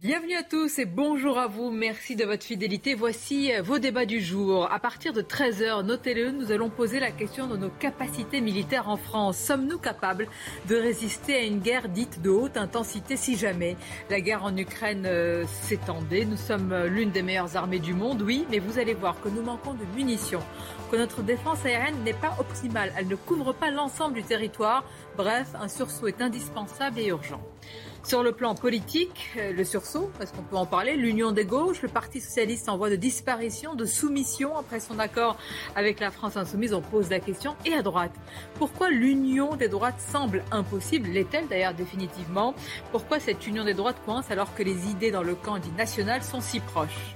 Bienvenue à tous et bonjour à vous. Merci de votre fidélité. Voici euh, vos débats du jour. À partir de 13h, notez-le, nous allons poser la question de nos capacités militaires en France. Sommes-nous capables de résister à une guerre dite de haute intensité si jamais la guerre en Ukraine euh, s'étendait? Nous sommes euh, l'une des meilleures armées du monde, oui, mais vous allez voir que nous manquons de munitions, que notre défense aérienne n'est pas optimale, elle ne couvre pas l'ensemble du territoire. Bref, un sursaut est indispensable et urgent. Sur le plan politique, euh, le sursaut, parce qu'on peut en parler, l'union des gauches, le Parti socialiste en voie de disparition, de soumission après son accord avec la France insoumise. On pose la question. Et à droite, pourquoi l'union des droites semble impossible? L'est-elle d'ailleurs définitivement? Pourquoi cette union des droites coince alors que les idées dans le camp dit national sont si proches?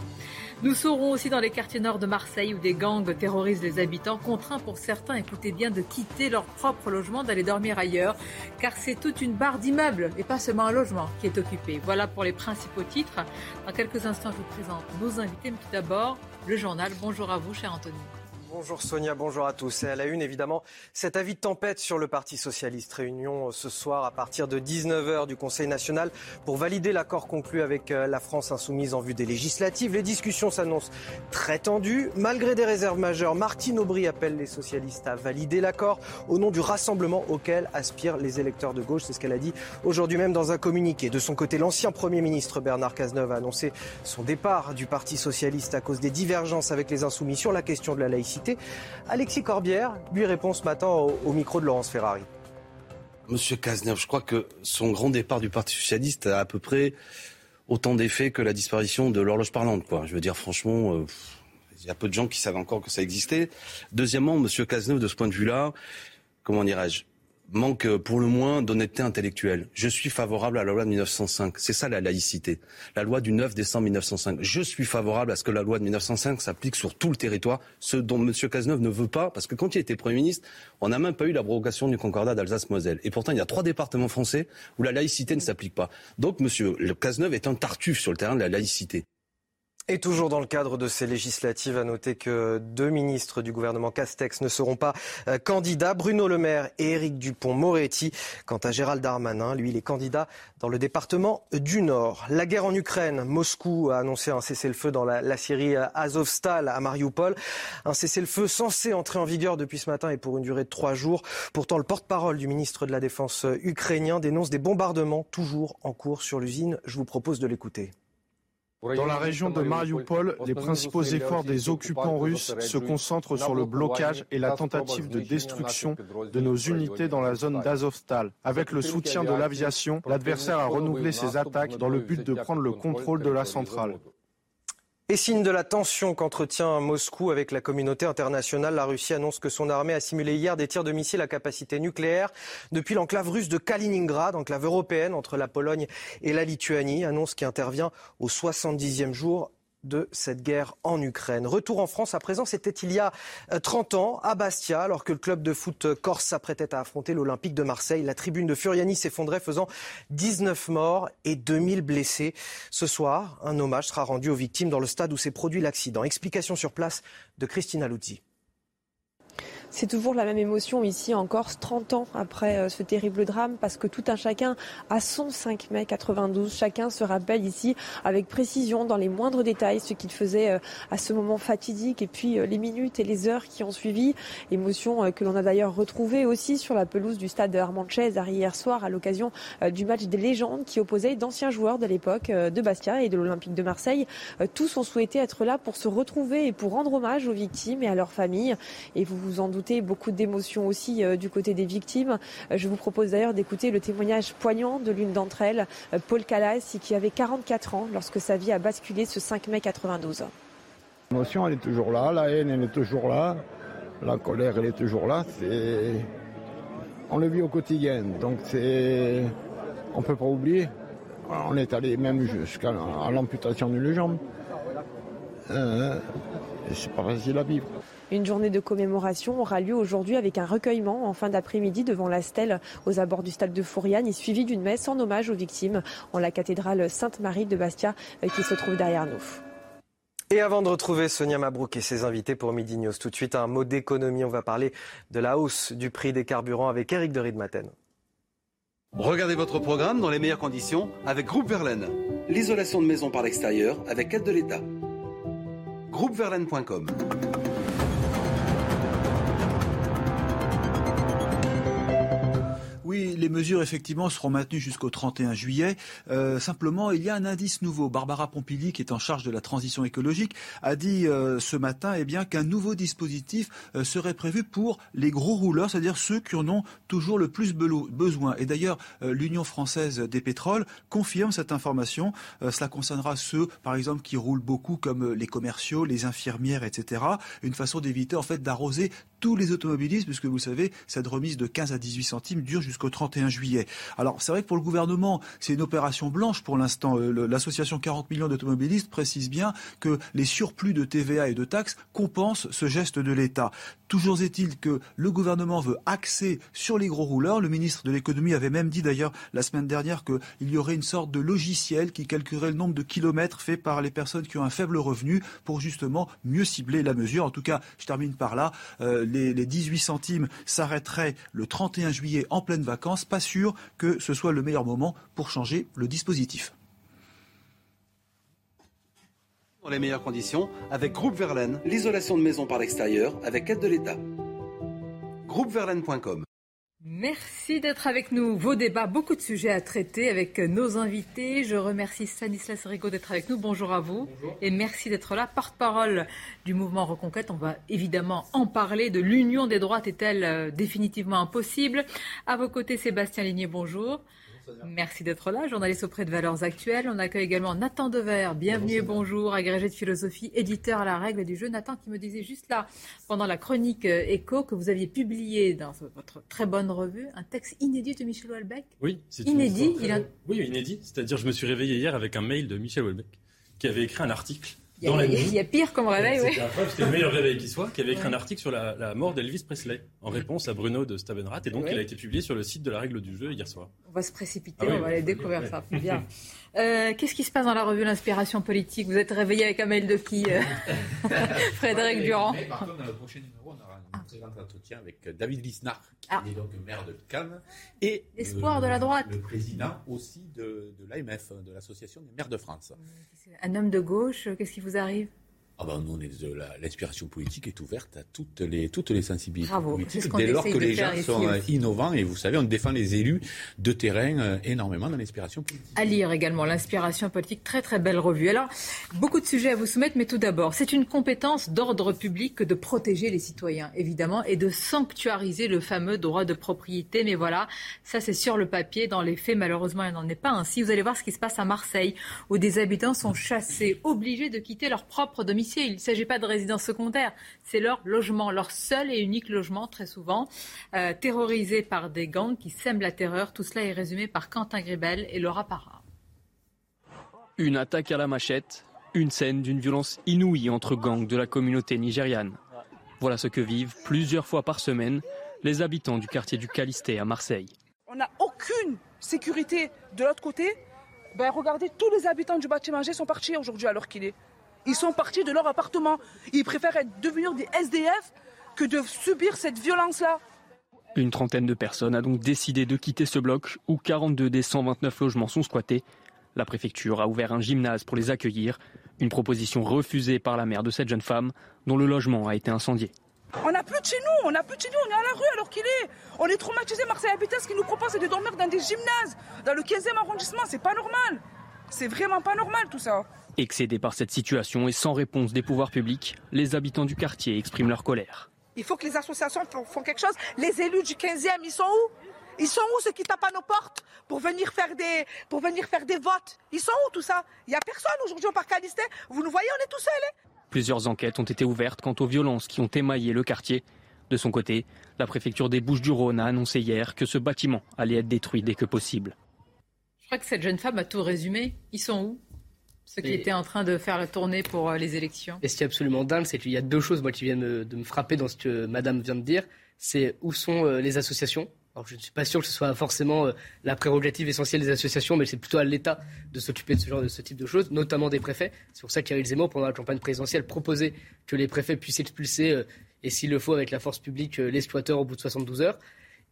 Nous saurons aussi dans les quartiers nord de Marseille où des gangs terrorisent les habitants, contraints pour certains, écoutez bien, de quitter leur propre logement, d'aller dormir ailleurs, car c'est toute une barre d'immeubles et pas seulement un logement qui est occupé. Voilà pour les principaux titres. Dans quelques instants, je vous présente nos invités, mais tout d'abord, le journal. Bonjour à vous, cher Anthony. Bonjour Sonia, bonjour à tous. Et à la une, évidemment, cet avis de tempête sur le Parti Socialiste. Réunion ce soir à partir de 19h du Conseil national pour valider l'accord conclu avec euh, la France insoumise en vue des législatives. Les discussions s'annoncent très tendues. Malgré des réserves majeures, Martine Aubry appelle les socialistes à valider l'accord au nom du rassemblement auquel aspirent les électeurs de gauche. C'est ce qu'elle a dit aujourd'hui même dans un communiqué. De son côté, l'ancien Premier ministre Bernard Cazeneuve a annoncé son départ du Parti Socialiste à cause des divergences avec les insoumis sur la question de la laïcité. Alexis Corbière lui répond ce matin au, micro de Laurence Ferrari. Monsieur Cazeneuve, je crois que son grand départ du Parti Socialiste a à peu près autant d'effet que la disparition de l'horloge parlante. Je veux dire, franchement, euh, il y a peu de gens qui savent encore que ça existait. Deuxièmement, Monsieur Cazeneuve, de ce point de vue-là, comment dirais-je manque euh, pour le moins d'honnêteté intellectuelle. Je suis favorable à la loi de 1905. C'est ça la laïcité. La loi du 9 décembre 1905. Je suis favorable à ce que la loi de 1905 s'applique sur tout le territoire, ce dont M. Cazeneuve ne veut pas, parce que quand il était Premier ministre, on n'a même pas eu l'abrogation du concordat d'Alsace-Moselle. Et pourtant, il y a trois départements français où la laïcité ne s'applique pas. Donc, M. Cazeneuve est un tartuffe sur le terrain de la laïcité. Et toujours dans le cadre de ces législatives, à noter que deux ministres du gouvernement Castex ne seront pas euh, candidats, Bruno Le Maire et Éric Dupont-Moretti. Quant à Gérald Darmanin, lui, il est candidat dans le département du Nord. La guerre en Ukraine, Moscou a annoncé un cessez-le-feu dans la, la Syrie Azovstal à Mariupol. Un cessez-le-feu censé entrer en vigueur depuis ce matin et pour une durée de trois jours. Pourtant, le porte-parole du ministre de la Défense ukrainien dénonce des bombardements toujours en cours sur l'usine. Je vous propose de l'écouter. Dans la région de Mariupol, les principaux efforts des occupants russes se concentrent sur le blocage et la tentative de destruction de nos unités dans la zone d'Azovstal. Avec le soutien de l'aviation, l'adversaire a renouvelé ses attaques dans le but de prendre le contrôle de la centrale. Et signe de la tension qu'entretient Moscou avec la communauté internationale, la Russie annonce que son armée a simulé hier des tirs de missiles à capacité nucléaire depuis l'enclave russe de Kaliningrad, enclave européenne entre la Pologne et la Lituanie, annonce qui intervient au 70e jour de cette guerre en Ukraine. Retour en France à présent, c'était il y a 30 ans à Bastia, alors que le club de foot corse s'apprêtait à affronter l'Olympique de Marseille. La tribune de Furiani s'effondrait, faisant 19 morts et 2000 blessés. Ce soir, un hommage sera rendu aux victimes dans le stade où s'est produit l'accident. Explication sur place de Christina Luzzi. C'est toujours la même émotion ici en Corse, 30 ans après euh, ce terrible drame, parce que tout un chacun a son 5 mai 92. Chacun se rappelle ici avec précision, dans les moindres détails, ce qu'il faisait euh, à ce moment fatidique et puis euh, les minutes et les heures qui ont suivi. Émotion que l'on a d'ailleurs retrouvée aussi sur la pelouse du stade Armand hier soir à l'occasion du match des légendes qui opposait d'anciens joueurs de l'époque de Bastia et de l'Olympique de Marseille. Tous ont souhaité être là pour se retrouver et pour rendre hommage aux victimes et à leurs familles. Et vous vous en doutez, beaucoup d'émotions aussi euh, du côté des victimes. Euh, je vous propose d'ailleurs d'écouter le témoignage poignant de l'une d'entre elles, euh, Paul Calas, qui avait 44 ans lorsque sa vie a basculé ce 5 mai 92. L'émotion, elle est toujours là, la haine, elle est toujours là, la colère, elle est toujours là. On le vit au quotidien, donc c'est... On ne peut pas oublier. On est allé même jusqu'à l'amputation d'une jambe. C'est pas facile à vivre. Une journée de commémoration aura lieu aujourd'hui avec un recueillement en fin d'après-midi devant la stèle aux abords du stade de Fouriane et suivi d'une messe en hommage aux victimes en la cathédrale Sainte-Marie de Bastia euh, qui se trouve derrière nous. Et avant de retrouver Sonia Mabrouk et ses invités pour Midi News, tout de suite un mot d'économie. On va parler de la hausse du prix des carburants avec Eric de Riedmaten. Regardez votre programme dans les meilleures conditions avec Groupe Verlaine. L'isolation de maison par l'extérieur avec aide de l'État. Groupeverlaine.com Oui, les mesures effectivement seront maintenues jusqu'au 31 juillet. Euh, simplement, il y a un indice nouveau. Barbara Pompili, qui est en charge de la transition écologique, a dit euh, ce matin eh bien, qu'un nouveau dispositif euh, serait prévu pour les gros rouleurs, c'est-à-dire ceux qui en ont toujours le plus besoin. Et d'ailleurs, l'Union française des pétroles confirme cette information. cela concernera ceux, par exemple, qui roulent beaucoup, comme les commerciaux, les infirmières, etc. Une façon d'éviter en fait d'arroser tous les automobilistes, puisque vous savez, cette remise de 15 à 18 centimes dure jusqu'au 31 juillet. Alors c'est vrai que pour le gouvernement, c'est une opération blanche pour l'instant. Euh, l'association 40 millions d'automobilistes précise bien que les surplus de TVA et de taxes compensent ce geste de l'État. Toujours est-il que le gouvernement veut axer sur les gros rouleurs. Le ministre de l'économie avait même dit d'ailleurs la semaine dernière qu'il y aurait une sorte de logiciel qui calculerait le nombre de kilomètres faits par les personnes qui ont un faible revenu pour justement mieux cibler la mesure. En tout cas, je termine par là. Euh, les, 18 centimes s'arrêteraient le 31 juillet en pleine vacances. Pas sûr que ce soit le meilleur moment pour changer le dispositif. Dans les meilleures conditions, avec Groupe Verlaine, l'isolation de maison par l'extérieur avec aide de l'État. Groupeverlaine.com Merci d'être avec nous. Vos débats, beaucoup de sujets à traiter avec nos invités. Je remercie Stanislas Rigaud d'être avec nous. Bonjour à vous. Et merci d'être là. Porte-parole du mouvement Reconquête. On va évidemment en parler. De l'union des droites est-elle euh, définitivement impossible? À vos côtés, Sébastien Ligné, bonjour. Merci d'être là, journaliste auprès de Valeurs Actuelles. On accueille également Nathan Dever. Bienvenue et bonjour, agrégé de philosophie, éditeur à la règle du jeu. Nathan qui me disait juste là, pendant la chronique Echo, euh, que vous aviez publié dans votre très bonne revue un texte inédit de Michel Houellebecq. Oui, c'est inédit. Oui, inédit. C'est-à-dire, je me suis réveillé hier avec un mail de Michel Houellebecq qui avait écrit un article il y, a, pire comme réveil, oui. C'était le meilleur réveil qui soit, qui avait écrit un article sur la, mort d'Elvis Presley, en réponse à Bruno de Stabenrath, et donc il a été publié sur le site de la règle du jeu hier soir. On va se précipiter, ah on va aller découvrir ça. Bien. Euh, qu'est-ce qui se passe dans la revue L'Inspiration politique? Vous êtes réveillé avec un mail de qui euh, Frédéric Durand Par contre, dans le prochain numéro, on aura un très grand entretien avec David Lisnard, qui ah. est donc maire de Cannes. Et L'espoir de la droite. Le président aussi de, de l'AMF, de l'Association des maires de France. Un homme de gauche, qu'est-ce qui vous arrive? Ah ben, nous, l'inspiration politique est ouverte à toutes les, toutes les sensibilités Bravo. politiques, dès lors que les gens sont euh, innovants. Et vous savez, on défend les élus de terrain euh, énormément dans l'inspiration politique. À lire également l'inspiration politique, très très belle revue. Alors, beaucoup de sujets à vous soumettre, mais tout d'abord, c'est une compétence d'ordre public que de protéger les citoyens, évidemment, et de sanctuariser le fameux droit de propriété. Mais voilà, ça c'est sur le papier. Dans les faits, malheureusement, il n'en est pas ainsi. Vous allez voir ce qui se passe à Marseille, où des habitants sont chassés, obligés de quitter leur propre domicile il ne s'agit pas de résidence secondaire, c'est leur logement, leur seul et unique logement, très souvent, euh, terrorisé par des gangs qui sèment la terreur. Tout cela est résumé par Quentin Gribel et Laura Parra. Une attaque à la machette, une scène d'une violence inouïe entre gangs de la communauté nigériane. Voilà ce que vivent plusieurs fois par semaine les habitants du quartier du Calisté à Marseille. On n'a aucune sécurité de l'autre côté. Ben, regardez, tous les habitants du bâtiment G sont partis aujourd'hui alors qu'il est. Ils sont partis de leur appartement. Ils préfèrent devenir des SDF que de subir cette violence-là. Une trentaine de personnes a donc décidé de quitter ce bloc où 42 des 129 logements sont squattés. La préfecture a ouvert un gymnase pour les accueillir, une proposition refusée par la mère de cette jeune femme dont le logement a été incendié. On n'a plus de chez nous, on n'a plus de chez nous, on est à la rue alors qu'il est. On est traumatisé, Marseille Habitat, ce qu'il nous propose c'est de dormir dans des gymnases, dans le 15e arrondissement, c'est pas normal. C'est vraiment pas normal tout ça. Excédés par cette situation et sans réponse des pouvoirs publics, les habitants du quartier expriment leur colère. Il faut que les associations font quelque chose. Les élus du 15e, ils sont où? Ils sont où ceux qui tapent à nos portes pour venir faire des, pour venir faire des votes? Ils sont où tout ça? Il n'y a personne aujourd'hui au parc Calisté. Vous nous voyez, on est tout seuls. Hein? Plusieurs enquêtes ont été ouvertes quant aux violences qui ont émaillé le quartier. De son côté, la préfecture des Bouches-du-Rhône a annoncé hier que ce bâtiment allait être détruit dès que possible. crois que cette jeune femme a tout résumé. Ils sont où? Ceux qui étaient en train de faire la tournée pour euh, les élections. Et ce qui est absolument dingue, c'est qu'il y a deux choses moi, qui viennent de me frapper dans ce que Madame vient de dire. C'est où sont euh, les associations alors, je ne suis pas sûr que ce soit forcément euh, la prérogative essentielle des associations, mais c'est plutôt à l'État de s'occuper de ce genre de ce type de choses, notamment des préfets. C'est pour ça qu'Éric Zemmour, pendant la campagne présidentielle, proposait que les préfets puissent expulser, et s'il le faut avec la force publique, les squatteurs au bout de 72 heures.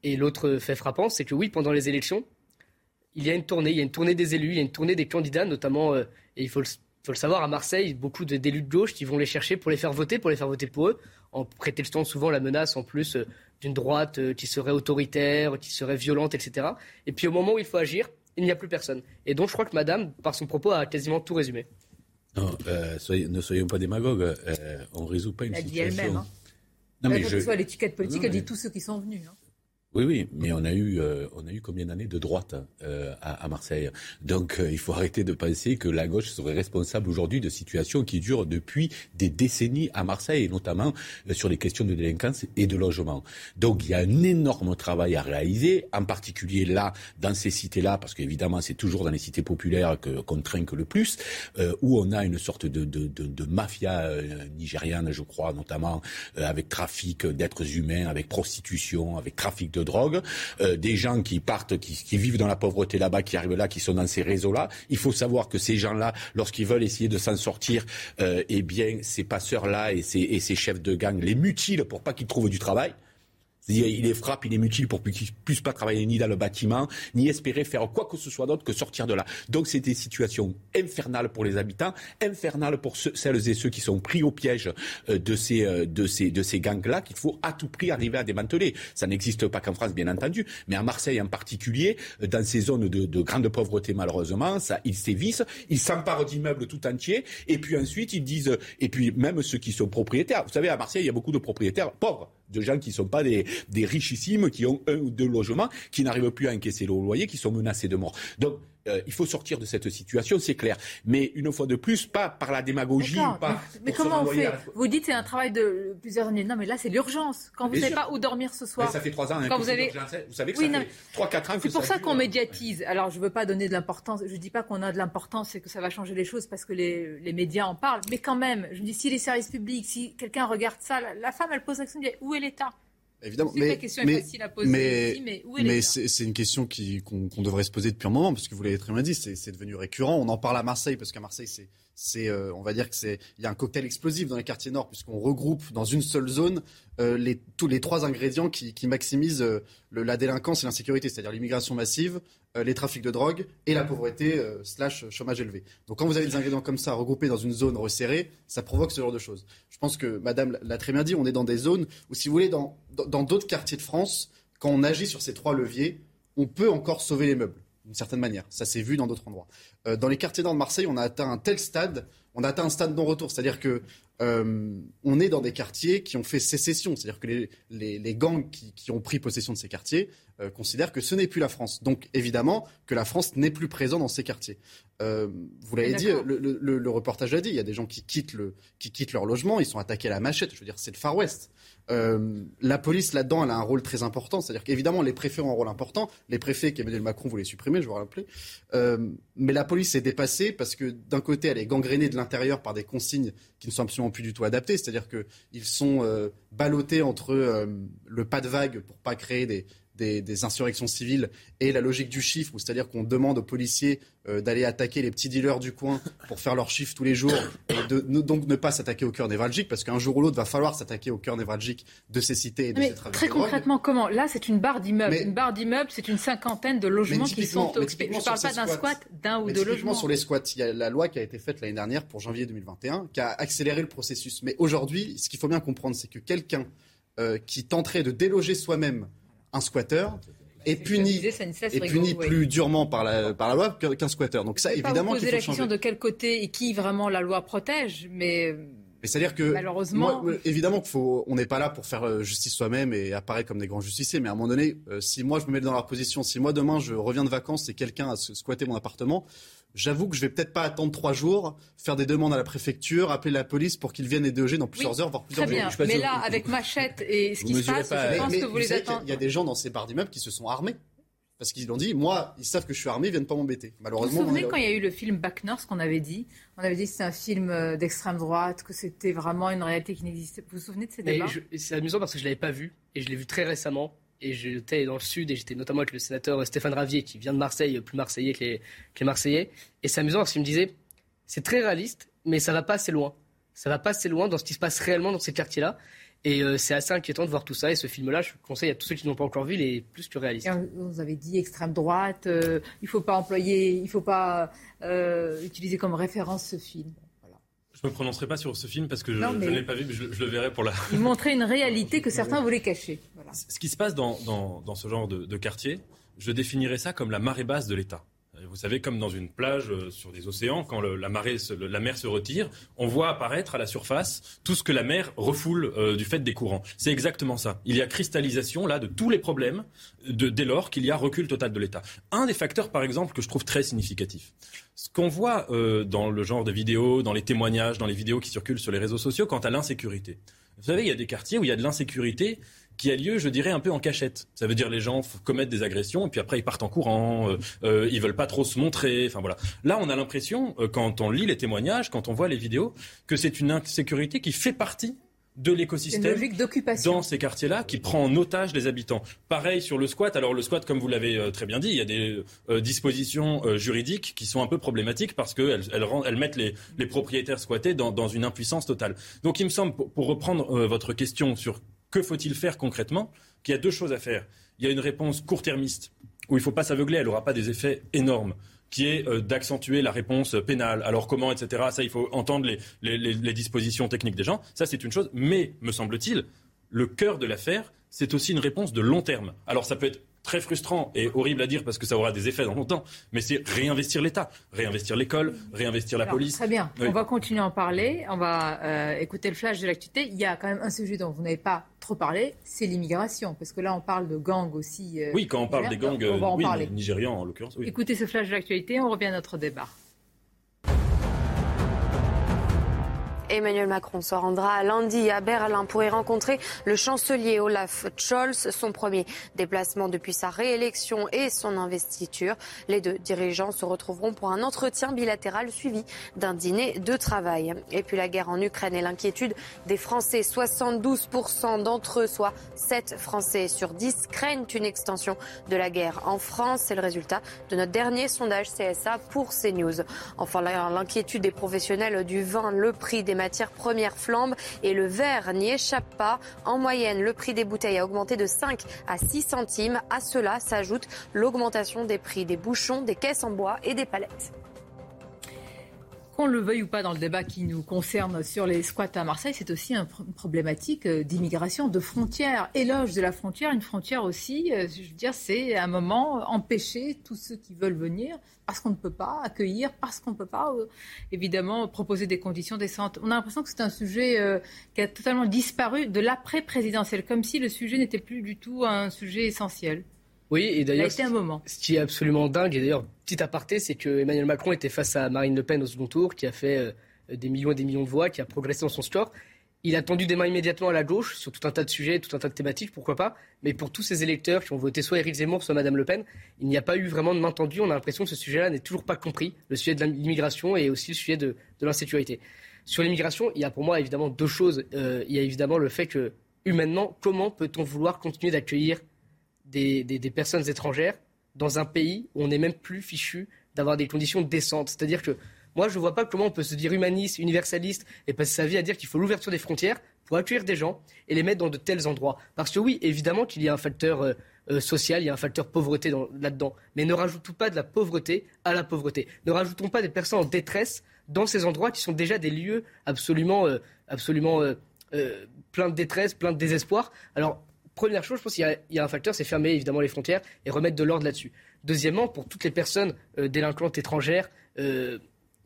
Et l'autre fait frappant, c'est que oui, pendant les élections, il y a une tournée, il y a une tournée des élus, il y a une tournée des candidats, notamment, euh, et il faut le, savoir, à Marseille, beaucoup d'élus de gauche qui vont les chercher pour les faire voter, pour les faire voter pour eux, en prétextant souvent la menace en plus euh, d'une droite euh, qui serait autoritaire, qui serait violente, etc. Et puis au moment où il faut agir, il n'y a plus personne. Et donc je crois que Madame, par son propos, a quasiment tout résumé. Non, ne soyons pas démagogues. on ne résout pas une elle situation. Dit elle-même. Hein. Non, mais je... soit l'étiquette politique, elle dit tous ceux qui sont venus. Hein. Oui, oui, mais on a eu, euh, on a eu combien d'années de droite euh, à, à, Marseille? Donc euh, il faut arrêter de penser que la gauche serait responsable aujourd'hui de situations qui durent depuis des décennies à Marseille, et notamment sur les questions de délinquance et de logement. Donc il y a un énorme travail à réaliser, en particulier là, dans ces cités-là, parce qu'évidemment c'est toujours dans les cités populaires que, qu'on trinque le plus, où on a une sorte de, de, de, de mafia nigériane, je crois, notamment avec trafic d'êtres humains, avec prostitution, avec trafic de de drogue, euh, des gens qui partent, qui, vivent dans la pauvreté là-bas, qui arrivent là, qui sont dans ces réseaux-là. Il faut savoir que ces gens-là, lorsqu'ils veulent essayer de s'en sortir, euh, eh bien, ces passeurs-là et ces, et ces chefs de gang les mutilent pour pas qu'ils trouvent du travail. Il les frappe, il les mutile pour qu'ils puissent pas travailler ni dans le bâtiment, ni espérer faire quoi que ce soit d'autre que sortir de là. Donc c'est des situations infernales pour les habitants, infernales pour celles et ceux qui sont pris au piège euh, de ces, euh, de ces gangs-là qu'il faut à tout prix arriver à démanteler. Ça n'existe pas qu'en France, bien entendu, mais à Marseille en particulier, euh, dans ces zones de, de grande pauvreté malheureusement, ça, ils sévissent, ils s'emparent d'immeubles tout entiers, et puis ensuite ils disent, et puis même ceux qui sont propriétaires, vous savez, à Marseille, il y a beaucoup de propriétaires pauvres de gens qui ne sont pas des, des, richissimes, qui ont un ou deux logements, qui n'arrivent plus à encaisser le loyer, qui sont menacés de mort. Donc, euh, il faut sortir de cette situation, c'est clair. Mais une fois de plus, pas par la démagogie. Pas mais, comment on fait Vous dites c'est un travail de plusieurs années. Non, mais là, c'est l'urgence. Quand vous n'avez pas où dormir ce soir. ça fait trois ans. Hein, quand vous, avez... vous savez que ça fait trois, quatre ans. C'est pour ça, qu'on médiatise. Alors, je ne veux pas donner de l'importance. Je ne dis pas qu'on a de l'importance et que ça va changer les choses parce que les, les, médias en parlent. Mais quand même, je me dis, si les services publics, si quelqu'un regarde ça, la, femme, elle pose la question, où est l'État? Évidemment, mais, mais, c'est une question qu'on devrait se poser depuis un moment, parce que vous l'avez très bien dit, c'est devenu récurrent. On en parle à Marseille, parce qu'à Marseille, c'est c'est, euh, on va dire que c'est, il y a un cocktail explosif dans les quartiers nord puisqu'on regroupe dans une seule zone euh, les, tous les trois ingrédients qui, maximisent euh, la délinquance et l'insécurité, c'est-à-dire l'immigration massive, les trafics de drogue et la pauvreté slash chômage élevé. Donc quand vous avez des ingrédients comme ça regroupés dans une zone resserrée, ça provoque ce genre de choses. Je pense que Madame l'a très bien dit, on est dans des zones où, si vous voulez, dans dans d'autres quartiers de France, quand on agit sur ces trois leviers, on peut encore sauver les meubles d'une certaine manière. Ça s'est vu dans d'autres endroits. Euh, dans les quartiers nord de Marseille, on a atteint un tel stade, on a atteint un stade non-retour. C'est-à-dire que euh, on est dans des quartiers qui ont fait sécession. C'est-à-dire que les, gangs qui, ont pris possession de ces quartiers euh, considèrent que ce n'est plus la France. Donc évidemment que la France n'est plus présente dans ces quartiers. vous l'avez dit, le, reportage l'a dit, il y a des gens qui quittent, qui quittent leur logement, ils sont attaqués à la machette. Je veux dire, c'est le Far West. Euh, la police là-dedans, elle a un rôle très important. C'est-à-dire qu'évidemment, les préfets ont un rôle important. Les préfets qu'Emmanuel Macron voulait supprimer, je vous rappeler. Euh, mais la police est dépassée parce que d'un côté, elle est gangrénée de l'intérieur par des consignes qui ne sont absolument plus du tout adaptées. C'est-à-dire qu'ils sont euh, ballottés entre le pas de vague pour pas créer des, des, insurrections civiles et la logique du chiffre, c'est-à-dire qu'on demande aux policiers euh, d'aller attaquer les petits dealers du coin pour faire leur chiffre tous les jours, et de, donc ne pas s'attaquer au cœur névralgique, parce qu'un jour ou l'autre va falloir s'attaquer au cœur névralgique de ces cités et de ces Très concrètement, comment? Là, c'est une barre d'immeubles. Une barre d'immeubles, c'est une cinquantaine de logements qui sont occupés. Je ne parle pas d'un squat, d'un ou deux logements. sur les squats, il y a la loi qui a été faite l'année dernière pour janvier 2021, qui a accéléré le processus. Mais aujourd'hui, ce qu'il faut bien comprendre, c'est que quelqu'un euh, qui tenterait de déloger soi-même un squatter est puni, est puni plus durement par la, par la loi qu'un squatter. Donc ça, évidemment, qu'il faut la question de quel côté et qui vraiment la loi protège, mais. Mais c'est-à-dire que malheureusement, évidemment qu'il faut, on n'est pas là pour faire euh, justice soi-même et apparaître comme des grands justiciers. Mais à un moment donné, euh, si moi je me mets dans leur position, si moi demain je reviens de vacances et quelqu'un a squatté mon appartement, J'avoue que je vais peut-être pas attendre trois jours, faire des demandes à la préfecture, appeler la police pour qu'ils viennent déloger dans plusieurs heures, voire plusieurs bien. Mais là, avec machette et ce qui se passe, je pense que vous les attendez. Il y a des gens dans ces barres d'immeubles qui se sont armés parce qu'ils l'ont dit, moi, ils savent que je suis armé, ils viennent pas m'embêter. Malheureusement. Vous vous souvenez quand il y a eu le film Back North qu'on avait dit? On avait dit que c'était un film euh, d'extrême droite, que c'était vraiment une réalité qui n'existait. Vous vous souvenez de ces débats? C'est amusant parce que je l'avais pas vu et je l'ai vu très récemment. Et j'étais dans le sud et j'étais notamment avec le sénateur Stéphane Ravier qui vient de Marseille, plus marseillais que les, Marseillais. Et c'est amusant parce qu'il me disait c'est très réaliste, mais ça va pas assez loin. Ça va pas assez loin dans ce qui se passe réellement dans ces quartiers-là. Et euh, c'est assez inquiétant de voir tout ça. Et ce film-là, je conseille à tous ceux qui n'ont pas encore vu, il est plus que réaliste. vous avez dit extrême droite, euh, il ne faut pas employer, il ne faut pas euh, utiliser comme référence ce film. Je ne me prononcerai pas sur ce film parce que je ne l'ai pas vu, mais je, le verrai pour la. Il montrait une réalité que certains voulaient cacher. Ce qui se passe dans, dans, dans ce genre de, de quartier, je définirais ça comme la marée basse de l'État. Vous savez, comme dans une plage euh, sur des océans, quand la, marée, la mer se retire, on voit apparaître à la surface tout ce que la mer refoule euh, du fait des courants. C'est exactement ça. Il y a cristallisation là de tous les problèmes dès lors qu'il y a recul total de l'État. Un des facteurs, par exemple, que je trouve très significatif, ce qu'on voit euh, dans le genre de vidéos, dans les témoignages, dans les vidéos qui circulent sur les réseaux sociaux, quant à l'insécurité. Vous savez, il y a des quartiers où il y a de l'insécurité qui a lieu, je dirais, un peu en cachette. Ça veut dire les gens commettent des agressions et puis après ils partent en courant, euh, euh, ils veulent pas trop se montrer. Enfin voilà. Là, on a l'impression, euh, quand on lit les témoignages, quand on voit les vidéos, que c'est une insécurité qui fait partie de l'écosystème dans ces quartiers-là qui prend en otage les habitants. Pareil sur le squat. Alors le squat, comme vous l'avez euh, très bien dit, il y a des dispositions juridiques qui sont un peu problématiques parce qu'elles elles, elles, mettent les, les, propriétaires squattés dans, dans, une impuissance totale. Donc il me semble, pour, pour reprendre votre question sur que faut-il faire concrètement Qu'il y a deux choses à faire. Il y a une réponse court-termiste, où il ne faut pas s'aveugler, elle n'aura pas des effets énormes qui est euh, d'accentuer la réponse pénale. Alors comment, etc. Ça, il faut entendre les, les dispositions techniques des gens. Ça, c'est une chose. Mais, me semble-t-il, le cœur de l'affaire, c'est aussi une réponse de long terme. Alors ça peut être très frustrant et horrible à dire parce que ça aura des effets dans longtemps, mais c'est réinvestir l'État, réinvestir l'école, réinvestir la police. Très bien, on va continuer à en parler, on va euh, écouter le flash de l'actualité. Il y a quand même un sujet dont vous n'avez pas trop parlé, c'est l'immigration, parce que là on parle de gangs aussi. Euh, oui, quand on parle des gangs oui, nigérians en l'occurrence. Écoutez ce flash de l'actualité, on revient à notre débat. Emmanuel Macron se rendra lundi à Berlin pour y rencontrer le chancelier Olaf Scholz, son premier déplacement depuis sa réélection et son investiture. Les deux dirigeants se retrouveront pour un entretien bilatéral suivi d'un dîner de travail. Et puis la guerre en Ukraine et l'inquiétude des Français. 72% d'entre eux, soit 7 Français sur 10, craignent une extension de la guerre en France. C'est le résultat de notre dernier sondage CSA pour CNews. Enfin, l'inquiétude des professionnels du vin, le prix des matières premières flambent et le verre n'y échappe pas. En moyenne, le prix des bouteilles a augmenté de 5 à 6 centimes. À cela s'ajoute l'augmentation des prix des bouchons, des caisses en bois et des palettes qu'on le veuille ou pas dans le débat qui nous concerne sur les squats à Marseille, c'est aussi une problématique euh, d'immigration, de frontières. Éloge de la frontière, une frontière aussi, euh, je veux dire, c'est un moment empêcher tous ceux qui veulent venir parce qu'on ne peut pas accueillir, parce qu'on ne peut pas, euh, évidemment, proposer des conditions décentes. On a l'impression que c'est un sujet qui a totalement disparu de l'après-présidentiel, comme si le sujet n'était plus du tout un sujet essentiel. Oui, et d'ailleurs, ce qui est absolument dingue, et d'ailleurs, petit aparté, c'est que Emmanuel Macron était face à Marine Le Pen au second tour, qui a fait euh, des millions et des millions de voix, qui a progressé dans son score. Il a tendu des mains immédiatement à la gauche sur tout un tas de sujets, tout un tas de thématiques, pourquoi pas. Mais pour tous ces électeurs qui ont voté soit Éric Zemmour, soit Madame Le Pen, il n'y a pas eu vraiment de main tendue. On a l'impression que ce sujet-là n'est toujours pas compris, le sujet de l'immigration et aussi le sujet de, l'insécurité. Sur l'immigration, il y a pour moi évidemment deux choses. Euh, il y a évidemment le fait que, humainement, comment peut-on vouloir continuer d'accueillir des, personnes étrangères dans un pays où on n'est même plus fichu d'avoir des conditions décentes. C'est-à-dire que moi, je ne vois pas comment on peut se dire humaniste, universaliste et passer sa vie à dire qu'il faut l'ouverture des frontières pour accueillir des gens et les mettre dans de tels endroits. Parce que oui, évidemment qu'il y a un facteur euh, euh, social, il y a un facteur pauvreté là-dedans. Mais ne rajoutons pas de la pauvreté à la pauvreté. Ne rajoutons pas des personnes en détresse dans ces endroits qui sont déjà des lieux absolument, euh, absolument pleins de détresse, pleins de désespoir. Alors, Première chose, je pense qu'il y, a un facteur, c'est fermer évidemment les frontières et remettre de l'ordre là-dessus. Deuxièmement, pour toutes les personnes euh, délinquantes étrangères, euh,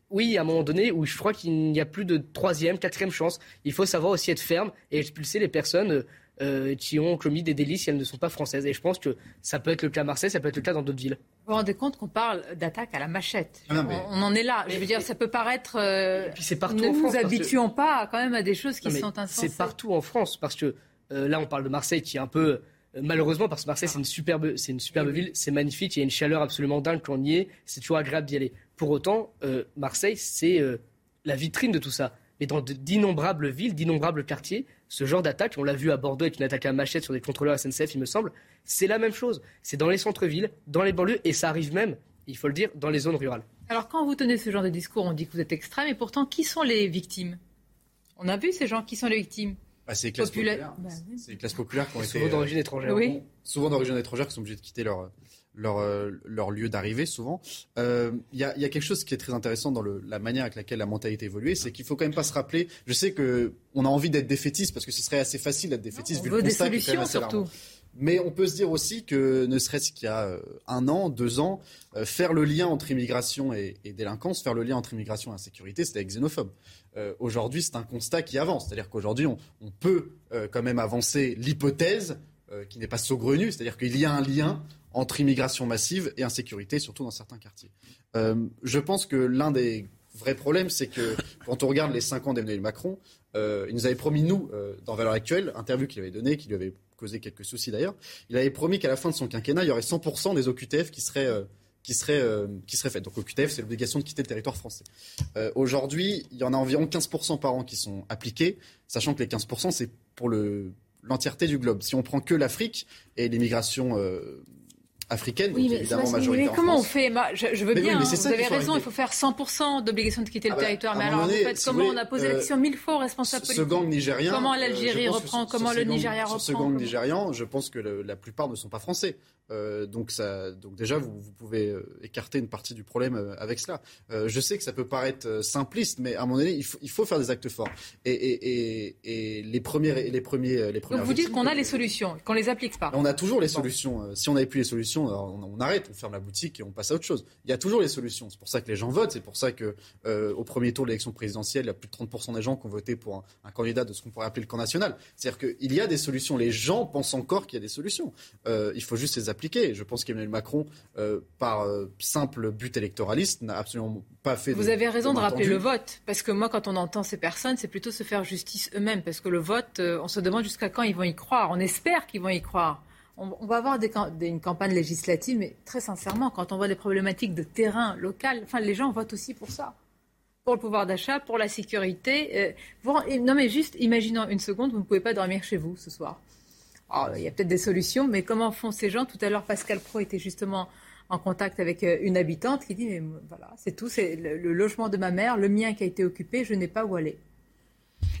oui, à un moment donné où je crois qu'il n'y a plus de troisième, quatrième chance, il faut savoir aussi être ferme et expulser les personnes euh, qui ont commis des délits si elles ne sont pas françaises. Et je pense que ça peut être le cas à Marseille, ça peut être le cas dans d'autres villes. Vous vous rendez compte qu'on parle d'attaque à la machette ah on, en est là. Je veux dire, ça peut paraître. Euh, partout ne nous habituons pas quand même à des choses qui sont insensées. C'est partout en France parce que euh, là, on parle de Marseille qui est un peu malheureusement, parce que Marseille, c'est une superbe, c'est une superbe ville, c'est magnifique, il y a une chaleur absolument dingue quand on y est, c'est toujours agréable d'y aller. Pour autant, Marseille, c'est la vitrine de tout ça. Mais dans d'innombrables villes, d'innombrables quartiers, ce genre d'attaque, on l'a vu à Bordeaux avec une attaque à machette sur des contrôleurs SNCF, il me semble, c'est la même chose. C'est dans les centres-villes, dans les banlieues, et ça arrive même, il faut le dire, dans les zones rurales. Alors quand vous tenez ce genre de discours, on dit que vous êtes extrême, et pourtant, qui sont les victimes? On a vu ces gens, qui sont les victimes? Bah, c'est les classes populaires. Bah c'est les classes populaires qui ont été souvent d'origine étrangère. Oui. Souvent d'origine étrangère qui sont obligés de quitter leur leur, euh, leur lieu d'arrivée souvent. Il euh, y, a, y, a, quelque chose qui est très intéressant dans le, la manière avec laquelle la mentalité évolue, c'est qu'il faut quand même pas se rappeler. Je sais que on a envie d'être défaitiste parce que ce serait assez facile d'être défaitiste vu le constat des solutions surtout. Mais on peut se dire aussi que, ne serait-ce qu'il y a euh, un an, deux ans, faire le lien entre immigration et, et, délinquance, faire le lien entre immigration et insécurité, c'était xénophobe. Euh, aujourd'hui, c'est un constat qui avance. C'est-à-dire qu'aujourd'hui, on, peut quand même avancer l'hypothèse qui n'est pas saugrenue, c'est-à-dire qu'il y a un lien entre immigration massive et insécurité, surtout dans certains quartiers. Euh, je pense que l'un des vrais problèmes, c'est que quand on regarde les cinq ans d'Emmanuel Macron, euh, il nous avait promis, nous, euh, dans Valeurs Actuelles, interview qu'il avait donnée, qui lui avait causé quelques soucis d'ailleurs, il avait promis qu'à la fin de son quinquennat, il y aurait 100% des OQTF qui seraient qui serait, qui serait faite. Donc OQTF, c'est l'obligation de quitter le territoire français. Aujourd'hui, il y en a environ 15% par an qui sont appliqués, sachant que les 15%, c'est pour le, l'entièreté du globe. Si on prend que l'Afrique et l'immigration africaine, oui, mais évidemment majoritaire. Mais comment on fait? Je, veux bien, hein, vous avez raison, il faut faire 100% d'obligation de quitter le ah bah, territoire. Mais alors, comment On a posé la question mille fois aux responsables politiques. Ce gang nigérien. Comment l'Algérie reprend? Comment le Nigeria reprend Ce gang nigérian, je pense que la plupart ne sont pas français. Euh, donc, ça, donc déjà, vous, vous, pouvez euh, écarter une partie du problème euh, avec cela. Euh, je sais que ça peut paraître simpliste, mais à un moment donné, il faut, il faut faire des actes forts. Et, et, et, et les premiers, les premiers, les premières. Donc vous dites qu'on a les solutions, qu'on les applique pas. On a toujours les solutions. Si on n'avait plus les solutions, on, on, arrête, on ferme la boutique et on passe à autre chose. Il y a toujours les solutions. C'est pour ça que les gens votent. C'est pour ça que au premier tour de l'élection présidentielle, il y a plus de 30% des gens qui ont voté pour un, un candidat de ce qu'on pourrait appeler le camp national. C'est-à-dire qu'il y a des solutions. Les gens pensent encore qu'il y a des solutions. il faut juste les appliquer. Je pense qu'Emmanuel Macron, euh, par euh, simple but électoraliste, n'a absolument pas fait. Vous avez raison de, rappeler le vote, parce que moi, quand on entend ces personnes, c'est plutôt se faire justice eux-mêmes, parce que le vote, euh, on se demande jusqu'à quand ils vont y croire. On espère qu'ils vont y croire. On, va avoir une campagne législative, mais très sincèrement, quand on voit des problématiques de terrain local, enfin, les gens votent aussi pour ça pour le pouvoir d'achat, pour la sécurité. non mais juste, imaginons une seconde, vous ne pouvez pas dormir chez vous ce soir. Oh, il y a peut-être des solutions, mais comment font ces gens? Tout à l'heure, Pascal Pro était justement en contact avec euh, une habitante qui dit voilà, c'est tout, c'est le, logement de ma mère, le mien qui a été occupé, je n'ai pas où aller.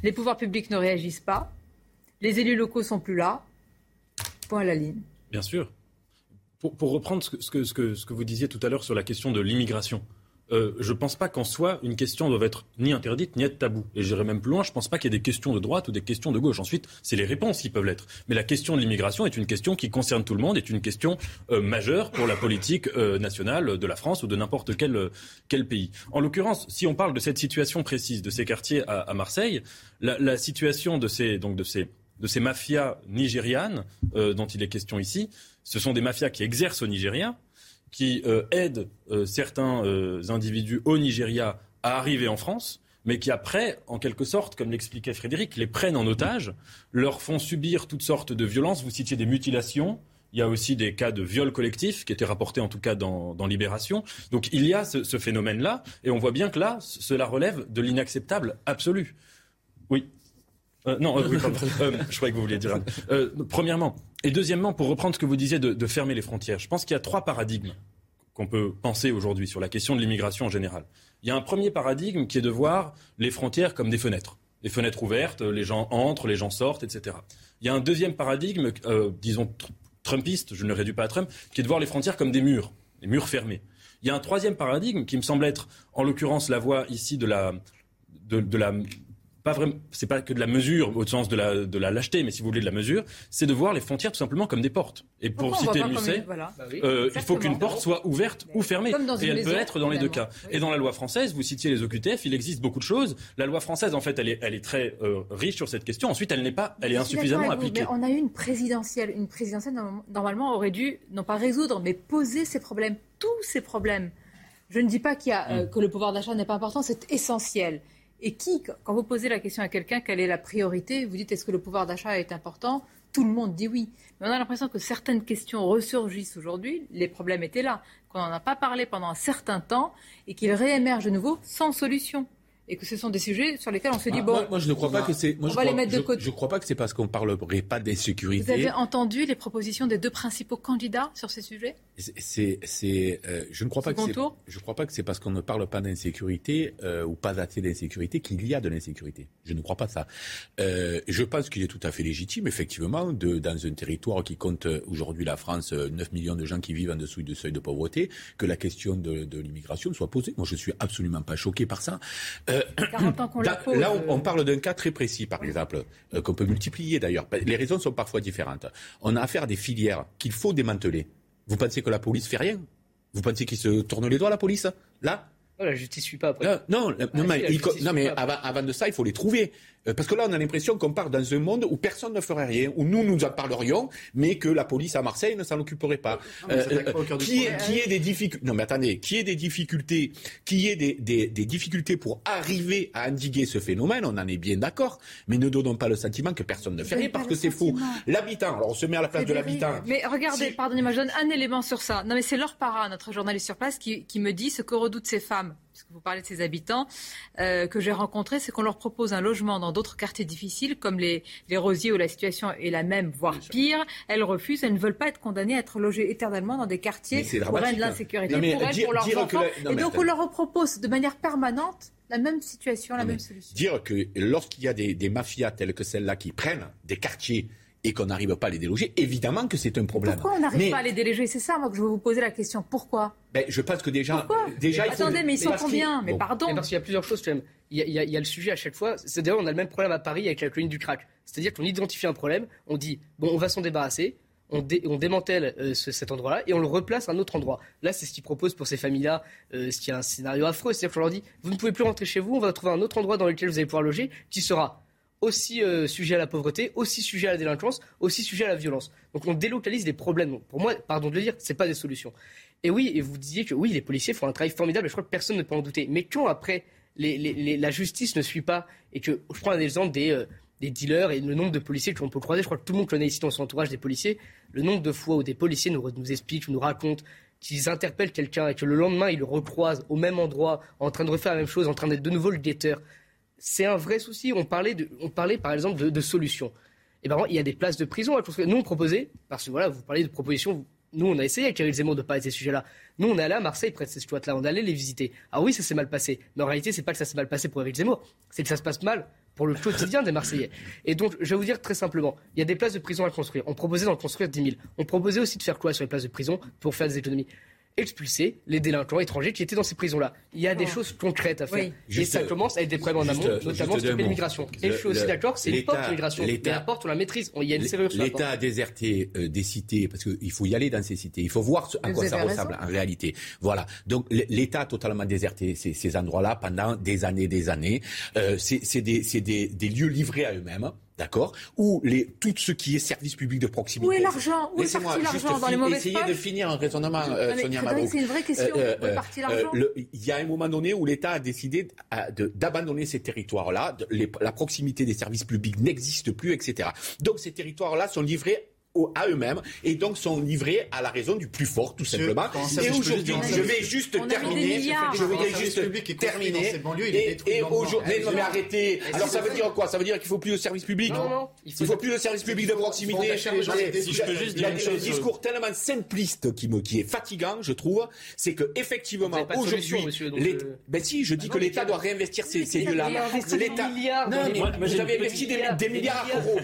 Les pouvoirs publics ne réagissent pas, les élus locaux sont plus là. Point à la ligne. Bien sûr. Pour, reprendre ce que vous disiez tout à l'heure sur la question de l'immigration, euh, je ne pense pas qu'en soi, une question doit être ni interdite ni être tabou. Et j'irai même plus loin, je ne pense pas qu'il y ait des questions de droite ou des questions de gauche. Ensuite, c'est les réponses qui peuvent l'être. Mais la question de l'immigration est une question qui concerne tout le monde, est une question euh, majeure pour la politique euh, nationale de la France ou de n'importe quel, quel, pays. En l'occurrence, si on parle de cette situation précise de ces quartiers à, à Marseille, la, la, situation de ces, donc de ces, de ces mafias nigérianes dont il est question ici, ce sont des mafias qui exercent au Nigeria, qui euh, aident euh, certains euh, individus au Nigeria à arriver en France, mais qui après, en quelque sorte, comme l'expliquait Frédéric, les prennent en otage, leur font subir toutes sortes de violences. Vous citiez des mutilations. Il y a aussi des cas de viol collectif qui étaient rapportés en tout cas dans, Libération. Donc il y a ce phénomène-là, et on voit bien que là, cela relève de l'inacceptable absolu. Oui. Non, oui, je croyais que vous vouliez dire. premièrement, et deuxièmement, pour reprendre ce que vous disiez de, fermer les frontières, je pense qu'il y a trois paradigmes qu'on peut penser aujourd'hui sur la question de l'immigration en général. Il y a un premier paradigme qui est de voir les frontières comme des fenêtres. Les fenêtres ouvertes, les gens entrent, les gens sortent, etc. Il y a un deuxième paradigme, euh, disons trumpiste, je ne le réduis pas à Trump, qui est de voir les frontières comme des murs, des murs fermés. Il y a un troisième paradigme qui me semble être, en l'occurrence, la voie ici de la, de la pas vraiment, c'est pas que de la mesure au sens de la, de la lâcheté, mais si vous voulez de la mesure, c'est de voir les frontières tout simplement comme des portes. Et pour citer Musset, bah euh, il faut qu'une porte soit ouverte ou fermée. Et elle peut être dans les deux cas. Et dans la loi française, vous citiez les OQTF, il existe beaucoup de choses. La loi française, en fait, elle est, elle est très euh, riche sur cette question. Ensuite, elle n'est pas, elle est insuffisamment appliquée. Mais on a eu une présidentielle. Une présidentielle, normalement, aurait dû, non pas résoudre, mais poser ces problèmes, tous ces problèmes. Je ne dis pas qu'il y a, euh, mm. que le pouvoir d'achat n'est pas important, c'est essentiel. Et qui, quand vous posez la question à quelqu'un, quelle est la priorité Vous dites est-ce que le pouvoir d'achat est important tout le monde dit oui. Mais on a l'impression que certaines questions ressurgissent aujourd'hui. Les problèmes étaient là, qu'on n'en a pas parlé pendant un certain temps et qu'ils réémergent de nouveau sans solution et que ce sont des sujets sur lesquels on se dit bah, bon, moi, je ne crois pas que c'est. on je va les mettre de côté. Je ne crois pas que c'est parce qu'on parlerait pas d'insécurité. Vous avez entendu les propositions des deux principaux candidats sur ces sujets? C'est, c'est, euh, je ne crois pas que tour? je crois pas que c'est parce qu'on ne parle pas d'insécurité euh, ou pas assez d'insécurité qu'il y a de l'insécurité. Je ne crois pas ça. Euh, je pense qu'il est tout à fait légitime, effectivement, de, dans un territoire qui compte euh, aujourd'hui la France, euh, 9 millions de gens qui vivent en dessous du seuil de pauvreté, que la question de, de l'immigration soit posée. Moi, je suis absolument pas choqué par ça. Euh, 40 ans qu'on la Dans- pose. Là, on, on parle d'un cas très précis, par exemple, euh, qu'on peut multiplier d'ailleurs. Les raisons sont parfois différentes. On a affaire à des filières qu'il faut démanteler. Vous pensez que la police fait rien? Vous pensez qu'ils se tournent les doigts, la police? Là? Non, la justice suit pas après. Non, non, Ah, mais, si, il non, avant de ça, il faut les trouver. Euh, Parce que là, on a l'impression qu'on part dans un monde où personne ne ferait rien, où nous, nous en parlerions, mais que la police à Marseille ne s'en occuperait pas. Non, mais ça Euh, pas qui est, problème. qui est des difficultés Non, mais attendez, qui est des difficultés, qui est des, des, des difficultés pour arriver à endiguer ce phénomène On en est bien d'accord, mais ne donnons pas le sentiment que personne ne fait rien parce que c'est faux. L'habitant, alors on se met à la place de l'habitant. Mais regardez, Si- pardonnez-moi, je donne un élément sur ça. Non, mais c'est Laure Parra, notre journaliste sur place, qui, qui me dit ce que redoutent ces femmes, puisque vous parlez de ces habitants, euh, que j'ai rencontrés, c'est qu'on leur propose un logement dans d'autres quartiers difficiles, comme les, les Rosiers, où la situation est la même, voire pire. Elles refusent, elles ne veulent pas être condamnées à être logées éternellement dans des quartiers où règne hein. l'insécurité pour elles, dire- pour leurs enfants. la- Et donc, on leur propose de manière permanente la même situation, la Non, même solution. Dire que lorsqu'il y a des, des mafias telles que celle-là qui prennent des quartiers et qu'on n'arrive pas à les déloger, évidemment que c'est un problème. Pourquoi on n'arrive Mais, pas à les déléger C'est ça, moi, que je veux vous poser la question. Pourquoi? Ben, je pense que déjà, déjà il faut- Attendez, mais ils sont combien? Mais Bon. pardon. Mais parce qu'il y a plusieurs choses, quand même. Il y a, il y a- il y a le sujet à chaque fois. C'est d'ailleurs, on a le même problème à Paris avec la colonie du crack. C'est-à-dire qu'on identifie un problème, on dit, bon, on va s'en débarrasser, on, dé- on démantèle euh, ce- cet endroit-là et on le replace à un autre endroit. Là, c'est ce qu'ils proposent pour ces familles-là, euh, ce qui est un scénario affreux. C'est-à-dire qu'on leur dit, vous ne pouvez plus rentrer chez vous, on va trouver un autre endroit dans lequel vous allez pouvoir loger, qui sera aussi euh, sujet à la pauvreté, aussi sujet à la délinquance, aussi sujet à la violence. Donc on délocalise des problèmes. Pour moi, pardon de le dire, c'est pas des solutions. Et oui, et vous disiez que oui, les policiers font un travail formidable, et je crois que personne ne peut en douter. Mais quand après, les- les- les- la justice ne suit pas, et que je prends un exemple des, euh, dealers et le nombre de policiers qu'on peut croiser, je crois que tout le monde connaît ici dans son entourage des policiers, le nombre de fois où des policiers nous, nous expliquent, nous racontent qu'ils interpellent quelqu'un et que le lendemain ils le recroisent au même endroit, en train de refaire la même chose, en train d'être de nouveau le guetteur. C'est un vrai souci. On parlait, on parlait par exemple de, solutions. Et ben, il y a des places de prison construire. Nous, on proposait, parce que voilà, vous parlez de propositions, nous, on a essayé avec Éric Zemmour de parler de ces sujets-là. Nous, on est allé à Marseille près de ces squats-là, on allé les visiter. Ah oui, ça s'est mal passé. Mais en réalité, c'est pas que ça s'est mal passé pour Éric Zemmour, c'est que ça se passe mal pour le quotidien des Marseillais. Et donc, je vais vous dire très simplement, il y a des places de prison à construire. On proposait d'en construire 10 000. On proposait aussi de faire quoi sur les places de prison pour faire des économies? Expulser les délinquants étrangers qui étaient dans ces prisons-là. Il y a des Oh. choses concrètes à faire. Oui. Et Juste, ça commence avec des problèmes en amont, juste notamment mots. l'immigration. Et je suis aussi d'accord, c'est une porte l'immigration. Mais l'État- la porte, on la maîtrise. Il y a une serrure sur la porte. L'État a déserté euh, des cités, parce qu'il faut y aller dans ces cités, il faut voir ce- à quoi ça ressemble raison. en réalité. Voilà. Donc l'État a totalement déserté ces, ces endroits-là pendant des années, des années. Euh, c'est c'est des, c'est des, des lieux livrés à eux-mêmes. D'accord Où les, tout ce qui est service public de proximité. Où est l'argent? Où est parti l'argent Dans les mauvaises Essayez de finir un raisonnement, euh, Sonia Mabrouk. c'est une vraie question. Où est parti l'argent? le- Il y a un moment donné où l'État a décidé d'abandonner ces territoires-là. La proximité des services publics n'existe plus, etc. Donc ces territoires-là sont livrés au- à eux-mêmes et donc sont livrés à la raison du plus fort, tout simplement. Et aujourd'hui, je vais juste On terminer. Je voudrais service juste terminer. Et, aujourd'hui, non mais bien. arrêtez. Mais Alors ça veut dire quoi? Ça veut dire qu'il faut plus de service public Non, non, il faut Il faut plus de service public de proximité. il y a un discours tellement simpliste qui me qui est fatigant, je trouve, c'est que effectivement aujourd'hui, euh, ben si, je dis Ah que l'État mais- doit réinvestir ces, Mais lieux-là. L'État, mais vous avez investi des, milliards, à Corot.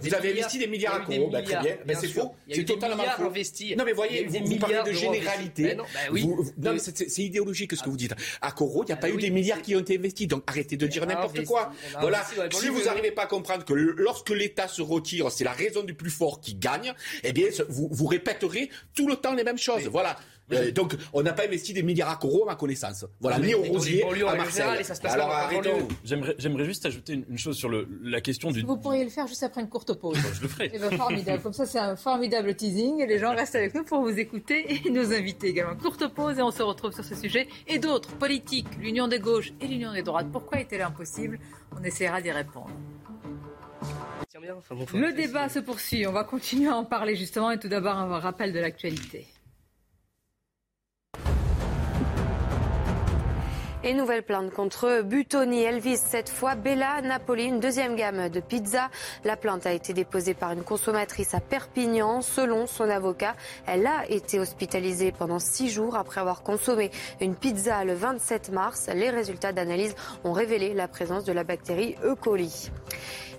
Vous avez investi des milliards à Corot, ben très bien. Ben c'est faux. Il y a eu des milliards investis. Non mais voyez, vous, vous parlez de généralité. investis. Non, oui. Vous- vous- non mais c'est idéologique ce que vous dites. À Corot, il n'y a Ah pas eu des milliards qui ont été investis. Donc arrêtez de dire n'importe quoi. Voilà. Si vous n'arrivez pas à comprendre que lorsque l'État se retire, c'est la raison du plus fort qui gagne, eh bien vous, vous répéterez tout le temps les mêmes choses. Voilà. Euh, donc on n'a pas investi des milliards à Corot à ma connaissance. Voilà, ni au Rosier, à Marseille. générale, et ça se passe Alors arrêtons. J'aimerais, juste ajouter une, une chose sur le, la question du. Vous pourriez le faire juste après une courte pause. Je le ferai. Eh ben, formidable. Comme ça, c'est un formidable teasing. Et les gens restent avec nous pour vous écouter et nos invités également. Courte pause et on se retrouve sur ce sujet et d'autres. Politique, l'union des gauches et l'union des droites. Pourquoi est-elle impossible? On essaiera d'y répondre. Le débat se poursuit. On va continuer à en parler justement. Et tout d'abord, un rappel de l'actualité. Et nouvelle plainte contre Butoni Elvis. Cette fois, Bella Napoli, une deuxième gamme de pizza. La plainte a été déposée par une consommatrice à Perpignan. Selon son avocat, elle a été hospitalisée pendant six jours après avoir consommé une pizza le 27 mars. Les résultats d'analyse ont révélé la présence de la bactérie E. coli.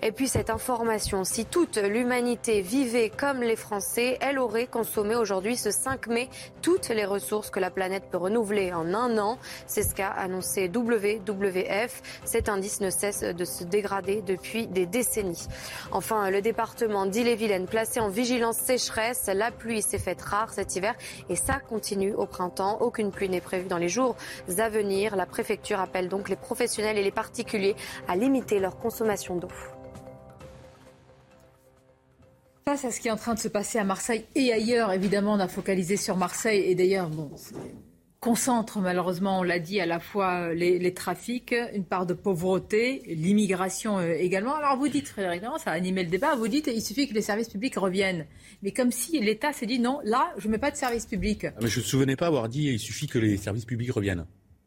Et puis cette information, si toute l'humanité vivait comme les Français, elle aurait consommé aujourd'hui ce 5 mai toutes les ressources que la planète peut renouveler en un an. C'est ce qu'a annoncé WWF. Cet indice ne cesse de se dégrader depuis des décennies. Enfin, le département d'Ille-et-Vilaine placé en vigilance sécheresse. La pluie s'est faite rare cet hiver et ça continue au printemps. Aucune pluie n'est prévue dans les jours à venir. La préfecture appelle donc les professionnels et les particuliers à limiter leur consommation d'eau. Face à ce qui est en train de se passer à Marseille et ailleurs, évidemment, on a focalisé sur Marseille et d'ailleurs, bon, concentre malheureusement, on l'a dit, à la fois euh, les, trafics, une part de pauvreté, l'immigration euh, également. Alors vous dites, Frédéric, ça a animé le débat, vous dites il suffit que les services publics reviennent. Mais comme si l'État s'est dit non, là, je ne mets pas de services publics. Ah, mais je ne me souvenais pas avoir dit il suffit que les services publics reviennent.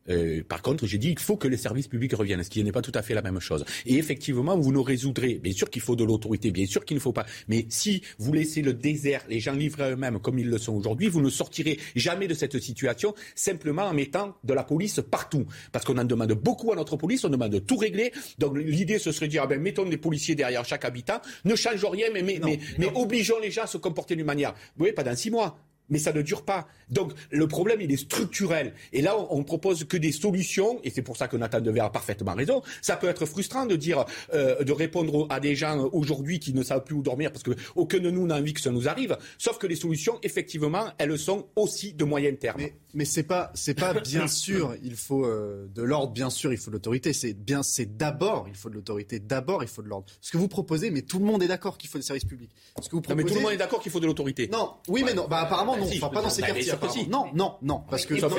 Euh, par contre, j'ai dit qu'il faut que les services publics reviennent, ce qui n'est pas tout à fait la même chose. Et effectivement, vous nous résoudrez. Bien sûr qu'il faut de l'autorité, bien sûr qu'il ne faut pas. Mais si vous laissez le désert, les gens livrés à eux-mêmes comme ils le sont aujourd'hui, vous ne sortirez jamais de cette situation simplement en mettant de la police partout. Parce qu'on en demande beaucoup à notre police, on demande de tout régler. Donc l'idée, ce serait de dire, ah ben, mettons des policiers derrière chaque habitant, ne changeons rien, mais, mais, mais, obligeons les gens à se comporter d'une manière. Vous voyez, pas dans six mois mais ça ne dure pas. Donc le problème, il est structurel. Et là, on, ne propose que des solutions, et c'est pour ça que Nathan Dever a parfaitement raison. Ça peut être frustrant de dire, euh, de répondre à des gens aujourd'hui qui ne savent plus où dormir, parce que aucun de nous n'a envie que ça nous arrive. Sauf que les solutions, effectivement, elles sont aussi de moyen terme. Mais c'est pas, c'est pas bien sûr. Il faut euh, de l'ordre, bien sûr, il faut de l'autorité. C'est bien, c'est d'abord, il faut de l'autorité. D'abord, il faut de l'ordre. Ce que vous proposez, mais tout le monde est d'accord qu'il faut des services publics. Ce que vous proposez... mais tout le monde est d'accord qu'il faut de l'autorité. Non, oui, mais non. Bah apparemment non. enfin, pas dans ces quartiers. Non, non, non, parce que. Sauf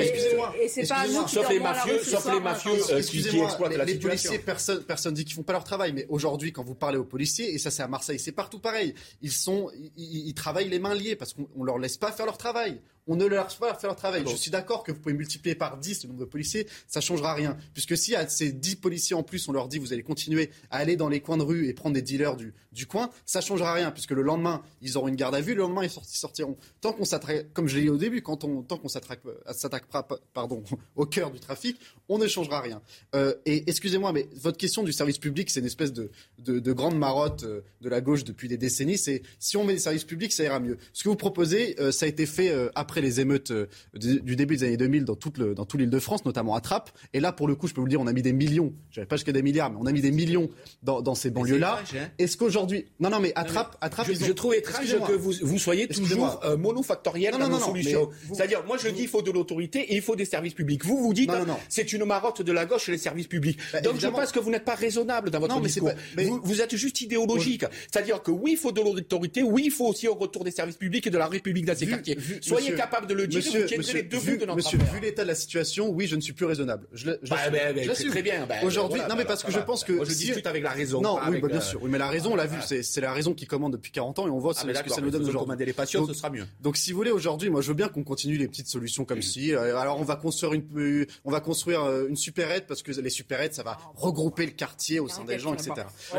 les mafieux, sauf les mafieux euh, qui exploitent la. Les policiers, personne, personne dit qu'ils font pas leur travail, mais aujourd'hui, quand vous parlez aux policiers, et ça c'est à Marseille, c'est partout pareil. Ils sont, ils travaillent les mains liées parce qu'on leur laisse pas faire leur travail on ne leur pas faire leur travail. Je suis d'accord que vous pouvez multiplier par 10 le nombre de policiers, ça ne changera rien. Puisque si à ces 10 policiers en plus, on leur dit vous allez continuer à aller dans les coins de rue et prendre des dealers du, du coin, ça ne changera rien. Puisque le lendemain, ils auront une garde à vue, le lendemain, ils sortiront. Tant qu'on s'attaque, comme je l'ai dit au début, quand on, tant qu'on s'attaque, euh, pardon, au cœur du trafic, on ne changera rien. Euh, et excusez-moi, mais votre question du service public, c'est une espèce de, de, grande marotte euh, de la gauche depuis des décennies. C'est si on met des services publics, ça ira mieux. Ce que vous proposez, ça a été fait après les émeutes euh, du début des années 2000 dans, toute le, dans tout l'île de France, notamment à Trappes. Et là, pour le coup, je peux vous le dire, on a mis des millions, je pas jusqu'à des milliards, mais on a mis des millions dans, dans ces banlieues-là. Hein. Est-ce qu'aujourd'hui. Non, non, mais Trappes. À je, je, trouve étrange que vous, vous soyez toujours euh, monofactoriel dans nos solutions. C'est-à-dire, moi, je dis il faut de l'autorité et il faut des services publics. Vous, vous dites c'est une marotte de la gauche les services publics. Bah, Donc, je pense que vous n'êtes pas raisonnable dans votre discours. vous, vous, êtes juste idéologique. C'est-à-dire que oui, il faut de l'autorité, oui, il faut aussi un retour des services publics et de la République dans ces quartiers. Soyez capable de le dire, monsieur, monsieur, vu, monsieur, vu l'état de la situation, oui, je ne suis plus raisonnable. Je, je, bah, bah, bah, très, bien. Aujourd'hui, non, mais parce que je pense que. Moi, je discute avec la raison. Non, oui, bien sûr. Oui, mais la raison, on l'a vu, c'est la raison qui commande depuis 40 ans et on voit ah, ce que ça nous donne aujourd'hui. les patients, ce sera mieux. Donc, si vous voulez, aujourd'hui, moi, je veux bien qu'on continue les petites solutions comme ci. Euh, alors, on va construire une, on va construire euh, une supérette parce que les supérettes, ça va regrouper le quartier au sein des gens, etc.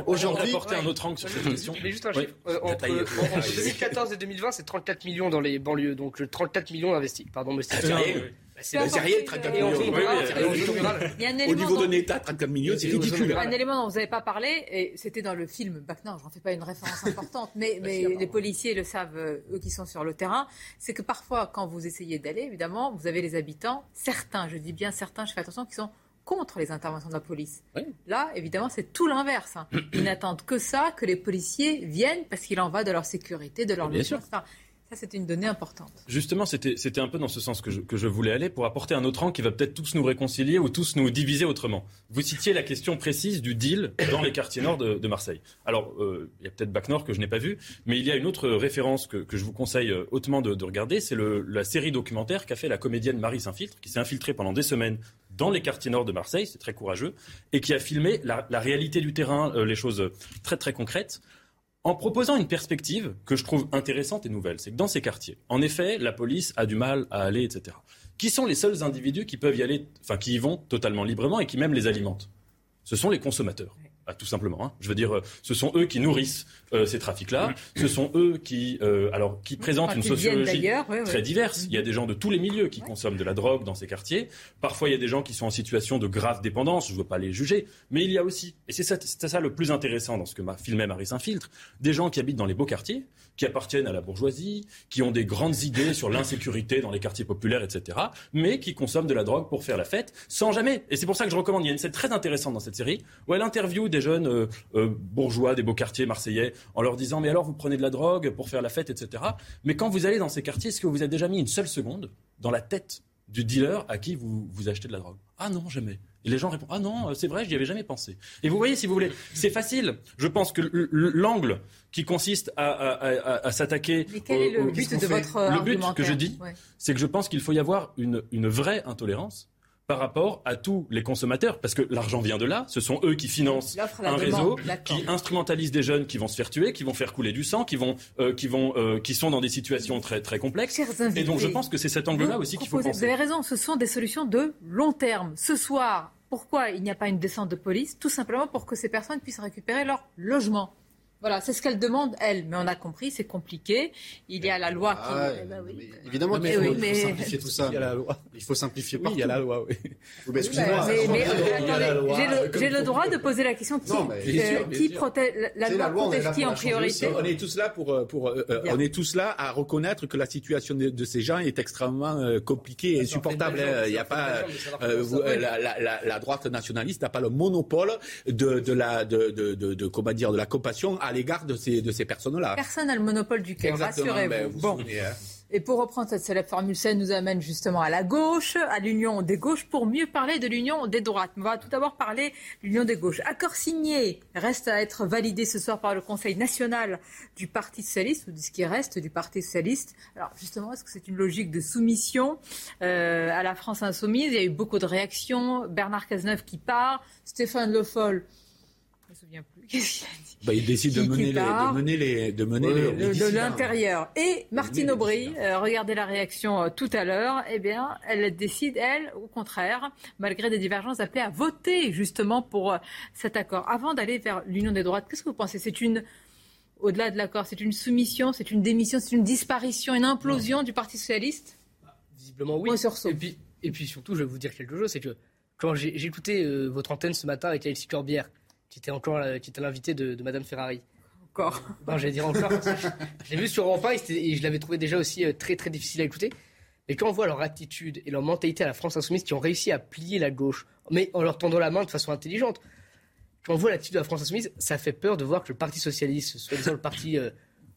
Aujourd'hui, apporter un autre angle sur cette question. Mais juste un chiffre. Euh, entre 2014 et 2020, c'est 34 millions dans les banlieues. Donc, 34 millions investis. Pardon, mais c'est c'est rien, 34 millions. Au niveau d'un État, 34 millions, c'est ridicule. Un élément dont vous n'avez pas parlé, et c'était dans le film Bacnan, je n'en fais pas une référence importante, mais, mais les policiers le savent, euh, eux qui sont sur le terrain, c'est que parfois, quand vous essayez d'aller, évidemment, vous avez les habitants, certains, je dis bien certains, je fais attention, qui sont contre les interventions de la police. Là, évidemment, c'est tout l'inverse. Hein. Ils n'attendent que ça, que les policiers viennent parce qu'il en va de leur sécurité, de leur bien sûr. Ça, c'est une donnée importante. Justement, c'était un peu dans ce sens que je, que je, voulais aller pour apporter un autre angle qui va peut-être tous nous réconcilier ou tous nous diviser autrement. Vous citiez la question précise du deal dans les quartiers nord de, de Marseille. Alors, euh, il y a peut-être Bac Nord que je n'ai pas vu, mais il y a une autre référence que, que je vous conseille euh, hautement de, de regarder. C'est la série documentaire qu'a fait la comédienne Marie Saint-Filtre, qui s'est infiltrée pendant des semaines dans les quartiers nord de Marseille, c'est très courageux, et qui a filmé la, la réalité du terrain, euh, les choses très très concrètes en proposant une perspective que je trouve intéressante et nouvelle. C'est que dans ces quartiers, en effet, la police a du mal à aller, etc. Qui sont les seuls individus qui peuvent y aller, enfin qui y vont totalement librement et qui même les alimentent? Ce sont les consommateurs. Ah, tout simplement. Hein. Je veux dire, euh, ce sont eux qui nourrissent euh, ces trafics-là. Ce sont eux qui, euh, alors, qui présentent une sociologie très diverse. Il y a des gens de tous les milieux qui consomment de la drogue dans ces quartiers. Parfois, il y a des gens qui sont en situation de grave dépendance. Je ne veux pas les juger, mais il y a aussi, et c'est ça, ça, le plus intéressant dans ce que m'a filmé Marie Saint-Filtre, des gens qui habitent dans les beaux quartiers, qui appartiennent à la bourgeoisie, qui ont des grandes idées sur l'insécurité dans les quartiers populaires, etc., mais qui consomment de la drogue pour faire la fête sans jamais. Et c'est pour ça que je recommande. Il y a une scène très intéressante dans cette série où elle interviewe des jeunes euh, euh, bourgeois des beaux quartiers marseillais en leur disant mais alors vous prenez de la drogue pour faire la fête, etc. Mais quand vous allez dans ces quartiers, est-ce que vous avez déjà mis une seule seconde dans la tête du dealer à qui vous, vous achetez de la drogue? Ah non, jamais. Et les gens répondent Ah non, c'est vrai, je n'y avais jamais pensé. Et vous voyez, si vous voulez, c'est facile. Je pense que l'angle qui consiste à, s'attaquer. Mais quel est le but de votre Le but que je dis, c'est que je pense qu'il faut y avoir une, une vraie intolérance par rapport à tous les consommateurs, parce que l'argent vient de là, ce sont eux qui financent un réseau, qui instrumentalisent des jeunes qui vont se faire tuer, qui vont faire couler du sang, qui vont, euh, qui vont, euh, qui sont dans des situations très très complexes. Et donc je pense que c'est cet angle-là aussi qu'il faut penser. Vous avez raison, ce sont des solutions de long terme. Ce soir, pourquoi il n'y a pas une descente de police? Tout simplement pour que ces personnes puissent récupérer leur logement. Voilà, c'est ce qu'elle demande, elle. Mais on a compris, c'est compliqué. Il y a la loi qui. Ah, eh ben évidemment qu'il faut, simplifier tout ça. Il y a la loi. Il faut simplifier partout. il y a la loi, oui. excusez-moi. j'ai le, droit de poser la question qui, euh, qui protège la, loi, protège qui en priorité On est tous là pour, euh, pour euh, on est tous là à reconnaître que la situation de, ces gens est extrêmement compliquée et insupportable. Il n'y a pas la, droite nationaliste n'a pas le monopole de, de la de, de, de, comment dire de la compassion à l'égard de ces, de ces personnes-là. Personne n'a le monopole du cœur, rassurez-vous. Ben, bon. Hein. Et pour reprendre cette célèbre formule, ça nous amène justement à la gauche, à l'union des gauches, pour mieux parler de l'union des droites. On va tout d'abord parler de l'union des gauches. Accord signé reste à être validé ce soir par le Conseil national du Parti socialiste, ou de ce qui reste du Parti socialiste. Alors justement, est-ce que c'est une logique de soumission euh, à la France insoumise? Il y a eu beaucoup de réactions. Bernard Cazeneuve qui part, Stéphane Le Foll je me souviens plus. Qu'est-ce qu'il a dit bah, Il décide de, mener les, de mener les, de mener les, de, l'intérieur. Et Martine Aubry, euh, regardez la réaction euh, tout à l'heure. Eh bien, elle décide, elle, au contraire, malgré des divergences, d'appeler à voter justement pour euh, cet accord. Avant d'aller vers l'union des droites, qu'est-ce que vous pensez? C'est une au-delà de l'accord, c'est une soumission, c'est une démission, c'est une disparition, une implosion du Parti socialiste? Visiblement oui. Et puis, et puis surtout, je vais vous dire quelque chose, c'est que quand j'ai écouté votre antenne ce matin avec Alexis Corbière, qui était encore euh, qui était l'invité de, de, Madame Ferrari. Encore. Non, j'allais dire encore. je l'ai vu sur Rampa et, je l'avais trouvé déjà aussi euh, très très difficile à écouter. Mais quand on voit leur attitude et leur mentalité à la France insoumise qui ont réussi à plier la gauche, mais en leur tendant la main de façon intelligente, quand on voit l'attitude de la France insoumise, ça fait peur de voir que le Parti socialiste, soit disant le parti euh,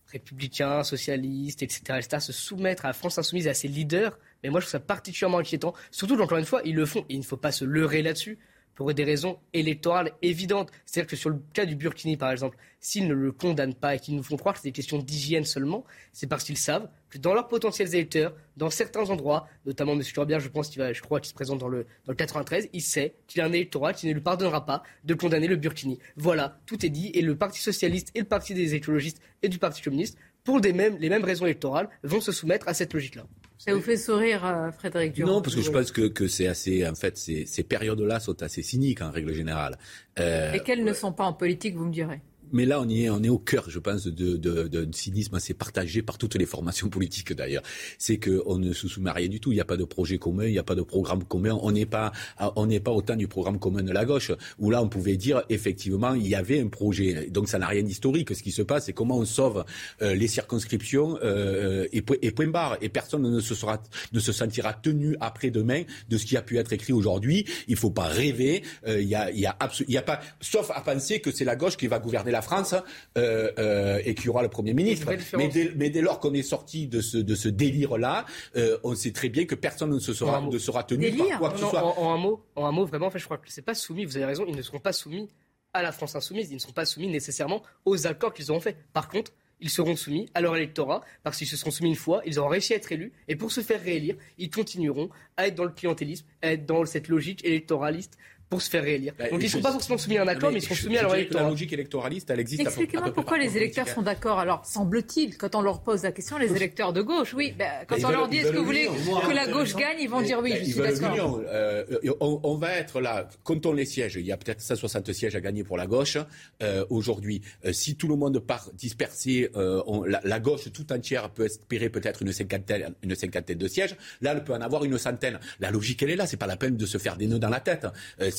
républicain, socialiste, etc., etc., se soumettre à la France insoumise et à ses leaders. Mais moi, je trouve ça particulièrement inquiétant. Surtout, encore une fois, ils le font et il ne faut pas se leurrer là-dessus pour des raisons électorales évidentes. C'est-à-dire que sur le cas du Burkini, par exemple, s'ils ne le condamnent pas et qu'ils nous font croire que c'est des questions d'hygiène seulement, c'est parce qu'ils savent que dans leurs potentiels électeurs, dans certains endroits, notamment M. Corbière, je pense qu'il va, je crois qu'il se présente dans le, dans le 93, il sait qu'il a un électorat qui ne lui pardonnera pas de condamner le Burkini. Voilà, tout est dit, et le Parti socialiste et le Parti des écologistes et du Parti communiste, pour les mêmes raisons électorales, vont se soumettre à cette logique-là. Ça vous fait sourire, euh, Frédéric Durand Non, parce que je pense que, que c'est assez, en fait, ces, ces périodes-là sont assez cyniques en règle générale. Euh, Et qu'elles ne sont pas en politique, vous me direz mais là, on y est, on est au cœur, je pense, d'un de, de, cynisme assez partagé par toutes les formations politiques d'ailleurs. C'est qu'on ne se soumet à rien du tout. Il n'y a pas de projet commun, il n'y a pas de programme commun. On n'est pas, on n'est pas autant du programme commun de la gauche, où là, on pouvait dire effectivement, il y avait un projet. Donc, ça n'a rien d'historique. Ce qui se passe, c'est comment on sauve euh, les circonscriptions euh, et, et, point barre. Et personne ne se, sera, ne se sentira tenu après-demain de ce qui a pu être écrit aujourd'hui. Il ne faut pas rêver. Euh, il y a, y a, y a pas, sauf à penser que c'est la gauche qui va gouverner la France euh, euh, et qu'il y aura le Premier ministre. Mais dès, lors qu'on est sorti de ce, de ce délire-là, euh, on sait très bien que personne ne, se sera, ne sera tenu par quoi que ce soit. En, un mot, en un mot, vraiment, je crois que c'est pas soumis, vous avez raison, ils ne seront pas soumis à la France insoumise, ils ne seront pas soumis nécessairement aux accords qu'ils auront faits. Par contre, ils seront soumis à leur électorat, parce qu'ils se seront soumis une fois, ils auront réussi à être élus, et pour se faire réélire, ils continueront à être dans le clientélisme, à être dans cette logique électoraliste pour se faire réélire. Bah, Donc ils ne sont pas forcément soumis à un accord, mais, ils sont soumis à leur électorat. La logique électoraliste, elle existe. Expliquez-moi pourquoi les électeurs sont d'accord. Alors, semble-t-il, quand on leur pose la question, les électeurs de gauche, oui, bah, quand on leur dit est-ce que vous voulez que la gauche gagne, ils vont dire oui, je suis d'accord. Euh, on, va être là, comptons les sièges, il y a peut-être 160 sièges à gagner pour la gauche euh, aujourd'hui. Euh, si tout le monde part dispersé, la, gauche tout entière peut espérer peut-être une cinquantaine, une cinquantaine de sièges. Là, elle peut en avoir une centaine. La logique, elle est là. C'est pas la peine de se faire des nœuds dans la tête.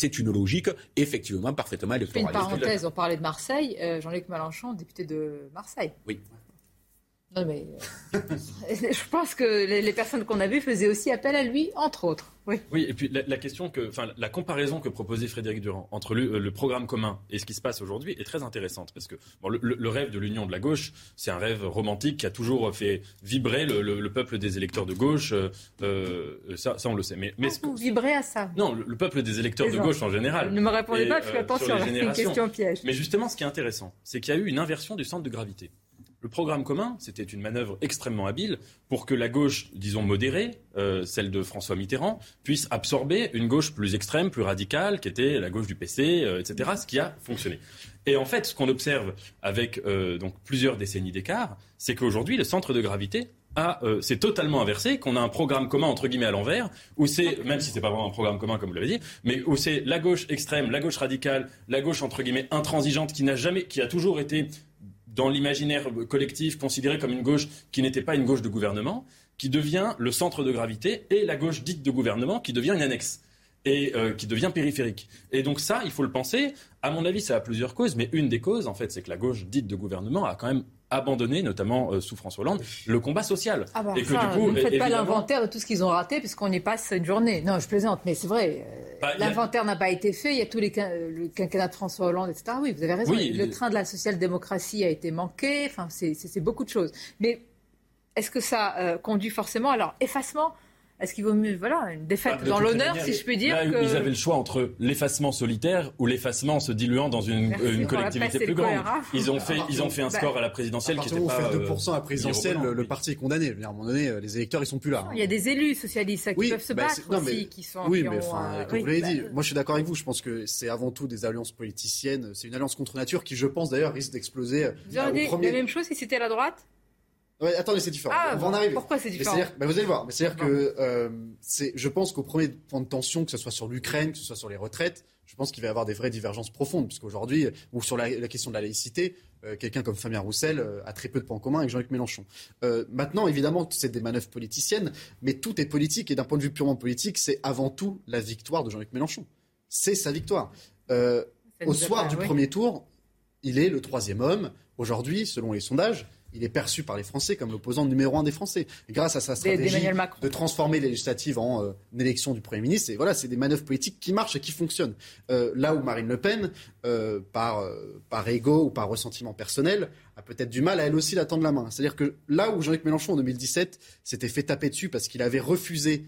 C'est une logique effectivement parfaitement électoraliste. Une parenthèse, on parlait de Marseille. Jean-Luc Mélenchon, député de Marseille. Oui. Non, mais euh, je pense que les, personnes qu'on a vues faisaient aussi appel à lui, entre autres. Oui. Oui, et puis la, question que, enfin, la comparaison que proposait Frédéric Durand entre le, le, programme commun et ce qui se passe aujourd'hui est très intéressante parce que bon, le, rêve de l'union de la gauche, c'est un rêve romantique qui a toujours fait vibrer le, peuple des électeurs de gauche. Euh, euh, ça, ça, on le sait. Mais, mais vous vibrez à ça? Non, le, peuple des électeurs de gauche en général. Ne me répondez pas, je fais attention, c'est une question piège. Mais justement, ce qui est intéressant, c'est qu'il y a eu une inversion du centre de gravité. Le programme commun, c'était une manœuvre extrêmement habile pour que la gauche, disons modérée, euh, celle de François Mitterrand, puisse absorber une gauche plus extrême, plus radicale, qui était la gauche du PC, euh, etc., ce qui a fonctionné. Et en fait, ce qu'on observe avec euh, plusieurs décennies d'écart, c'est qu'aujourd'hui, le centre de gravité c'est totalement inversé, qu'on a un programme commun entre guillemets à l'envers, où c'est, même si c'est pas vraiment un programme commun comme vous l'avez dit, mais où c'est la gauche extrême, la gauche radicale, la gauche entre guillemets intransigeante, qui n'a jamais, qui a toujours été dans l'imaginaire collectif considéré comme une gauche qui n'était pas une gauche de gouvernement, qui devient le centre de gravité, et la gauche dite de gouvernement qui devient une annexe et euh, qui devient périphérique. Et donc ça, il faut le penser. À mon avis, ça a plusieurs causes, mais une des causes, en fait, c'est que la gauche dite de gouvernement a quand même abandonné, notamment euh, sous François Hollande, le combat social. Ah bah, et que, du coup, ne faites pas l'inventaire de tout ce qu'ils ont raté, puisqu'on y passe cette journée. Non, je plaisante, mais c'est vrai. Euh, bah, l'inventaire n'a pas été fait. Il y a tous les le quinquennat de François Hollande, etc. Oui, vous avez raison. le train de la social-démocratie a été manqué. Enfin, c'est beaucoup de choses. Mais est-ce que ça conduit forcément? Alors, effacement est-ce qu'il vaut mieux, voilà, une défaite bah, dans l'honneur, si je puis dire que... Ils avaient le choix entre l'effacement solitaire ou l'effacement se diluant dans une, collectivité plus grande. Ils ont fait, ils ont fait un bah, score à la présidentielle qui était pas. Vous 2% à la présidentielle, le, parti est condamné. À un moment donné, euh, les électeurs, ils sont plus là. Il y a des élus socialistes qui peuvent se bah, battre aussi, qui sont. Oui, mais enfin, euh, comme vous l'avez dit, moi je suis d'accord avec vous. Je pense que c'est avant tout des alliances politiciennes. C'est une alliance contre nature qui, je pense d'ailleurs, risque d'exploser. Vous auriez la même chose si c'était à la droite? Ouais, attendez, c'est différent. Ah, on va en arriver. Pourquoi c'est différent bah, Vous allez voir. C'est-à-dire que euh, je pense qu'au premier point de tension, que ce soit sur l'Ukraine, que ce soit sur les retraites, je pense qu'il va y avoir des vraies divergences profondes, puisqu'aujourd'hui, ou sur la, question de la laïcité, euh, quelqu'un comme Fabien Roussel euh, a très peu de points en commun avec Jean-Luc Mélenchon. Euh, maintenant, évidemment, c'est des manœuvres politiciennes, mais tout est politique, et d'un point de vue purement politique, c'est avant tout la victoire de Jean-Luc Mélenchon. C'est sa victoire. au soir du premier tour, il est le troisième homme. Aujourd'hui, selon les sondages, il est perçu par les Français comme l'opposant numéro un des Français. grâce à sa stratégie de transformer les législatives en euh, élection du Premier ministre, et voilà, c'est des manœuvres politiques qui marchent et qui fonctionnent. Euh, là où Marine Le Pen, euh, par, par ego ou par ressentiment personnel, a peut-être du mal à elle aussi d'attendre la main. C'est-à-dire que là où Jean-Luc Mélenchon en 2017 s'était fait taper dessus parce qu'il avait refusé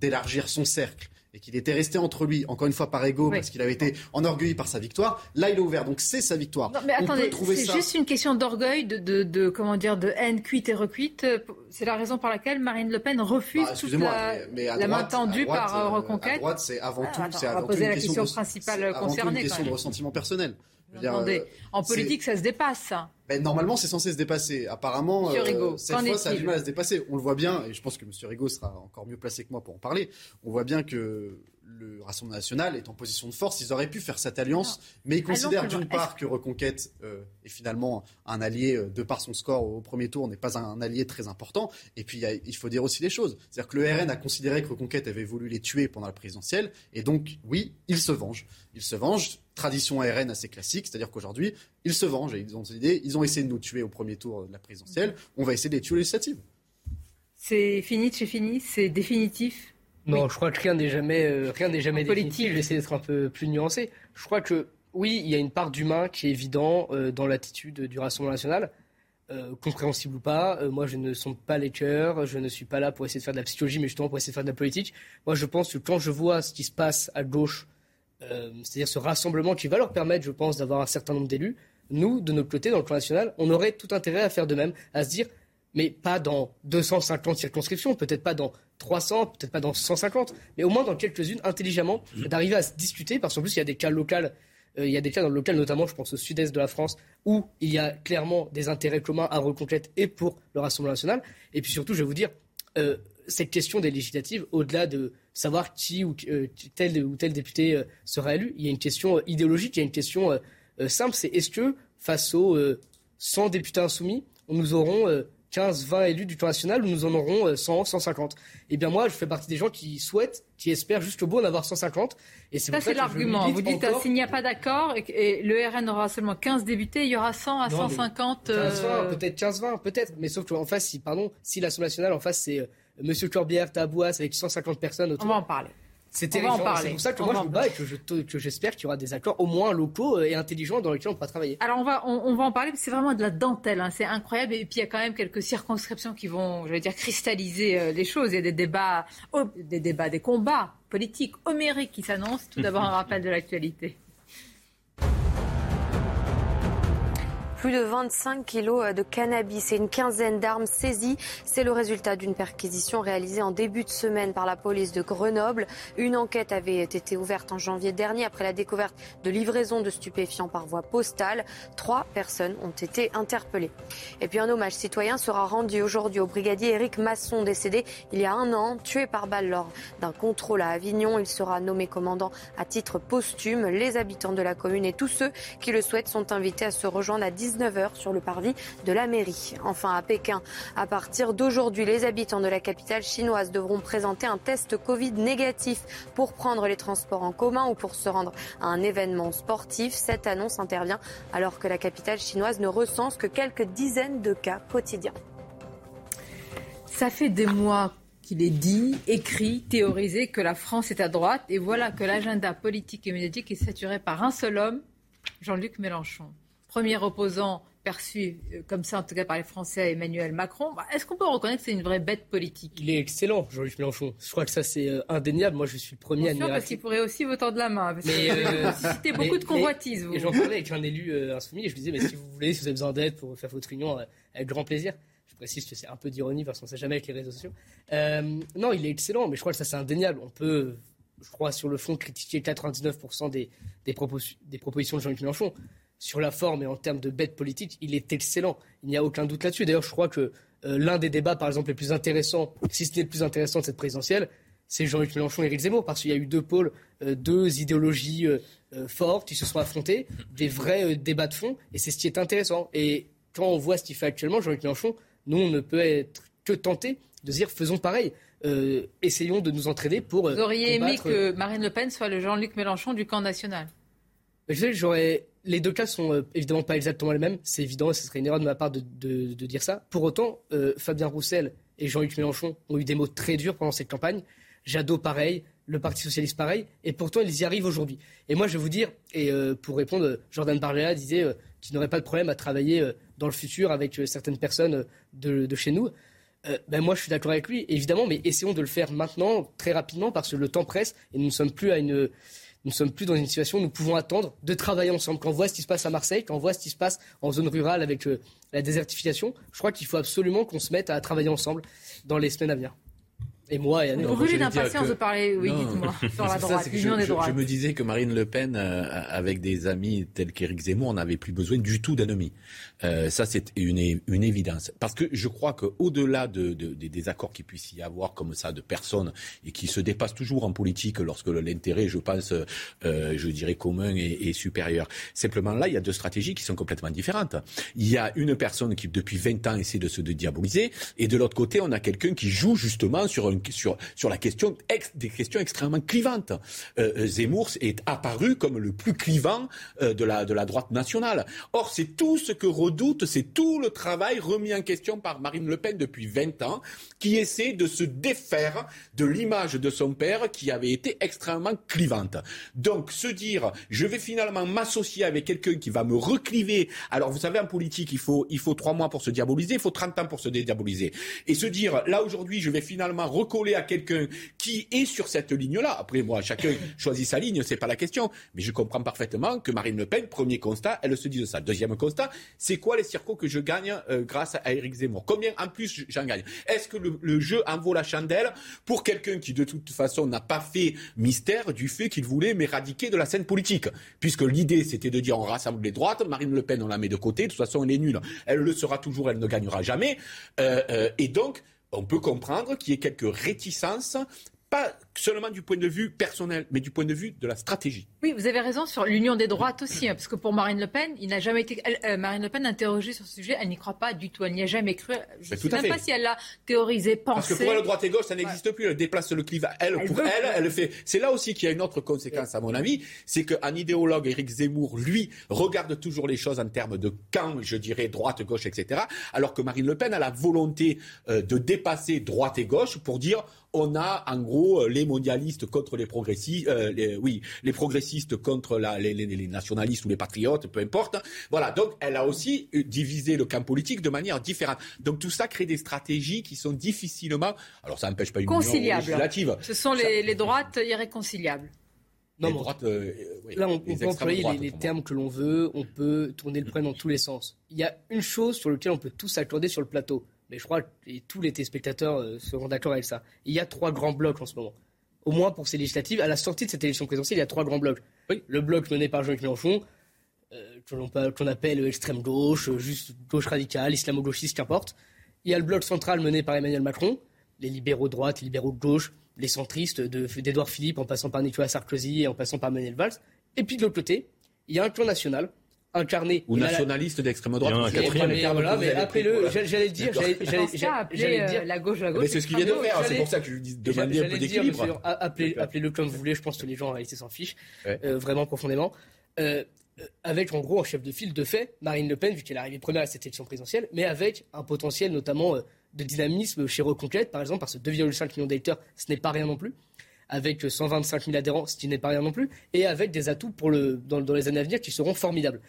d'élargir son cercle et qu'il était resté entre lui, encore une fois par ego, parce qu'il avait été enorgueilli par sa victoire. Là, il est ouvert, donc c'est sa victoire. Non, mais attendez, c'est juste une question d'orgueil, de, de, comment dire, de haine cuite et recuite. C'est la raison par laquelle Marine Le Pen refuse bah, toute la, la main tendue par Reconquête. À droite, c'est avant ah, tout, c'est avant tout une question, principale concernée. Une question de ressentiment personnel. Attendez, euh, en politique, ça se dépasse. Ben, normalement, c'est censé se dépasser. Apparemment, euh, cette fois, ça a du mal à se dépasser. On le voit bien, et je pense que M. Rigaud sera encore mieux placé que moi pour en parler. On voit bien que le Rassemblement national est en position de force. Ils auraient pu faire cette alliance, mais ils considèrent d'une part que Reconquête euh, est finalement un allié, de par son score au premier tour, n'est pas un, allié très important. Et puis, il faut dire aussi les choses. C'est-à-dire que le RN a considéré que Reconquête avait voulu les tuer pendant la présidentielle. Et donc, oui, ils se vengent. Ils se vengent tradition ARN assez classique, c'est-à-dire qu'aujourd'hui, ils se vengent et ils ont idée, ils ont essayé de nous tuer au premier tour de la présidentielle, on va essayer de les tuer aux législatives. C'est fini c'est fini, c'est définitif. Non, je crois que rien n'est jamais, euh, rien n'est jamais définitif. Je vais essayer d'être un peu plus nuancé. Je crois que oui, il y a une part d'humain qui est évident euh, dans l'attitude du Rassemblement national. Euh, compréhensible ou pas, moi je ne sens pas les cœurs, je ne suis pas là pour essayer de faire de la psychologie, mais justement pour essayer de faire de la politique. Moi je pense que quand je vois ce qui se passe à gauche euh, c'est-à-dire ce rassemblement qui va leur permettre, je pense, d'avoir un certain nombre d'élus, nous, de notre côté, dans le plan national, on aurait tout intérêt à faire de même, à se dire mais pas dans 250 circonscriptions, peut-être pas dans 300, peut-être pas dans 150, mais au moins dans quelques-unes, intelligemment, mmh. d'arriver à se discuter, parce qu'en plus, il y a des cas locaux. Euh, il y a des cas dans le local, notamment, je pense au sud-est de la France, où il y a clairement des intérêts communs à Reconquête et pour le Rassemblement national. Et puis surtout, je vais vous dire, euh, cette question des législatives, au-delà de savoir qui ou euh, tel ou tel député sera élu, il y a une question idéologique, il y a une question simple, c'est est-ce que face aux 100 députés insoumis, nous aurons 15, 20 élus du tour national, nous en aurons 100, 150. Eh bien moi, je fais partie des gens qui souhaitent, qui espèrent jusqu'au bout en avoir 150. Et c'est ça, c'est l'argument. Vous dites, s'il n'y a pas d'accord et, le RN aura seulement 15 députés, il y aura 100 à 150... 15, 20, peut-être 15, 20, peut-être. Mais sauf qu'en face, si, pardon, si l'Assemblée nationale, en face, c'est euh, Monsieur Corbière, Tabouas, avec 150 personnes autour. On va en parler. C'est terrible. C'est pour ça que moi je me bats et que, j'espère qu'il y aura des accords au moins locaux et intelligents dans lesquels on pourra travailler. Alors on va, on, va en parler, c'est vraiment de la dentelle, hein. c'est incroyable. Et puis il y a quand même quelques circonscriptions qui vont, je vais dire, cristalliser euh, les choses. Il y a des débats, oh, des débats, des combats politiques homériques qui s'annoncent. Tout d'abord un rappel de l'actualité. Plus de 25 kilos euh, de cannabis et une quinzaine d'armes saisies. C'est le résultat d'une perquisition réalisée en début de semaine par la police de Grenoble. Une enquête avait été ouverte en janvier dernier après la découverte de livraison de stupéfiants par voie postale. Trois personnes ont été interpellées. Et puis un hommage citoyen sera rendu aujourd'hui au brigadier Éric Masson, décédé il y a un an, tué par balle lors d'un contrôle à Avignon. Il sera nommé commandant à titre posthume. Les habitants de la commune et tous ceux qui le souhaitent sont invités à se rejoindre à 10 19h sur le parvis de la mairie. Enfin, à Pékin, à partir d'aujourd'hui, les habitants de la capitale chinoise devront présenter un test Covid négatif pour prendre les transports en commun ou pour se rendre à un événement sportif. Cette annonce intervient alors que la capitale chinoise ne recense que quelques dizaines de cas quotidiens. Ça fait des mois qu'il est dit, écrit, théorisé que la France est à droite. Et voilà que l'agenda politique et médiatique est saturé par un seul homme, Jean-Luc Mélenchon premier opposant perçu euh, comme ça, en tout cas par les Français, Emmanuel Macron. Bah, est-ce qu'on peut reconnaître que c'est une vraie bête politique? Il est excellent, Jean-Luc Mélenchon. Je crois que ça, c'est euh, indéniable. Moi, je suis le premier à parce qu'il pourrait aussi vous tendre la main. Parce mais euh, c'était beaucoup de convoitises. Et j'en parlais avec un élu insoumis et je lui disais, mais si vous voulez, si vous avez besoin d'aide pour faire votre réunion, avec grand plaisir. Je précise que c'est un peu d'ironie parce qu'on ne sait jamais avec les réseaux sociaux. non, il est excellent, mais je crois que ça, c'est indéniable. On peut, je crois, sur le fond, critiquer 99% des, des, des propositions de Jean-Luc Mélenchon sur la forme et en termes de bête politique, il est excellent. Il n'y a aucun doute là-dessus. D'ailleurs, je crois que euh, l'un des débats, par exemple, les plus intéressants, si ce n'est le plus intéressant de cette présidentielle, c'est Jean-Luc Mélenchon et Éric Zemmour, parce qu'il y a eu deux pôles, euh, deux idéologies euh, fortes qui se sont affrontées, des vrais débats de fond, et c'est ce qui est intéressant. Et quand on voit ce qu'il fait actuellement, Jean-Luc Mélenchon, nous, on ne peut être que tenté de dire faisons pareil. essayons de nous entraider pour. Vous auriez aimé que Marine Le Pen soit le Jean-Luc Mélenchon du camp national? J'aurais les deux cas sont euh, évidemment pas exactement les mêmes, c'est évident, et ce serait une erreur de ma part de, dire ça. Pour autant, euh, Fabien Roussel et Jean-Luc Mélenchon ont eu des mots très durs pendant cette campagne. Jadot, pareil, le Parti Socialiste, pareil, et pourtant ils y arrivent aujourd'hui. Et moi, je vais vous dire, et euh, pour répondre, Jordan Bardella disait qu'il n'aurait pas de problème à travailler dans le futur avec certaines personnes de, chez nous. ben moi, je suis d'accord avec lui, évidemment, mais essayons de le faire maintenant, très rapidement, parce que le temps presse et nous ne sommes plus à une nous ne sommes plus dans une situation où nous pouvons attendre de travailler ensemble. Quand on voit ce qui se passe à Marseille, quand on voit ce qui se passe en zone rurale avec euh, la désertification, je crois qu'il faut absolument qu'on se mette à travailler ensemble dans les semaines à venir et moi et brûlez d'impatience de parler, oui, dites-moi, sur la droite, l'union des droites. Je me disais que Marine Le Pen, euh, avec des amis tels qu'Éric Zemmour, n'avait plus besoin du tout d'ennemis. Euh, ça, c'est une, une évidence. Parce que je crois qu'au-delà de, de, des désaccords qu'il puisse y avoir comme ça de personnes et qui se dépassent toujours en politique lorsque l'intérêt, je pense, euh, je dirais commun et, et, supérieur. Simplement là, il y a deux stratégies qui sont complètement différentes. Il y a une personne qui, depuis 20 ans, essaie de se diaboliser et de l'autre côté, on a quelqu'un qui joue justement sur un sur, la question des questions extrêmement clivantes. Euh, euh, Zemmour est apparu comme le plus clivant euh, de, la, de la droite nationale. Or, c'est tout ce que redoute, c'est tout le travail remis en question par Marine Le Pen depuis 20 ans, qui essaie de se défaire de l'image de son père qui avait été extrêmement clivante. Donc, se dire, je vais finalement m'associer avec quelqu'un qui va me recliver. Alors, vous savez, en politique, il faut, il faut trois mois pour se diaboliser, il faut 30 ans pour se dédiaboliser. Et se dire, là, aujourd'hui, je vais finalement recoller à quelqu'un qui est sur cette ligne-là. Après, moi, chacun choisit sa ligne, c'est pas la question. Mais je comprends parfaitement que Marine Le Pen, premier constat, elle se dise ça. Deuxième constat, c'est quoi les circos que je gagne euh, grâce à Éric Zemmour? Combien en plus j'en gagne? Est-ce que le, jeu en vaut la chandelle pour quelqu'un qui, de toute façon, n'a pas fait mystère du fait qu'il voulait m'éradiquer de la scène politique? Puisque l'idée, c'était de dire on rassemble les droites, Marine Le Pen, on la met de côté, de toute façon, elle est nulle. Elle le sera toujours, elle ne gagnera jamais. Euh, euh, et donc, on peut comprendre qu'il y ait quelques réticences pas seulement du point de vue personnel, mais du point de vue de la stratégie. Oui, vous avez raison sur l'union des droites aussi, hein, parce que pour Marine Le Pen, il n'a jamais été. Euh, Marine Le Pen interrogée sur ce sujet, elle n'y croit pas du tout, elle n'y a jamais cru. Je ne sais même pas si elle l'a théorisé, pensé. Parce que pour elle, droite et gauche, ça n'existe plus. Elle déplace le clivage. Elle, pour elle, elle, fait. C'est là aussi qu'il y a une autre conséquence, à mon avis, c'est qu'un idéologue, Éric Zemmour, lui, regarde toujours les choses en termes de camp, je dirais droite, gauche, etc. Alors que Marine Le Pen a la volonté euh, de dépasser droite et gauche pour dire on a en gros euh, les mondialistes contre les progressistes, euh, oui, les progressistes contre les, nationalistes ou les patriotes, peu importe. Voilà, donc elle a aussi euh, divisé le camp politique de manière différente. Donc tout ça crée des stratégies qui sont difficilement, alors ça n'empêche pas une union législative. Ce sont les, droites irréconciliables. Non, les droites, là, on, peut employer les, termes que l'on veut, on peut tourner le point dans tous les sens. Il y a une chose sur laquelle on peut tous s'accorder sur le plateau mais je crois que tous les téléspectateurs euh, seront d'accord avec ça. Il y a trois grands blocs en ce moment. Au moins pour ces législatives, à la sortie de cette élection présidentielle, il y a trois grands blocs. Le bloc mené par Jean-Luc Mélenchon, euh, qu'on appelle extrême gauche, juste gauche radicale, islamo-gauchiste, qu'importe. Il y a le bloc central mené par Emmanuel Macron, les libéraux de droite, les libéraux de gauche, les centristes d'Edouard Philippe, en passant par Nicolas Sarkozy et en passant par Manuel Valls. Et puis de l'autre côté, il y a un clan national incarné. Ou nationaliste d'extrême droite. mais appelez-le, j'allais le dire, j'allais dire la gauche la gauche. Mais c'est ce qu'il vient de faire, c'est pour ça que je dis demander un peu d'équilibre. Appelez-le comme vous voulez, je pense que les gens en réalité s'en fichent, euh, vraiment profondément. Euh, avec en gros un chef de file de fait, Marine Le Pen, vu qu'elle est arrivée première à cette élection présidentielle, mais avec un potentiel notamment euh, de dynamisme chez Reconquête, par exemple, parce que 2,5 millions d'électeurs, ce n'est pas rien non plus avec 125 000 adhérents, ce qui n'est pas rien non plus, et avec des atouts pour le, dans, les années à venir qui seront formidables.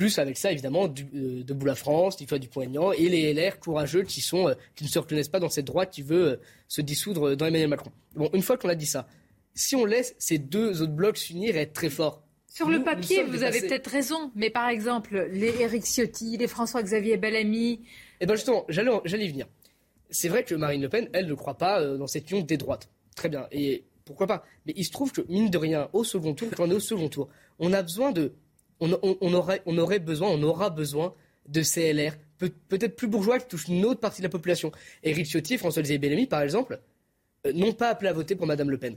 Plus avec ça, évidemment, du, euh, Debout la France, du Poignant et les LR courageux qui, sont, euh, qui ne se reconnaissent pas dans cette droite qui veut euh, se dissoudre dans Emmanuel Macron. Bon, une fois qu'on a dit ça, si on laisse ces deux autres blocs s'unir et être très forts, sur le papier, vous avez peut-être raison, mais par exemple, les Éric Ciotti, les François-Xavier Bellamy. Eh bien justement, j'allais, j'allais y venir. C'est vrai que Marine Le Pen, elle ne croit pas dans cette union des droites. Très bien. Et pourquoi pas? Mais il se trouve que, mine de rien, au second tour, quand on est au second tour, on a besoin de. On, aurait, aura besoin de CLR, peut-être plus bourgeois, qui touchent une autre partie de la population. Éric Ciotti et François-Xavier Bellamy, par exemple, euh, n'ont pas appelé à voter pour Mme Le Pen.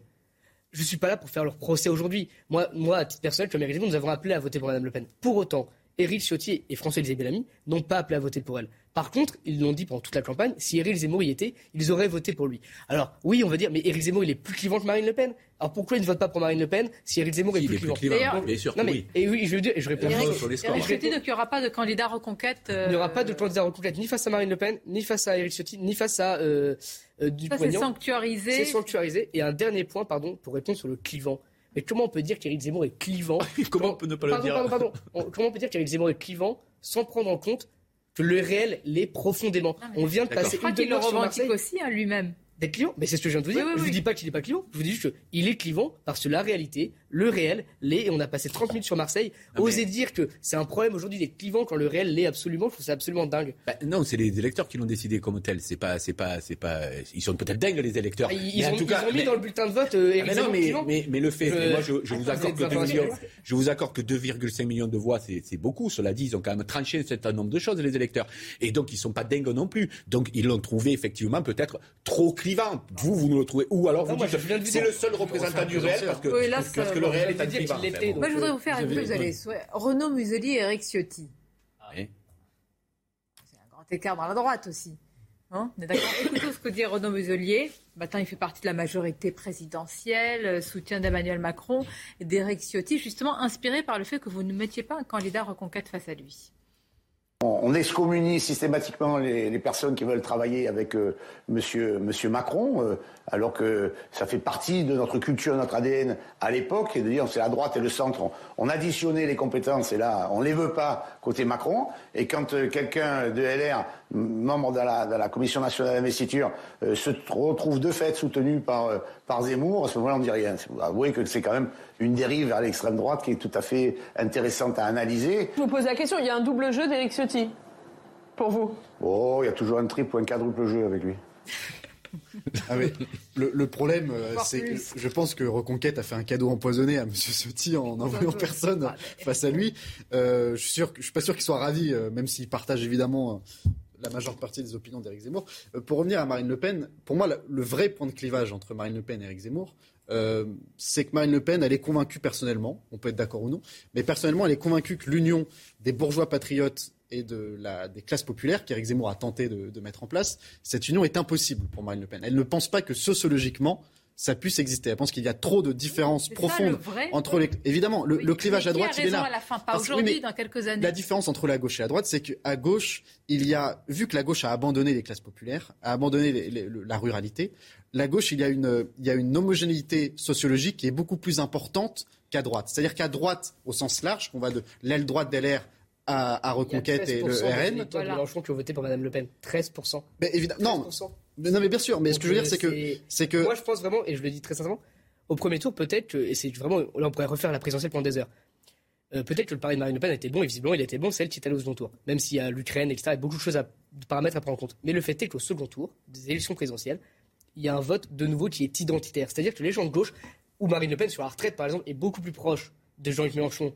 Je ne suis pas là pour faire leur procès aujourd'hui. Moi, à titre personnel, comme Éric nous avons appelé à voter pour Mme Le Pen. Pour autant, Éric Ciotti et François-Xavier Bellamy n'ont pas appelé à voter pour elle. Par contre, ils l'ont dit pendant toute la campagne, si Éric Zemmour y était, ils auraient voté pour lui. Alors, oui, on va dire, mais Éric Zemmour, il est plus clivant que Marine Le Pen. Alors pourquoi il ne vote pas pour Marine Le Pen si Éric Zemmour est plus clivant, Bien sûr non, mais, Et oui, je, veux dire, je réponds sur les scores. Éric qu'il n'y aura pas de candidat reconquête. Il n'y aura pas de candidat reconquête ni face à Marine Le Pen, ni face à Éric Ciotti, ni face à euh, euh, c'est sanctuarisé. C'est sanctuarisé. Et un dernier point, pardon, pour répondre sur le clivant. Mais comment on peut dire qu'Éric Zemmour est clivant Comment on peut ne pas le dire pardon, pardon. comment on peut dire qu'Éric Zemmour est clivant sans prendre en compte que le réel l'est profondément? On vient de passer une demi-heure sur Marseille. aussi hein, lui-même d'être clivant. Mais c'est ce que je viens de vous dire. je ne vous dis pas qu'il n'est pas clivant. Je vous dis juste qu'il est clivant parce que la réalité, le réel, l'est. Et on a passé 30 minutes sur Marseille. Ah, Oser dire que c'est un problème aujourd'hui d'être clivant quand le réel l'est absolument, je trouve ça absolument dingue. Bah, non, c'est les électeurs qui l'ont décidé comme tel. C'est pas, c'est pas, c'est pas. Ils sont peut-être dingues les électeurs. Ah, ils, ont, mis dans le bulletin de vote. Euh, ah, mais non, mais, mais, le fait. Moi, je, vous accorde que 2 millions. Je vous accorde que 2,5 millions de voix, c'est beaucoup. Cela dit, ils ont quand même tranché un certain nombre de choses les électeurs. Et donc, ils sont pas dingues non plus. Donc, ils l'ont trouvé effectivement peut-être trop clivant. Vous, vous nous le trouvez où alors? Vous dites c'est le seul représentant du réel parce que, parce que le réel est un Moi, je voudrais vous faire un vous allez Renaud Museli et Eric Ciotti. C'est un grand écart dans la droite aussi. Hein? Écoutez ce que dit Renaud Muselier. Maintenant, il fait partie de la majorité présidentielle, euh, soutien d'Emmanuel Macron et d'Eric Ciotti, justement inspiré par le fait que vous ne mettiez pas un candidat reconquête face à lui. On excommunie systématiquement les, personnes qui veulent travailler avec euh, monsieur, monsieur Macron, euh, alors que ça fait partie de notre culture, notre ADN à l'époque, et de dire c'est la droite et le centre. On, additionnait les compétences, et là, on ne les veut pas côté Macron. Et quand euh, quelqu'un de LR, membre de la, Commission nationale d'investiture, se retrouve de fait soutenu par, Zemmour, à ce moment-là, on ne dit rien. Avouez que c'est quand même une dérive vers l'extrême droite qui est tout à fait intéressante à analyser. Je vous pose la question, il y a un double jeu d'Éric Ciotti pour vous? Oh, il y a toujours un triple ou un quadruple jeu avec lui. Ah le, problème, euh, c'est que je pense que Reconquête a fait un cadeau empoisonné à M. Ciotti en envoyant personne face à lui. Euh, je suis sûr, je suis pas sûr qu'il soit ravi, euh, même s'il partage évidemment la majeure partie des opinions d'Éric Zemmour. pour revenir à Marine Le Pen, pour moi, le vrai point de clivage entre Marine Le Pen et Éric Zemmour, c'est que Marine Le Pen, elle est convaincue personnellement, on peut être d'accord ou non, mais personnellement, elle est convaincue que l'union des bourgeois patriotes et de la, des classes populaires qu'Éric Zemmour a tenté de, mettre en place, cette union est impossible pour Marine Le Pen. Elle ne pense pas que sociologiquement, ça puisse exister. Elle pense qu'il y a trop de différences profondes entre les. Évidemment, le, clivage à droite, il est là. À la fin, pas aujourd'hui, dans quelques années. La différence entre la gauche et la droite, c'est qu'à gauche, il y a, vu que la gauche a abandonné les classes populaires, a abandonné la ruralité, la gauche, il y, a une, il y a une homogénéité sociologique qui est beaucoup plus importante qu'à droite. C'est-à-dire qu'à droite, au sens large, qu'on va de l'aile droite d'LR à, Reconquête et le RN. Toi, Mélenchon qui ont voté pour Mme Le Pen. 13%. Mais évidemment. Non. Non, mais bien sûr. Mais ce que je veux dire, c'est que, c'est que. Moi, je pense vraiment, et je le dis très sincèrement, au premier tour, peut-être que, et c'est vraiment, là, on pourrait refaire la présidentielle pendant des heures. Euh, peut-être que le pari de Marine Le Pen était bon, et visiblement, il était bon, celle qui est allée au second tour. Même s'il y a l'Ukraine, etc., il y a beaucoup de choses à, de paramètres à prendre en compte. Mais le fait est qu'au second tour, des élections présidentielles, il y a un vote de nouveau qui est identitaire. C'est-à-dire que les gens de gauche, ou Marine Le Pen sur la retraite, par exemple, est beaucoup plus proche de Jean-Luc Mélenchon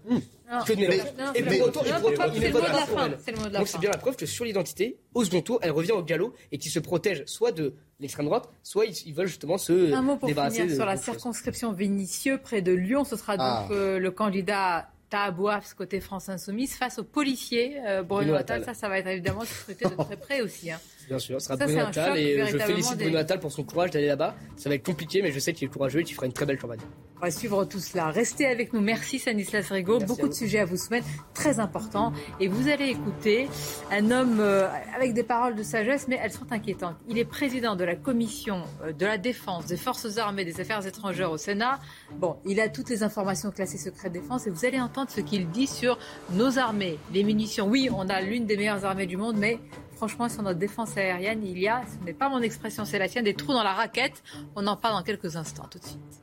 que de Mélenchon. Et pour autant, il ne vote pas pour elle. Donc c'est bien la preuve que sur l'identité, au second tour, elle revient au galop et qui se protège soit de l'extrême droite, soit ils, veulent justement se Un mot pour finir sur la circonscription Vénitieux près de Lyon. Ce sera donc ah. euh, le candidat Tahabouaf, côté France Insoumise, face aux policiers euh, Bruno Attal. Ça, ça va être évidemment scruté de très près aussi. Hein. Bien sûr, ce sera Bruno Attal et je félicite Bruno Attal pour son courage d'aller là-bas. Ça va être compliqué, mais je sais qu'il est courageux et qu'il fera une très belle campagne. On va suivre tout cela. Restez avec nous. Merci Stanislas Rigaud. Beaucoup de sujets à vous soumettre, très importants. Et vous allez écouter un homme euh, avec des paroles de sagesse, mais elles sont inquiétantes. Il est président de la commission euh, de la défense des forces armées des affaires étrangères au Sénat. Bon, il a toutes les informations classées secret défense et vous allez entendre ce qu'il dit sur nos armées, les munitions. Oui, on a l'une des meilleures armées du monde, mais franchement, sur notre défense aérienne, il y a, ce n'est pas mon expression, c'est la sienne, des trous dans la raquette. On en parle dans quelques instants, tout de suite.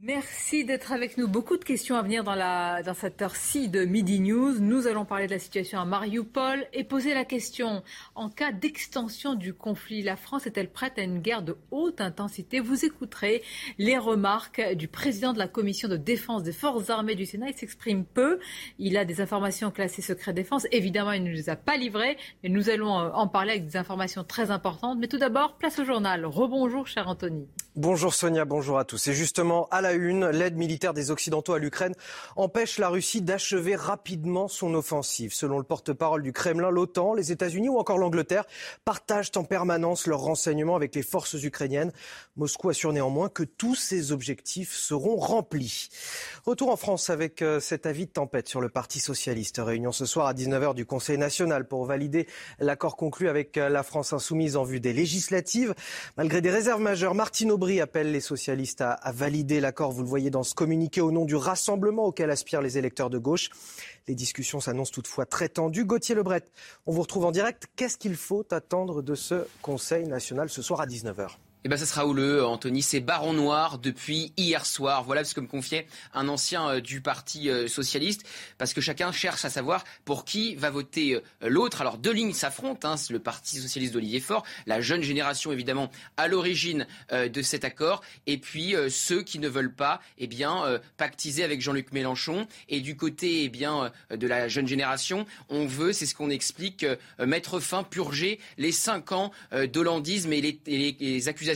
Merci d'être avec nous. Beaucoup de questions à venir dans, cette heure-ci de Midi News. Nous allons parler de la situation à Mariupol et poser la question en cas d'extension du conflit, la France est-elle prête à une guerre de haute intensité? Vous écouterez les remarques du président de la commission de défense des forces armées du Sénat. Il s'exprime peu. Il a des informations classées secret défense. Évidemment, il ne les a pas livrées, mais nous allons euh, en parler avec des informations très importantes. Mais tout d'abord, place au journal. Rebonjour, cher Anthony. Bonjour Sonia, bonjour à tous. Et justement, à la une, l'aide militaire des Occidentaux à l'Ukraine empêche la Russie d'achever rapidement son offensive. Selon le porte-parole du Kremlin, l'OTAN, les États-Unis ou encore l'Angleterre partagent en permanence leurs renseignements avec les forces ukrainiennes. Moscou assure néanmoins que tous ces objectifs seront remplis. Retour en France avec euh, cet avis de tempête sur le Parti socialiste. Réunion ce soir à 19h du Conseil national pour valider l'accord conclu avec euh, la France insoumise en vue des législatives. Malgré des réserves majeures, Martine Aubry appelle les socialistes à, valider l'accord, vous le voyez dans ce communiqué, au nom du rassemblement auquel aspirent les électeurs de gauche. Les discussions s'annoncent toutefois très tendues. Gauthier Lebret, on vous retrouve en direct. Qu'est-ce qu'il faut attendre de ce Conseil national ce soir à 19h eh ben, ça sera houleux, Anthony. C'est baron noir depuis hier soir. Voilà ce que me confiait un ancien euh, du Parti euh, socialiste, parce que chacun cherche à savoir pour qui va voter euh, l'autre. Alors deux lignes s'affrontent. Hein. le Parti socialiste d'Olivier Faure, la jeune génération évidemment à l'origine de cet accord, et puis ceux qui ne veulent pas, eh bien, pactiser avec Jean-Luc Mélenchon. Et du côté, eh bien, de la jeune génération, on veut, c'est ce qu'on explique, mettre fin, purger les cinq ans d'hollandisme et les accusations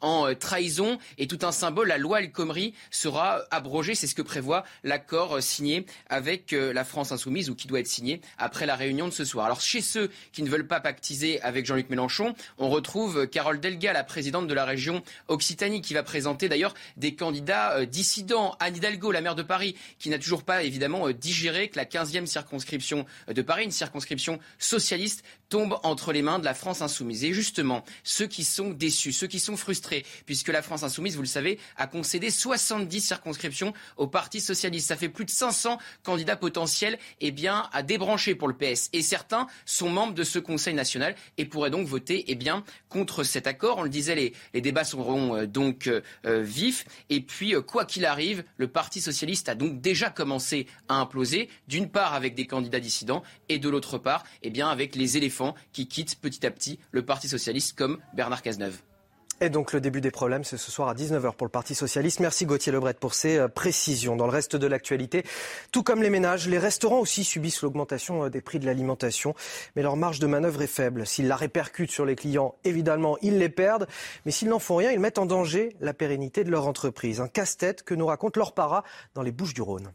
en trahison et tout un symbole, la loi El Khomri sera abrogée. C'est ce que prévoit l'accord signé avec la France insoumise ou qui doit être signé après la réunion de ce soir. Alors chez ceux qui ne veulent pas pactiser avec Jean-Luc Mélenchon, on retrouve Carole Delga, la présidente de la région Occitanie, qui va présenter d'ailleurs des candidats dissidents. Anne Hidalgo, la maire de Paris, qui n'a toujours pas évidemment digéré que la 15e circonscription de Paris, une circonscription socialiste, tombe entre les mains de la France insoumise. Et justement, ceux qui sont déçus, ceux qui sont frustrés, puisque la France insoumise, vous le savez, a concédé 70 circonscriptions au Parti socialiste. Ça fait plus de 500 candidats potentiels eh bien, à débrancher pour le PS. Et certains sont membres de ce Conseil national et pourraient donc voter eh bien, contre cet accord. On le disait, les, débats seront euh, donc euh, euh, vifs. Et puis, quoi qu'il arrive, le Parti socialiste a donc déjà commencé à imploser, d'une part avec des candidats dissidents et de l'autre part eh bien, avec les éléphants qui quittent petit à petit le Parti socialiste comme Bernard Cazeneuve. Et donc le début des problèmes, c'est ce soir à 19h pour le Parti socialiste. Merci Gauthier Lebret pour ces euh, précisions. Dans le reste de l'actualité, tout comme les ménages, les restaurants aussi subissent l'augmentation euh, des prix de l'alimentation. Mais leur marge de manœuvre est faible. S'ils la répercutent sur les clients, évidemment, ils les perdent. Mais s'ils n'en font rien, ils mettent en danger la pérennité de leur entreprise. Un casse-tête que nous raconte Laure Para dans les Bouches du Rhône.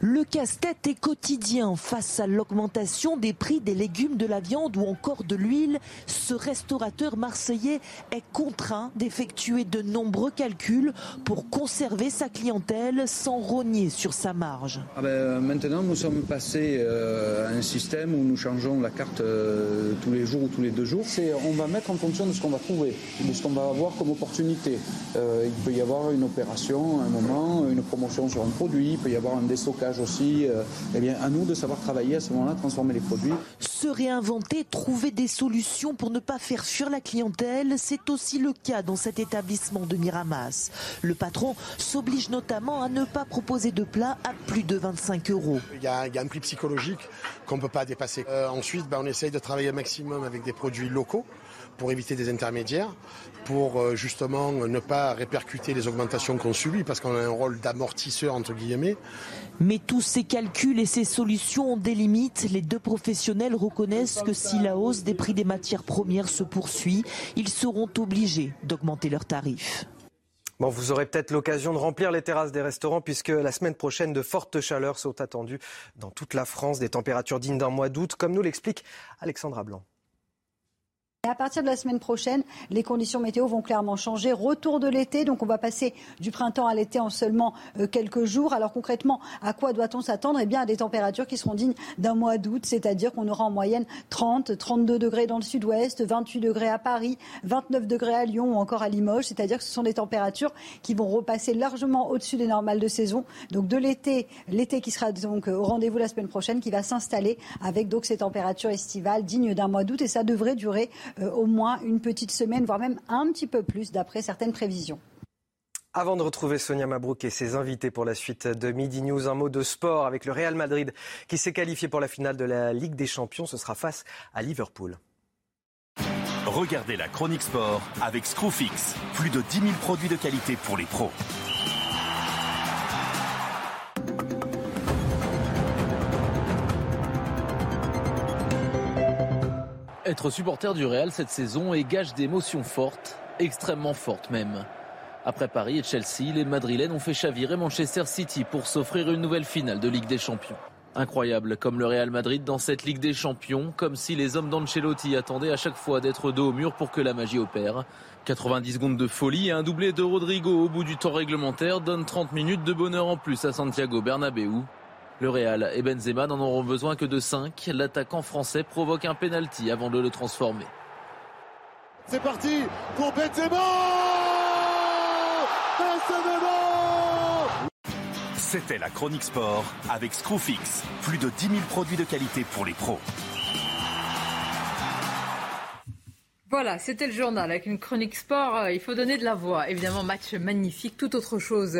Le casse-tête est quotidien face à l'augmentation des prix des légumes, de la viande ou encore de l'huile. Ce restaurateur marseillais est contraint d'effectuer de nombreux calculs pour conserver sa clientèle sans rogner sur sa marge. Ah ben, maintenant, nous sommes passés euh, à un système où nous changeons la carte euh, tous les jours ou tous les deux jours. On va mettre en fonction de ce qu'on va trouver, de ce qu'on va avoir comme opportunité. Euh, il peut y avoir une opération, un moment, une promotion sur un produit, il peut y avoir un décès stockage aussi. Euh, eh bien, à nous de savoir travailler à ce moment-là, transformer les produits. Se réinventer, trouver des solutions pour ne pas faire fuir la clientèle, c'est aussi le cas dans cet établissement de Miramas. Le patron s'oblige notamment à ne pas proposer de plats à plus de 25 euros. Il y a, un prix psychologique qu'on ne peut pas dépasser. Euh, ensuite, ben, on essaye de travailler au maximum avec des produits locaux pour éviter des intermédiaires pour euh, justement ne pas répercuter les augmentations qu'on subit, parce qu'on a un rôle d'amortisseur, entre guillemets. Mais tous ces calculs et ces solutions ont des limites. Les deux professionnels reconnaissent que si la hausse des prix des matières premières se poursuit, ils seront obligés d'augmenter leurs tarifs. Bon, vous aurez peut-être l'occasion de remplir les terrasses des restaurants puisque la semaine prochaine, de fortes chaleurs sont attendues dans toute la France, des températures dignes d'un mois d'août, comme nous l'explique Alexandra Blanc à partir de la semaine prochaine, les conditions météo vont clairement changer. Retour de l'été, donc on va passer du printemps à l'été en seulement euh, quelques jours. Alors concrètement, à quoi doit-on s'attendre? Eh bien, à des températures qui seront dignes d'un mois d'août, c'est-à-dire qu'on aura en moyenne 30, 32 degrés dans le sud-ouest, 28 degrés à Paris, 29 degrés à Lyon ou encore à Limoges. C'est-à-dire que ce sont des températures qui vont repasser largement au-dessus des normales de saison. Donc de l'été, l'été qui sera donc au rendez-vous la semaine prochaine, qui va s'installer avec donc ces températures estivales dignes d'un mois d'août et ça devrait durer euh, au moins une petite semaine, voire même un petit peu plus, d'après certaines prévisions. Avant de retrouver Sonia Mabrouk et ses invités pour la suite de Midi News, un mot de sport avec le Real Madrid qui s'est qualifié pour la finale de la Ligue des Champions. Ce sera face à Liverpool. Regardez la chronique sport avec Screwfix. Plus de 10 000 produits de qualité pour les pros. Être supporter du Real cette saison est gage d'émotions fortes, extrêmement fortes même. Après Paris et Chelsea, les Madrilènes ont fait chavirer Manchester City pour s'offrir une nouvelle finale de Ligue des Champions. Incroyable comme le Real Madrid dans cette Ligue des Champions, comme si les hommes d'Ancelotti attendaient à chaque fois d'être dos au mur pour que la magie opère. 90 secondes de folie et un doublé de Rodrigo au bout du temps réglementaire donnent 30 minutes de bonheur en plus à Santiago Bernabéu. Le Real et Benzema n'en auront besoin que de 5. L'attaquant français provoque un penalty avant de le transformer. C'est parti pour Benzema Benzema C'était la chronique sport avec Screwfix. Plus de 10 000 produits de qualité pour les pros. Voilà, c'était le journal avec une chronique sport. Euh, il faut donner de la voix. Évidemment, match magnifique, tout autre chose.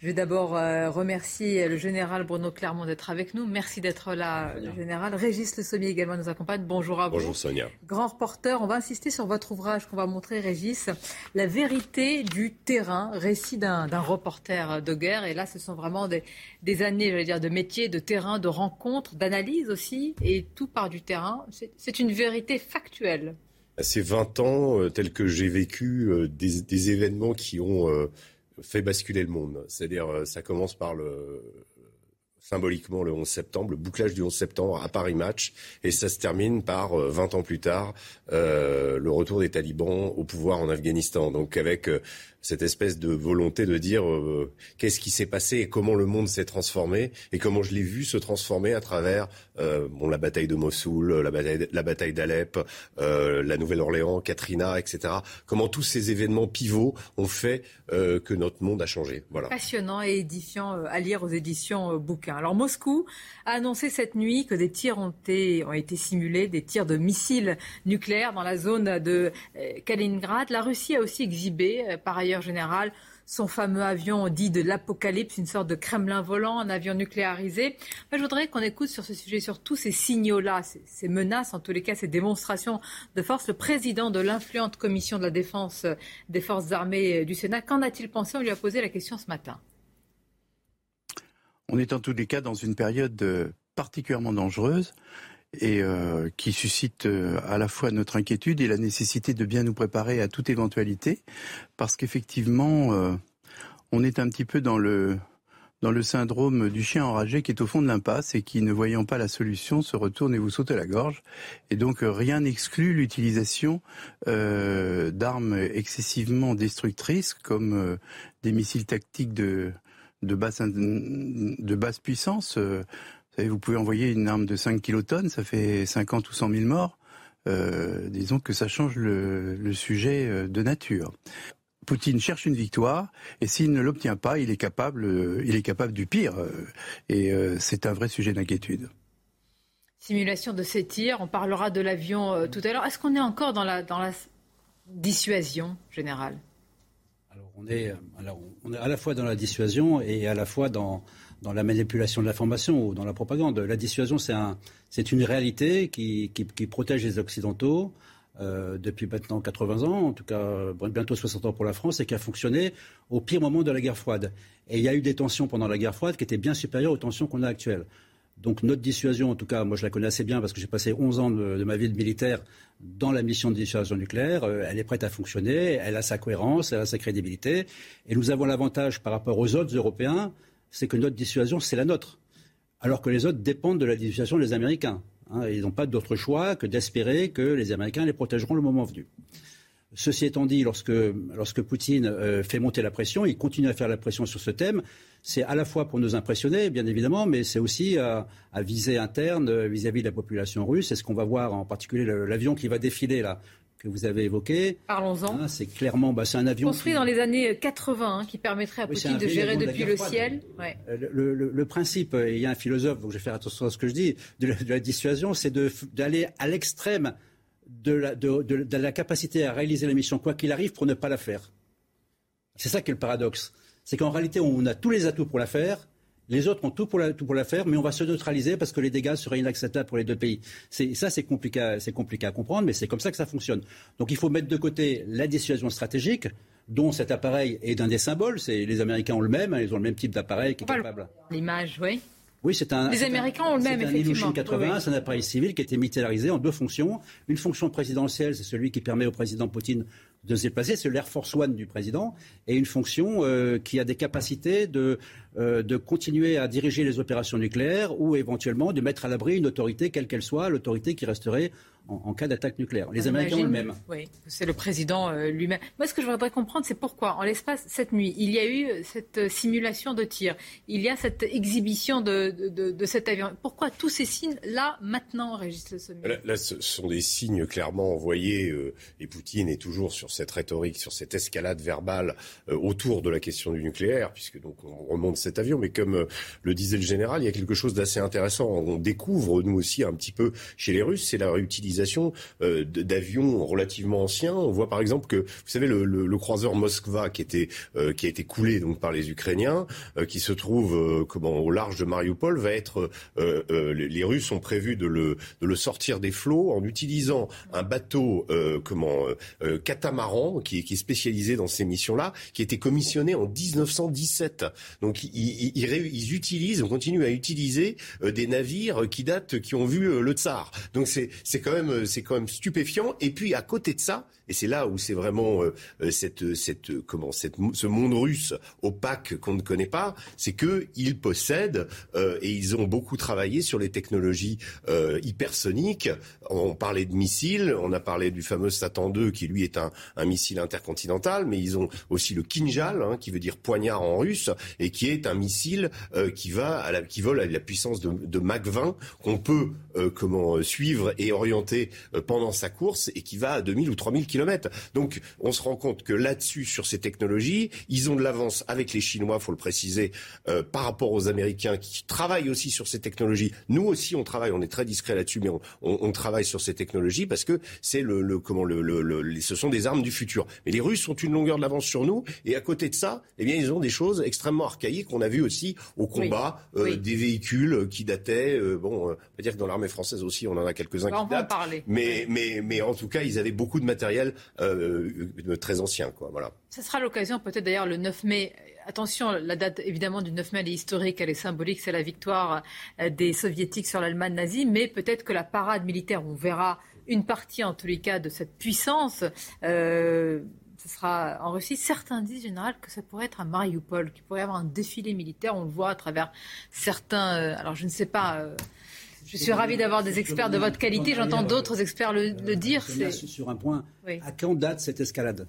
Je vais d'abord euh, remercier le général Bruno Clermont d'être avec nous. Merci d'être là, le général. Régis Le Sommier également nous accompagne. Bonjour à vous. Bonjour Sonia. Grand reporter, on va insister sur votre ouvrage qu'on va montrer, Régis, La vérité du terrain, récit d'un reporter de guerre. Et là, ce sont vraiment des, des années, j'allais dire, de métier, de terrain, de rencontres, d'analyse aussi. Et tout part du terrain. C'est une vérité factuelle. Ces 20 ans tels que j'ai vécu des, des, événements qui ont fait basculer le monde. C'est-à-dire, ça commence par le, symboliquement le 11 septembre, le bouclage du 11 septembre à Paris Match, et ça se termine par 20 ans plus tard euh, le retour des talibans au pouvoir en Afghanistan. Donc avec euh, cette espèce de volonté de dire euh, qu'est-ce qui s'est passé et comment le monde s'est transformé et comment je l'ai vu se transformer à travers euh, bon, la bataille de Mossoul, la bataille, la bataille d'Alep, euh, la Nouvelle-Orléans, Katrina, etc. Comment tous ces événements pivots ont fait que notre monde a changé. Voilà. Passionnant et édifiant à lire aux éditions bouquins. Alors Moscou a annoncé cette nuit que des tirs ont été, ont été simulés, des tirs de missiles nucléaires dans la zone de Kaliningrad. La Russie a aussi exhibé par ailleurs général son fameux avion dit de l'apocalypse, une sorte de Kremlin volant, un avion nucléarisé. je voudrais qu'on écoute sur ce sujet, sur tous ces signaux-là, ces, menaces, en tous les cas, ces démonstrations de force. Le président de l'influente commission de la défense des forces armées du Sénat, qu'en a-t-il pensé? On lui a posé la question ce matin. On est en tous les cas dans une période euh, particulièrement dangereuse et euh, qui suscite euh, à la fois notre inquiétude et la nécessité de bien nous préparer à toute éventualité, parce qu'effectivement, euh, on est un petit peu dans le dans le syndrome du chien enragé qui est au fond de l'impasse et qui, ne voyant pas la solution, se retourne et vous saute à la gorge. Et donc rien n'exclut l'utilisation d'armes excessivement destructrices comme des missiles tactiques de de basse de basse puissance vous pouvez envoyer une arme de 5 kilotonnes, ça fait 50 ou 100 000 morts. Euh, disons que ça change le, sujet euh, de nature. Poutine cherche une victoire et s'il ne l'obtient pas, il est capable, euh, il est capable du pire. Et c'est un vrai sujet d'inquiétude. Simulation de ces tirs, on parlera de l'avion tout à l'heure. Est-ce qu'on est encore dans la, dans la dissuasion générale? Alors on, est, alors on est à la fois dans la dissuasion et à la fois dans, dans la manipulation de l'information ou dans la propagande. La dissuasion, c'est un, une réalité qui, qui, protège les Occidentaux euh, depuis maintenant 80 ans, en tout cas bientôt 60 ans pour la France, et qui a fonctionné au pire moment de la guerre froide. Et il y a eu des tensions pendant la guerre froide qui étaient bien supérieures aux tensions qu'on a actuelles. Donc notre dissuasion, en tout cas, moi je la connais assez bien parce que j'ai passé 11 ans de, ma vie de militaire dans la mission de dissuasion nucléaire. Euh, elle est prête à fonctionner, elle a sa cohérence, elle a sa crédibilité. Et nous avons l'avantage par rapport aux autres Européens c'est que notre dissuasion, c'est la nôtre. Alors que les autres dépendent de la dissuasion des Américains. Hein. ils n'ont pas d'autre choix que d'espérer que les Américains les protégeront le moment venu. Ceci étant dit, lorsque, lorsque Poutine euh, fait monter la pression, il continue à faire la pression sur ce thème. C'est à la fois pour nous impressionner, bien évidemment, mais c'est aussi à, visée interne vis-à-vis -vis de la population russe. C'est ce qu'on va voir en particulier l'avion qui va défiler là que vous avez évoqué. Parlons-en. Hein, c'est clairement, bah, c'est un avion construit dans les années 80 hein, qui permettrait à Poutine de gérer depuis le ciel. Euh, le, principe, euh, il y a un philosophe, donc je vais faire attention à ce que je dis, de la, dissuasion, c'est d'aller à l'extrême de la, de la capacité à réaliser la mission quoi qu'il arrive pour ne pas la faire. C'est ça qui est le paradoxe. C'est qu'en réalité, on a tous les atouts pour la faire, les autres ont tout pour, la, tout pour la faire, mais on va se neutraliser parce que les dégâts seraient inacceptables pour les deux pays. Ça, c'est compliqué, c'est compliqué à comprendre, mais c'est comme ça que ça fonctionne. Donc il faut mettre de côté la dissuasion stratégique, dont cet appareil est d'un des symboles. Les Américains ont le même, hein, ils ont le même type d'appareil qui est capable. L'image, oui. Oui, c'est un. Les Américains ont le même, effectivement. C'est un 80, c'est un appareil civil qui a été militarisé en deux fonctions. Une fonction présidentielle, c'est celui qui permet au président Poutine de se déplacer, c'est l'Air Force One du président, et une fonction euh, qui a des capacités de, euh, de continuer à diriger les opérations nucléaires ou éventuellement de mettre à l'abri une autorité, quelle qu'elle soit, l'autorité qui resterait en, cas d'attaque nucléaire. Les Américains ont le même. Oui, c'est le président euh, lui-même. Moi, ce que je voudrais comprendre, c'est pourquoi, en l'espace, cette nuit, il y a eu cette simulation de tir, il y a cette exhibition de, de, cet avion. Pourquoi tous ces signes-là, maintenant, Régis Le Sommier là, là, ce sont des signes clairement envoyés, et Poutine est toujours sur cette rhétorique, sur cette escalade verbale euh, autour de la question du nucléaire, puisque donc on remonte cet avion. Mais comme euh, le disait le général, il y a quelque chose d'assez intéressant. On découvre nous aussi un petit peu chez les Russes, c'est la réutilisation euh, d'avions relativement anciens. On voit par exemple que vous savez le, croiseur Moskva qui était qui a été coulé donc par les Ukrainiens, qui se trouve comment au large de Mariupol, va être les, Russes ont prévu de le de le sortir des flots en utilisant un bateau comment catamaran qui, est spécialisé dans ces missions-là, qui a été commissionné en 1917. Donc ils, ils, utilisent, on continue à utiliser euh, des navires qui datent, qui ont vu euh, le tsar. Donc c'est quand même même, c'est quand même stupéfiant. Et puis à côté de ça, et c'est là où c'est vraiment cette, cette, comment, cette, ce monde russe opaque qu'on ne connaît pas, c'est que ils possèdent et ils ont beaucoup travaillé sur les technologies hypersoniques. On parlait de missiles, on a parlé du fameux Satan 2 qui lui est un, un missile intercontinental, mais ils ont aussi le Kinjal, hein, qui veut dire poignard en russe, et qui est un missile qui va qui vole à la puissance de, de Mach 20 qu'on peut comment suivre et orienter pendant sa course et qui va à 2000 ou 3000 km. Donc on se rend compte que là-dessus, sur ces technologies, ils ont de l'avance avec les Chinois, faut le préciser, euh, par rapport aux Américains qui travaillent aussi sur ces technologies. Nous aussi, on travaille, on est très discret là-dessus, mais on, on, on, travaille sur ces technologies parce que c'est le, le, comment le, le, ce sont des armes du futur. Mais les Russes ont une longueur de l'avance sur nous, et à côté de ça, eh bien, ils ont des choses extrêmement archaïques. On a vu aussi au combat oui. Euh, oui. des véhicules qui dataient. Euh, bon, on va dire que dans l'armée française aussi, on en a quelques-uns qui datent. Mais, mais, mais en tout cas, ils avaient beaucoup de matériel euh, très ancien, quoi. Ce sera l'occasion, peut-être d'ailleurs le 9 mai. Attention, la date évidemment du 9 mai, elle est historique, elle est symbolique, c'est la victoire des soviétiques sur l'Allemagne nazie, mais peut-être que la parade militaire, on verra une partie en tous les cas de cette puissance. Euh, ce sera en Russie. Certains disent, général, que ça pourrait être à Mariupol, qu'il pourrait y avoir un défilé militaire. On le voit à travers certains. Euh, alors, je ne sais pas. Euh, je suis ravi d'avoir des experts de votre qualité. J'entends d'autres experts le, le dire. C'est sur un point. Oui. À quand date cette escalade?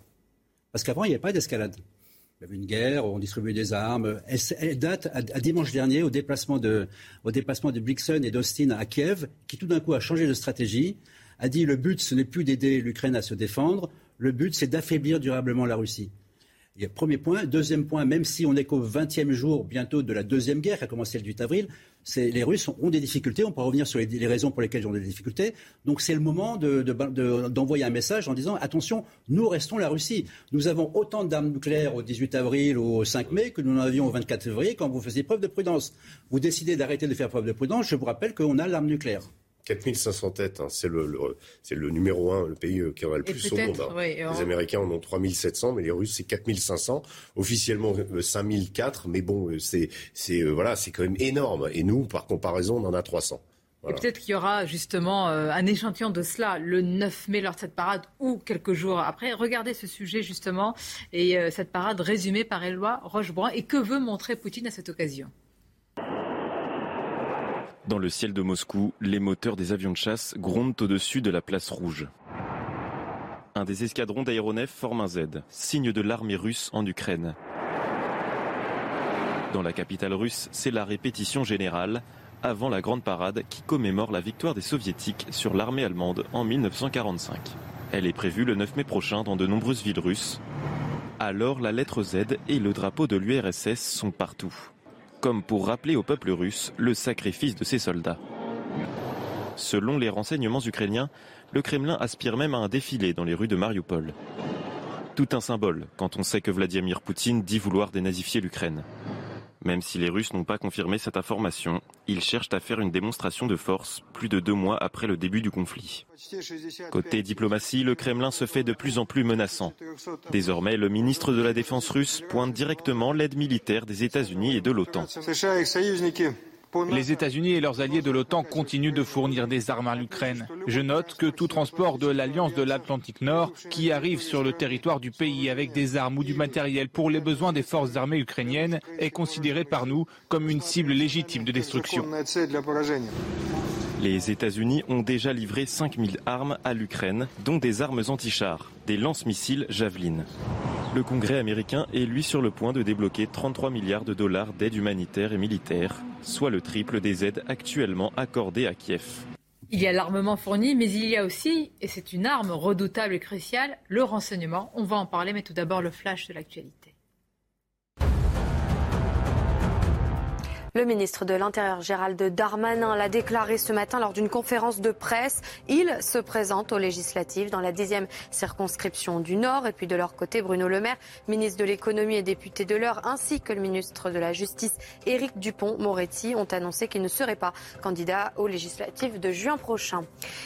Parce qu'avant, il n'y avait pas d'escalade. Il y avait une guerre, on distribuait des armes. Elle, elle date à, à, dimanche dernier au déplacement de, au déplacement de Blixen et d'Austin à Kiev, qui tout d'un coup a changé de stratégie, a dit le but, ce n'est plus d'aider l'Ukraine à se défendre, le but, c'est d'affaiblir durablement la Russie. Et premier point. Deuxième point, même si on n'est qu'au 20e jour bientôt de la deuxième guerre qui a commencé le 8 avril, les Russes ont des difficultés. On pourra revenir sur les, raisons pour lesquelles ils ont des difficultés. Donc c'est le moment d'envoyer de, de, un message en disant attention, nous restons la Russie. Nous avons autant d'armes nucléaires au 18 avril ou au 5 mai que nous en avions au 24 février quand vous faisiez preuve de prudence. Vous décidez d'arrêter de faire preuve de prudence. Je vous rappelle qu'on a l'arme nucléaire. 4500 têtes, hein. c'est le, le c'est le numéro un, le pays qui en a le et plus au monde. Hein. Les Américains en ont 3700, mais les Russes c'est 4500. Officiellement 5004, mais bon, c'est c'est euh, voilà, c'est quand même énorme. Et nous, par comparaison, on en a 300. Voilà. Et peut-être qu'il y aura justement euh, un échantillon de cela le 9 mai lors de cette parade ou quelques jours après. Regardez ce sujet justement et euh, cette parade résumée par Éloi Rochebrun. Et que veut montrer Poutine à cette occasion? Dans le ciel de Moscou, les moteurs des avions de chasse grondent au-dessus de la place rouge. Un des escadrons d'aéronefs forme un Z, signe de l'armée russe en Ukraine. Dans la capitale russe, c'est la répétition générale avant la grande parade qui commémore la victoire des soviétiques sur l'armée allemande en 1945. Elle est prévue le 9 mai prochain dans de nombreuses villes russes. Alors la lettre Z et le drapeau de l'URSS sont partout comme pour rappeler au peuple russe le sacrifice de ses soldats. Selon les renseignements ukrainiens, le Kremlin aspire même à un défilé dans les rues de Mariupol. Tout un symbole quand on sait que Vladimir Poutine dit vouloir dénazifier l'Ukraine. Même si les Russes n'ont pas confirmé cette information, ils cherchent à faire une démonstration de force plus de deux mois après le début du conflit. Côté diplomatie, le Kremlin se fait de plus en plus menaçant. Désormais, le ministre de la Défense russe pointe directement l'aide militaire des États-Unis et de l'OTAN. Les États-Unis et leurs alliés de l'OTAN continuent de fournir des armes à l'Ukraine. Je note que tout transport de l'Alliance de l'Atlantique Nord qui arrive sur le territoire du pays avec des armes ou du matériel pour les besoins des forces armées ukrainiennes est considéré par nous comme une cible légitime de destruction. Les États-Unis ont déjà livré 5000 armes à l'Ukraine, dont des armes anti-chars, des lance-missiles Javelin. Le Congrès américain est lui sur le point de débloquer 33 milliards de dollars d'aide humanitaire et militaire, soit le triple des aides actuellement accordées à Kiev. Il y a l'armement fourni, mais il y a aussi, et c'est une arme redoutable et cruciale, le renseignement. On va en parler, mais tout d'abord le flash de l'actualité. Le ministre de l'Intérieur Gérald Darmanin l'a déclaré ce matin lors d'une conférence de presse. Il se présente aux législatives dans la dixième circonscription du Nord. Et puis de leur côté, Bruno Le Maire, ministre de l'économie et député de l'Eure, ainsi que le ministre de la Justice Éric Dupont-Moretti ont annoncé qu'ils ne seraient pas candidats aux législatives de juin prochain.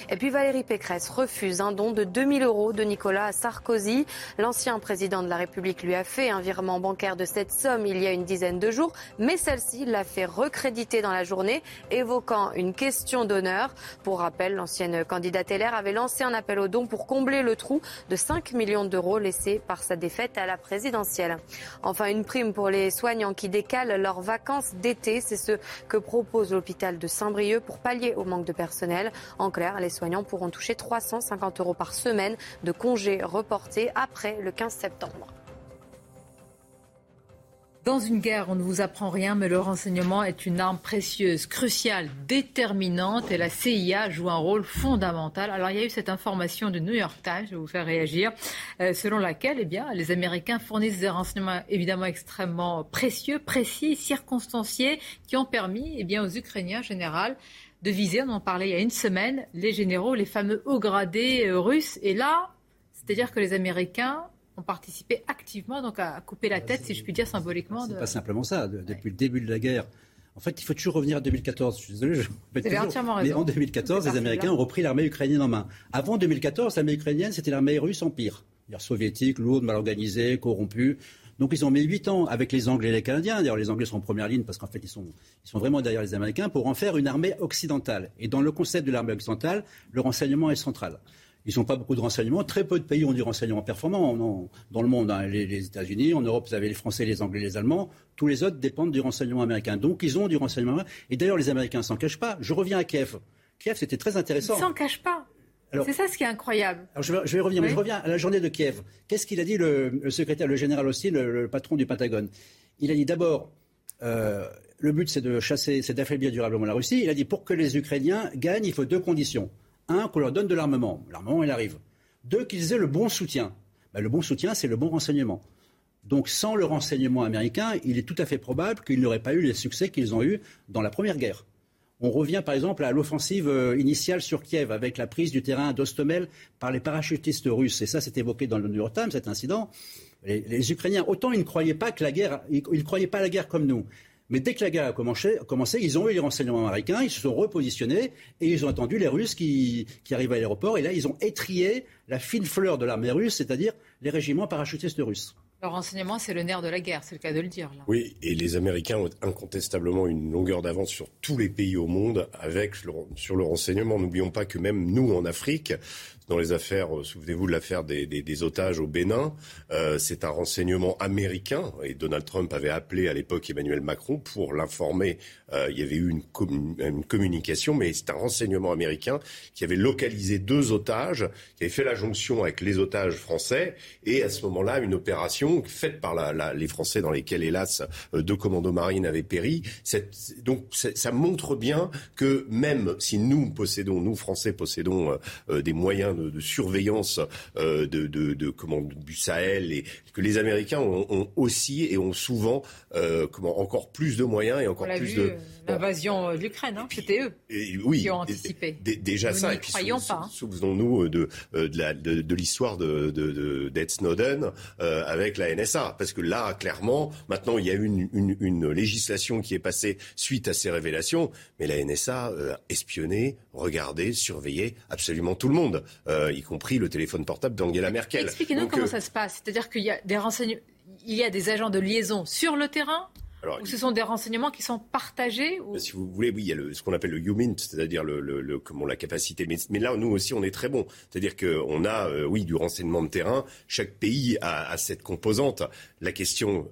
Et puis Valérie Pécresse refuse un don de 2000 euros de Nicolas Sarkozy. L'ancien président de la République lui a fait un virement bancaire de cette somme il y a une dizaine de jours, mais celle-ci l'a fait recréditer dans la journée, évoquant une question d'honneur. Pour rappel, l'ancienne candidate LR avait lancé un appel aux dons pour combler le trou de 5 millions d'euros laissé par sa défaite à la présidentielle. Enfin, une prime pour les soignants qui décalent leurs vacances d'été. C'est ce que propose l'hôpital de Saint-Brieuc pour pallier au manque de personnel. En clair, les soignants pourront toucher 350 euros par semaine de congés reportés après le 15 septembre. Dans une guerre, on ne vous apprend rien, mais le renseignement est une arme précieuse, cruciale, déterminante, et la CIA joue un rôle fondamental. Alors, il y a eu cette information du New York Times, je vais vous faire réagir, euh, selon laquelle, eh bien, les Américains fournissent des renseignements évidemment extrêmement précieux, précis, circonstanciés, qui ont permis, eh bien, aux Ukrainiens en général de viser, on en parlait il y a une semaine, les généraux, les fameux hauts gradés euh, russes. Et là, c'est-à-dire que les Américains ont participé activement donc à couper la tête, si je puis dire symboliquement. C'est pas simplement ça. depuis le début de la guerre, en fait, il faut toujours revenir à 2014. Je suis désolé, je Vous entièrement raison. Mais en 2014, les Américains ont repris l'armée ukrainienne en main. Avant 2014, l'armée ukrainienne, c'était l'armée russe en pire. Soviétique, lourde, mal organisée, corrompue. Donc ils ont mis huit ans avec les Anglais et les Canadiens. D'ailleurs, les Anglais sont en première ligne parce qu'en fait, ils sont, ils sont vraiment derrière les Américains pour en faire une armée occidentale. Et dans le concept de l'armée occidentale, le renseignement est central. Ils n'ont pas beaucoup de renseignements. Très peu de pays ont du renseignement performant dans le monde. Hein. Les, États-Unis, en Europe, vous avez les Français, les Anglais, les Allemands. Tous les autres dépendent du renseignement américain. Donc, ils ont du renseignement. Et d'ailleurs, les Américains s'en cachent pas. Je reviens à Kiev. Kiev, c'était très intéressant. Ils s'en cachent pas. C'est ça ce qui est incroyable. Alors je, vais, revenir, mais je reviens à la journée de Kiev. Qu'est-ce qu'il a dit le, secrétaire, le général aussi, le, patron du Pentagone? Il a dit d'abord, euh, le but c'est de chasser, c'est d'affaiblir durablement la Russie. Il a dit pour que les Ukrainiens gagnent, il faut deux conditions. Un, qu'on leur donne de l'armement. L'armement, il arrive. Deux, qu'ils aient le bon soutien. Ben, le bon soutien, c'est le bon renseignement. Donc sans le renseignement américain, il est tout à fait probable qu'ils n'auraient pas eu les succès qu'ils ont eus dans la Première Guerre. On revient par exemple à l'offensive euh, initiale sur Kiev avec la prise du terrain d'Ostomel par les parachutistes russes. Et ça, c'est évoqué dans le New York Times, cet incident. Les, Ukrainiens, autant ils ne croyaient pas que la guerre, ils ne croyaient pas à la guerre comme nous. Mais dès que la guerre a commencé, ils ont eu les renseignements américains, ils se sont repositionnés et ils ont attendu les Russes qui, qui arrivent à l'aéroport. Et là, ils ont étrié la fine fleur de l'armée russe, c'est-à-dire les régiments parachutistes russes. Le renseignement, c'est le nerf de la guerre, c'est le cas de le dire. Oui, et les Américains ont incontestablement une longueur d'avance sur tous les pays au monde avec sur le renseignement. N'oublions pas que même nous, en Afrique, dans les affaires, euh, souvenez-vous de l'affaire des, otages au Bénin, euh, c'est un renseignement américain, et Donald Trump avait appelé à l'époque Emmanuel Macron pour l'informer. Euh, il y avait eu une, communication, mais c'est un renseignement américain qui avait localisé deux otages, qui avait fait la jonction avec les otages français, et à ce moment-là, une opération faite par les Français dans lesquels, hélas, deux commandos marines avaient péri. Donc ça montre bien que même si nous possédons, nous Français possédons des moyens de, surveillance euh, de, de, comment, du Sahel et que les Américains ont, aussi et ont souvent euh, comment, encore plus de moyens et encore plus de. Euh, l'invasion de l'Ukraine, hein, c'était eux oui, qui ont anticipé. déjà ça, et puis pas. Hein. Souvenons-nous de, de, l'histoire de, d'Ed Snowden avec la NSA. Parce que là, clairement, maintenant, il y a une, une, une, législation qui est passée suite à ces révélations, mais la NSA espionnait, regardait, surveillait absolument tout le monde. Euh, y compris le téléphone portable d'Angela Merkel. Expliquez-nous comment euh, ça se passe. C'est-à-dire qu'il y a des renseignements, il y a des agents de liaison sur le terrain ou ce sont des renseignements qui sont partagés Si vous voulez, oui, il y a ce qu'on appelle le human, c'est-à-dire le, comment, la capacité. Mais, là, nous aussi, on est très bon. C'est-à-dire qu'on a, euh, oui, du renseignement de terrain. Chaque pays a, cette composante. La question,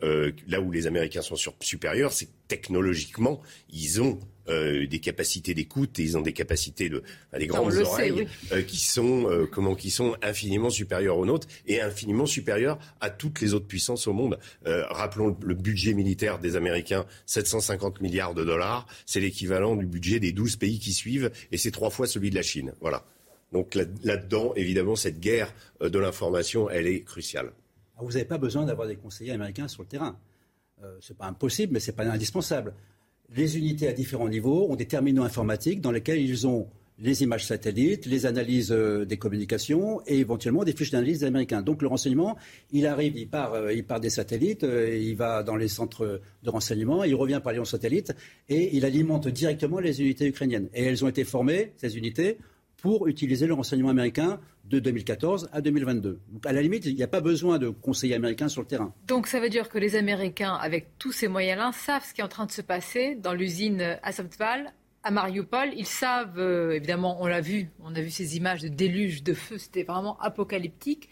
là où les Américains sont supérieurs, c'est technologiquement, ils ont euh, des capacités d'écoute et ils ont des capacités de des grandes oreilles euh, qui sont euh, comment qui sont infiniment supérieures aux nôtres et infiniment supérieures à toutes les autres puissances au monde. rappelons le budget militaire des Américains, 750 milliards de dollars, c'est l'équivalent du budget des 12 pays qui suivent et c'est trois fois celui de la Chine. Voilà. Donc là-dedans, évidemment, cette guerre de l'information, elle est cruciale. vous n'avez pas besoin d'avoir des conseillers américains sur le terrain. Ce n'est pas impossible, mais ce n'est pas indispensable les unités à différents niveaux ont des terminaux informatiques dans lesquels ils ont les images satellites, les analyses euh, des communications et éventuellement des fiches d'analyse des Américains. Donc le renseignement, il arrive, il part, euh, des satellites, euh, il va dans les centres de renseignement, il revient par les satellites et il alimente directement les unités ukrainiennes. Et elles ont été formées, ces unités, pour utiliser le renseignement américain de 2014 à 2022. Donc à la limite, il n'y a pas besoin de conseillers américains sur le terrain. Donc ça veut dire que les Américains, avec tous ces moyens-là, savent ce qui est en train de se passer dans l'usine Azovstal à Mariupol. Ils savent, euh, évidemment, on l'a vu, on a vu ces images de déluge, de feu, c'était vraiment apocalyptique.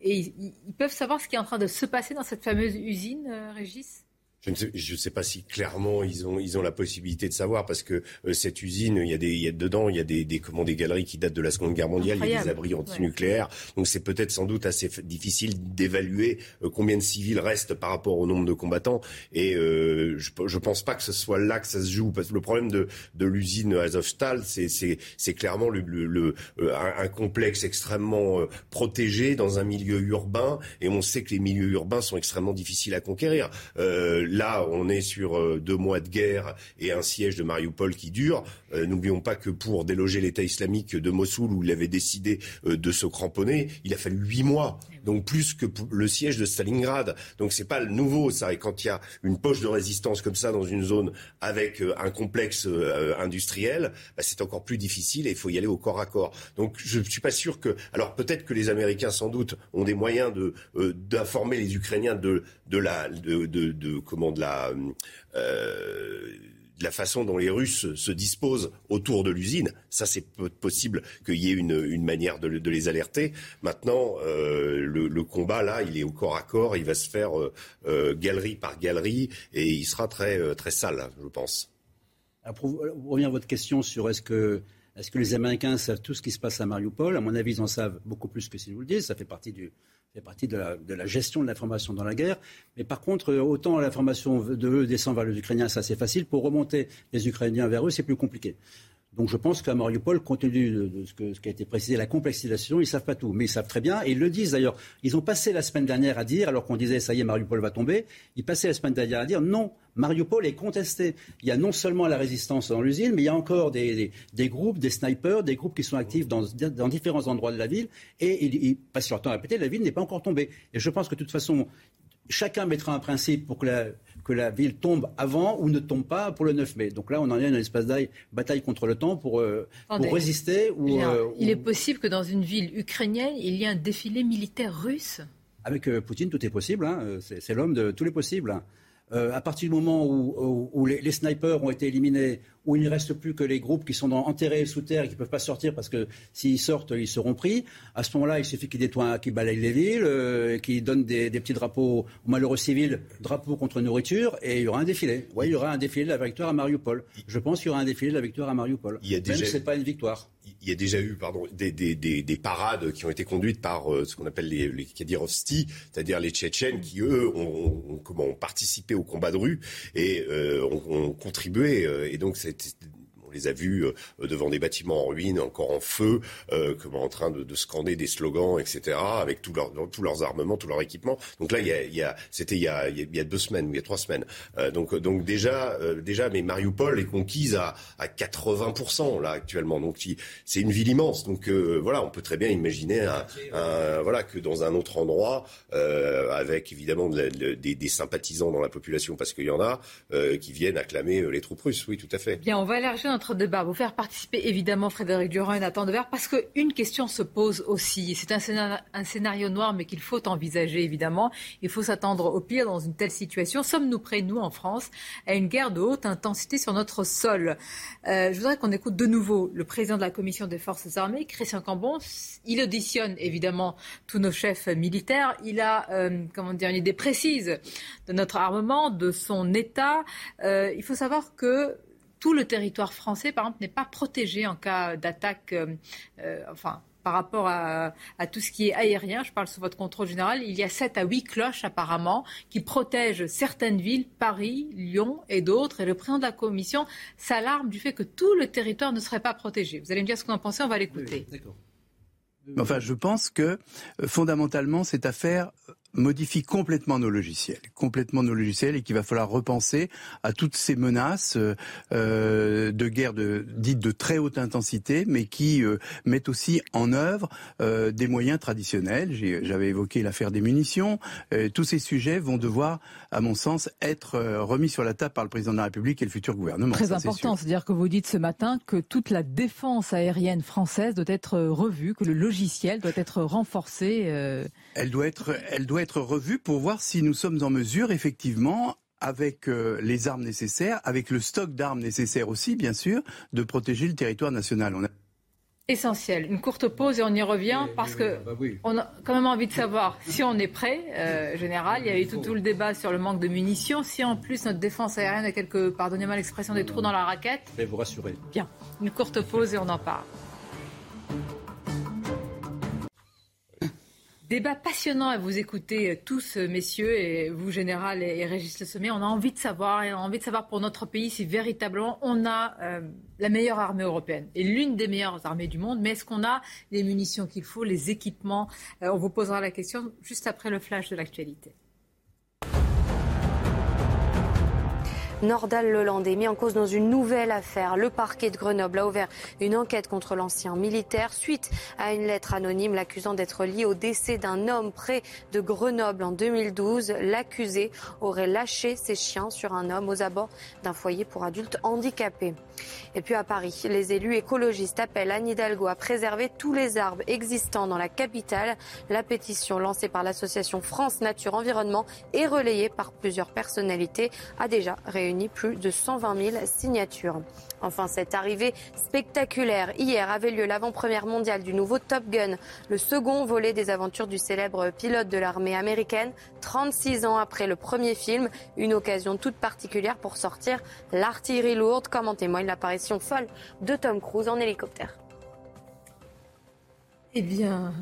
Et ils, peuvent savoir ce qui est en train de se passer dans cette fameuse usine, euh, Régis? Je ne sais, je sais pas si clairement ils ont ils ont la possibilité de savoir parce que euh, cette usine il y a des il y a dedans il y a des des comment des galeries qui datent de la Seconde Guerre mondiale il y a des abris antinucléaires. Ouais. donc c'est peut-être sans doute assez difficile d'évaluer euh, combien de civils restent par rapport au nombre de combattants. Et euh, je je pense pas que ce soit là que ça se joue parce que le problème de de l'usine Azovstal c'est c'est c'est clairement le, le, le un, un, complexe extrêmement protégé dans un milieu urbain et on sait que les milieux urbains sont extrêmement difficiles à conquérir Là, on est sur euh, deux mois de guerre et un siège de Mariupol qui dure. Euh, N'oublions pas que pour déloger l'État islamique de Mossoul, où il avait décidé euh, de se cramponner, il a fallu huit mois. Donc plus que le siège de Stalingrad. Donc c'est pas le nouveau ça. Et quand il y a une poche de résistance comme ça dans une zone avec euh, un complexe euh, industriel, bah, c'est encore plus difficile et il faut y aller au corps à corps. Donc je suis pas sûr que. Alors peut-être que les Américains sans doute ont des moyens de euh, d'informer les Ukrainiens de de la de, de, de comment de la la façon dont les Russes se disposent autour de l'usine. Ça, c'est possible qu'il y ait une, manière de, les alerter. Maintenant, euh, le, combat, là, il est au corps à corps. Il va se faire euh, euh, galerie par galerie et il sera très, très sale, je pense. Alors revenir à votre question sur est-ce que, est-ce que les Américains savent tout ce qui se passe à Mariupol À mon avis, ils en savent beaucoup plus que si vous le dites. Ça fait partie du, fait partie de la, de la gestion de l'information dans la guerre. Mais par contre, autant l'information de eux descend vers les Ukrainiens, ça c'est facile. Pour remonter les Ukrainiens vers eux, c'est plus compliqué. Donc je pense qu'à Mariupol, compte tenu de, de ce, qui a été précisé, la complexisation, ils savent pas tout, mais ils savent très bien, et ils le disent d'ailleurs. Ils ont passé la semaine dernière à dire, alors qu'on disait ça y est, Mariupol va tomber, ils passaient la semaine dernière à dire non, Mariupol est contesté. Il y a non seulement la résistance dans l'usine, mais il y a encore des, groupes, des snipers, des groupes qui sont actifs dans, dans différents endroits de la ville, et ils, ils passent leur temps à répéter, la ville n'est pas encore tombée. Et je pense que de toute façon, chacun mettra un principe pour que la, que la ville tombe avant ou ne tombe pas pour le 9 mai. Donc là, on en est dans l'espace d'ail, bataille contre le temps pour, euh, pour résister. Ou, euh, il ou... est possible que dans une ville ukrainienne, il y ait un défilé militaire russe? Avec euh, Poutine, tout est possible. Hein. C'est l'homme de tous les possibles. Hein. à partir du moment où, où, où les, les, snipers ont été éliminés, où il ne reste plus que les groupes qui sont dans, enterrés sous terre et qui ne peuvent pas sortir parce que s'ils sortent, ils seront pris. À ce moment-là, il suffit qu'ils nettoient, qu'ils balayent les villes, euh, qu'ils donnent des, des, petits drapeaux aux malheureux civils, drapeaux contre nourriture, et il y aura un défilé. Oui, il y aura un défilé de la victoire à Mariupol. Je pense qu'il y aura un défilé de la victoire à Mariupol. Il y a déjà... Même si c'est pas une victoire. Il y a déjà eu pardon, des, des, des, des parades qui ont été conduites par euh, ce qu'on appelle les, les Kadirovsti, c'est-à-dire les Tchétchènes qui, eux, ont, ont, comment, ont participé au combat de rue et euh, ont, ont, contribué. Euh, et donc, c'est on les a vus euh, devant des bâtiments en ruine, encore en feu, euh, comme en train de, de, scander des slogans, etc., avec tous leurs tous leurs armements, tout leur équipement. Donc là, il c'était il y a, il y a deux semaines ou il y a trois semaines. Euh, donc donc déjà déjà, mais Mariupol est conquise à, à 80% là actuellement. Donc c'est une ville immense. Donc voilà, on peut très bien imaginer voilà que dans un autre endroit, avec évidemment des, sympathisants dans la population, parce qu'il y en a qui viennent acclamer les troupes russes. Oui, tout à fait. Bien, on va élargir débat, vous faire participer évidemment Frédéric Durand et Nathan Devers, parce qu'une question se pose aussi. C'est un scénario noir, mais qu'il faut envisager évidemment. Il faut s'attendre au pire dans une telle situation. Sommes-nous prêts, nous, en France, à une guerre de haute intensité sur notre sol? Euh, Je voudrais qu'on écoute de nouveau le président de la Commission des Forces armées, Christian Cambon. Il auditionne évidemment tous nos chefs militaires. Il a, euh, comment dire, une idée précise de notre armement, de son état. Euh, il faut savoir que tout le territoire français, par exemple, n'est pas protégé en cas d'attaque, euh, euh, enfin, par rapport à, à, tout ce qui est aérien, je parle sous votre contrôle général, il y a 7 à 8 cloches apparemment qui protègent certaines villes, Paris, Lyon et d'autres. Et le président de la commission s'alarme du fait que tout le territoire ne serait pas protégé. Vous allez me dire ce que vous en pensez, on va l'écouter. Oui, Enfin, je pense que fondamentalement, cette affaire modifie complètement nos logiciels, complètement nos logiciels, et qu'il va falloir repenser à toutes ces menaces euh, de guerre de, dites de très haute intensité, mais qui euh, mettent aussi en œuvre euh, des moyens traditionnels. J'avais évoqué l'affaire des munitions. Euh, tous ces sujets vont devoir, à mon sens, être euh, remis sur la table par le président de la République et le futur gouvernement. Très important, c'est-à-dire que vous dites ce matin que toute la défense aérienne française doit être revue, que le logiciel doit être renforcé. Elle doit être, elle doit être revue pour voir si nous sommes en mesure, effectivement, avec euh, les armes nécessaires, avec le stock d'armes nécessaires aussi, bien sûr, de protéger le territoire national. On a... Essentiel. Une courte pause et on y revient parce que bah oui. on a quand même envie de savoir si on est prêt. Euh, général, il y a eu tout, tout, le débat sur le manque de munitions. Si en plus notre défense aérienne a quelques, pardonnez-moi l'expression, des trous dans la raquette. Je vais vous rassurer. Bien. Une courte pause et on en parle. Débat passionnant à vous écouter euh, tous, euh, messieurs, et vous, Général et, Régis Le Sommet. On a envie de savoir, et on a envie de savoir pour notre pays si véritablement on a euh, la meilleure armée européenne et l'une des meilleures armées du monde. Mais est-ce qu'on a les munitions qu'il faut, les équipements? On vous posera la question juste après le flash de l'actualité. Nordal Leland est mis en cause dans une nouvelle affaire. Le parquet de Grenoble a ouvert une enquête contre l'ancien militaire suite à une lettre anonyme l'accusant d'être lié au décès d'un homme près de Grenoble en 2012. L'accusé aurait lâché ses chiens sur un homme aux abords d'un foyer pour adultes handicapés. Et puis à Paris, les élus écologistes appellent Anne Hidalgo à préserver tous les arbres existants dans la capitale. La pétition lancée par l'association France Nature Environnement et relayée par plusieurs personnalités a déjà réuni plus de 120 000 signatures. Enfin, cette arrivée spectaculaire. Hier avait lieu l'avant-première mondiale du nouveau Top Gun, le second volet des aventures du célèbre pilote de l'armée américaine, 36 ans après le premier film. Une occasion toute particulière pour sortir l'artillerie lourde, comme en témoigne l'apparition folle de Tom Cruise en hélicoptère. Eh bien.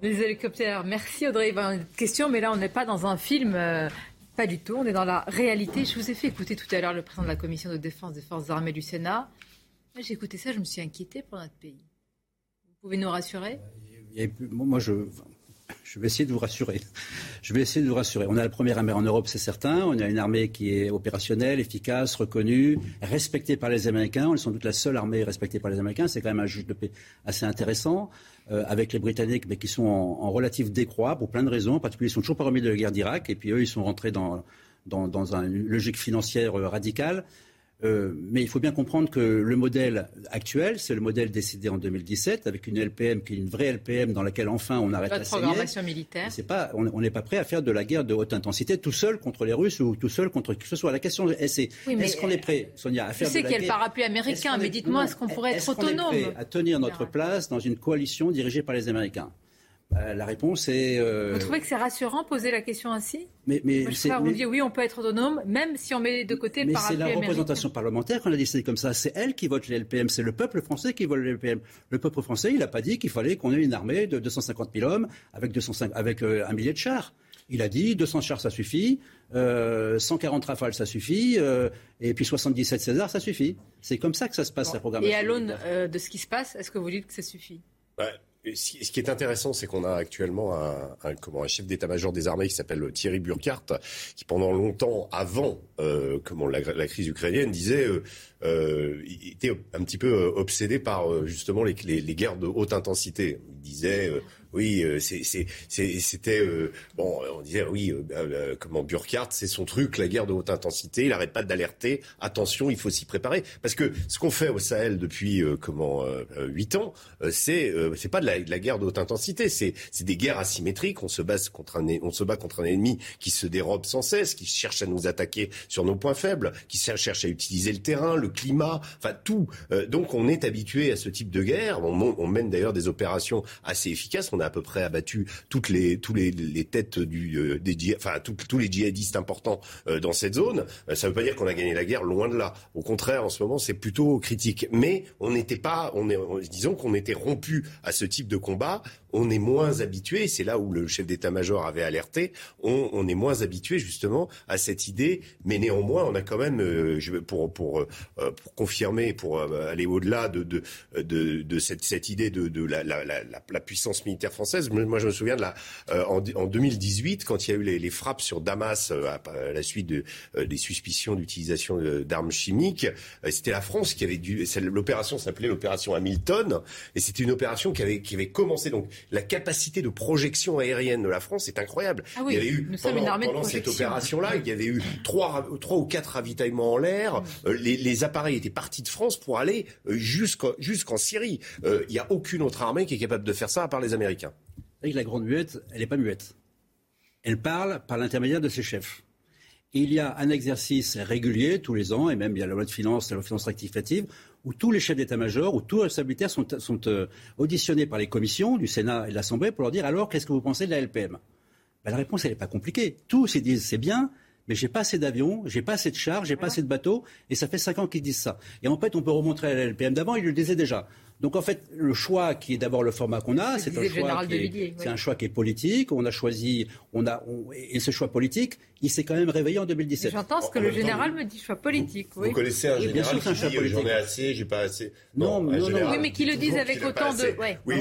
Les hélicoptères. Merci Audrey. Une question, mais là on n'est pas dans un film. Euh, pas du tout. On est dans la réalité. Je vous ai fait écouter tout à l'heure le président de la commission de défense des forces armées du Sénat. J'ai écouté ça, je me suis inquiété pour notre pays. Vous pouvez nous rassurer? Moi, je, je vais essayer de vous rassurer. Je vais essayer de vous rassurer. On a la première armée en Europe, c'est certain. On a une armée qui est opérationnelle, efficace, reconnue, respectée par les Américains. On est sans doute la seule armée respectée par les Américains. C'est quand même un juge de paix assez intéressant. Euh, avec les Britanniques, mais qui sont en, en, relatif décroît pour plein de raisons. En particulier, ils sont toujours pas remis de la guerre d'Irak. Et puis eux, ils sont rentrés dans, dans, dans une logique financière euh, radicale. Euh, mais il faut bien comprendre que le modèle actuel, c'est le modèle décidé en 2017 avec une LPM qui est une vraie LPM dans laquelle enfin on arrête la programmation militaire. C'est pas, on n'est pas prêt à faire de la guerre de haute intensité tout seul contre les Russes ou tout seul contre qui que ce soit. La question c'est est-ce qu'on est prêt, Sonia, à faire Je sais qu'il y a le parapluie américain, mais dites-moi, est-ce qu'on pourrait être autonome est prêt à tenir notre place dans une coalition dirigée par les Américains euh, la réponse est. Euh... Vous trouvez que c'est rassurant poser la question ainsi? Mais, mais Moi, je mais... oui, on peut être autonome, même si on met de côté le mais c'est la représentation parlementaire qu'on a décidé comme ça. C'est elle qui vote les LPM. C'est le peuple français qui vote les LPM. Le peuple français, il n'a pas dit qu'il fallait qu'on ait une armée de 250 000 hommes avec, 205, avec euh, un millier de chars. Il a dit 200 chars, ça suffit. Euh, 140 rafales, ça suffit. Euh, et puis 77 César, ça suffit. C'est comme ça que ça se passe, bon. la programmation. Et à l'aune euh, de ce qui se passe, est-ce que vous dites que ça suffit? Ouais ce qui est intéressant, c'est qu'on a actuellement un, un, comment, un chef d'état-major des armées qui s'appelle Thierry Burkhardt, qui pendant longtemps, avant euh, comment, la, crise ukrainienne, disait, euh, euh, était un petit peu obsédé par justement les, les, les, guerres de haute intensité. Il disait oui, euh, c'était euh, bon. On disait oui, euh, comment Burkhardt, c'est son truc, la guerre de haute intensité. Il n'arrête pas d'alerter. Attention, il faut s'y préparer parce que ce qu'on fait au Sahel depuis comment huit ans, c'est c'est pas de la, de la, guerre de haute intensité. C'est des guerres asymétriques. On se bat contre un on se bat contre un ennemi qui se dérobe sans cesse, qui cherche à nous attaquer sur nos points faibles, qui cherche à utiliser le terrain, le climat, enfin tout. donc on est habitué à ce type de guerre. On, on mène d'ailleurs des opérations assez efficaces. A à peu près abattu toutes les tous les, têtes euh, des djihadistes importants euh, dans cette zone. Euh, ça ne veut pas dire qu'on a gagné la guerre, loin de là. Au contraire, en ce moment, c'est plutôt critique. Mais on n'était pas, disons qu'on était rompu à ce type de combat. On est moins habitué. C'est là où le chef d'état-major avait alerté. On, est moins habitué justement à cette idée. Mais néanmoins, on a quand même, pour pour pour confirmer, pour aller au-delà de de, de cette cette idée de la puissance militaire militaire française. Moi, je me souviens de la, en, 2018, quand il y a eu les, frappes sur Damas à, la suite de, des suspicions d'utilisation d'armes chimiques, c'était la France qui avait dû. L'opération s'appelait l'opération Hamilton, et c'était une opération qui avait, qui avait commencé. Donc, la capacité de projection aérienne de la France est incroyable. Ah oui, il y avait eu pendant, cette opération-là, il y avait eu trois, trois ou quatre ravitaillements en l'air. Mm. les, les, appareils étaient partis de France pour aller jusqu'en Syrie. Il n'y a aucune autre armée qui est capable de faire ça à part les Américains. La grande muette, elle n'est pas muette. Elle parle par l'intermédiaire de ses chefs. il y a un exercice régulier tous les ans, et même il y a la loi de finances, la loi de finances rectificative, où tous les chefs d'état-major, où tous les chefs militaires sont, euh, auditionnés par les commissions du Sénat et de l'Assemblée pour leur dire alors qu'est-ce que vous pensez de la LPM ben, La réponse, elle n'est pas compliquée. Tous ils disent c'est bien, mais j'ai pas assez d'avions, j'ai pas assez de chars, j'ai pas assez de bateaux, et ça fait cinq ans qu'ils disent ça. Et en fait, on peut remontrer à la LPM d'avant, ils le disaient déjà. Donc en fait, le choix qui est d'abord le format qu'on a, c'est un, choix qui est, un choix qui est politique. On a choisi, on a, et ce choix politique, il s'est quand même réveillé en 2017. J'entends ce que le général me dit, choix politique. Vous, connaissez un général qui dit j'en ai assez, j'ai pas assez. Non, non, non, Oui, mais qui le disent avec autant de. Ouais, oui,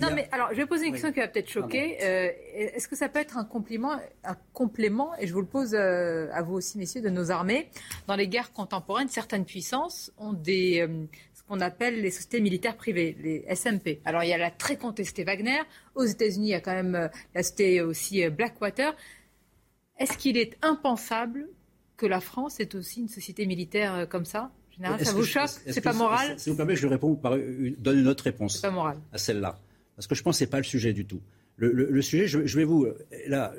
non, mais alors, je vais poser une question qui va peut-être choquer. Euh, est-ce que ça peut être un compliment, un complément, et je vous le pose euh, à vous aussi, messieurs, de nos armées, dans les guerres contemporaines, certaines puissances ont des euh, qu'on appelle les sociétés militaires privées, les SMP. Alors il y a la très contestée Wagner. Aux États-Unis, il y a quand même euh, la société aussi euh, Blackwater. Est-ce qu'il est impensable que la France ait aussi une société militaire euh, comme ça? Général, ça vous choque? C'est pas moral? Si vous permettez, je réponds par donne une autre réponse. Pas moral. À celle-là, parce que je pense que c'est pas le sujet du tout. Le, sujet, je, vais vous là,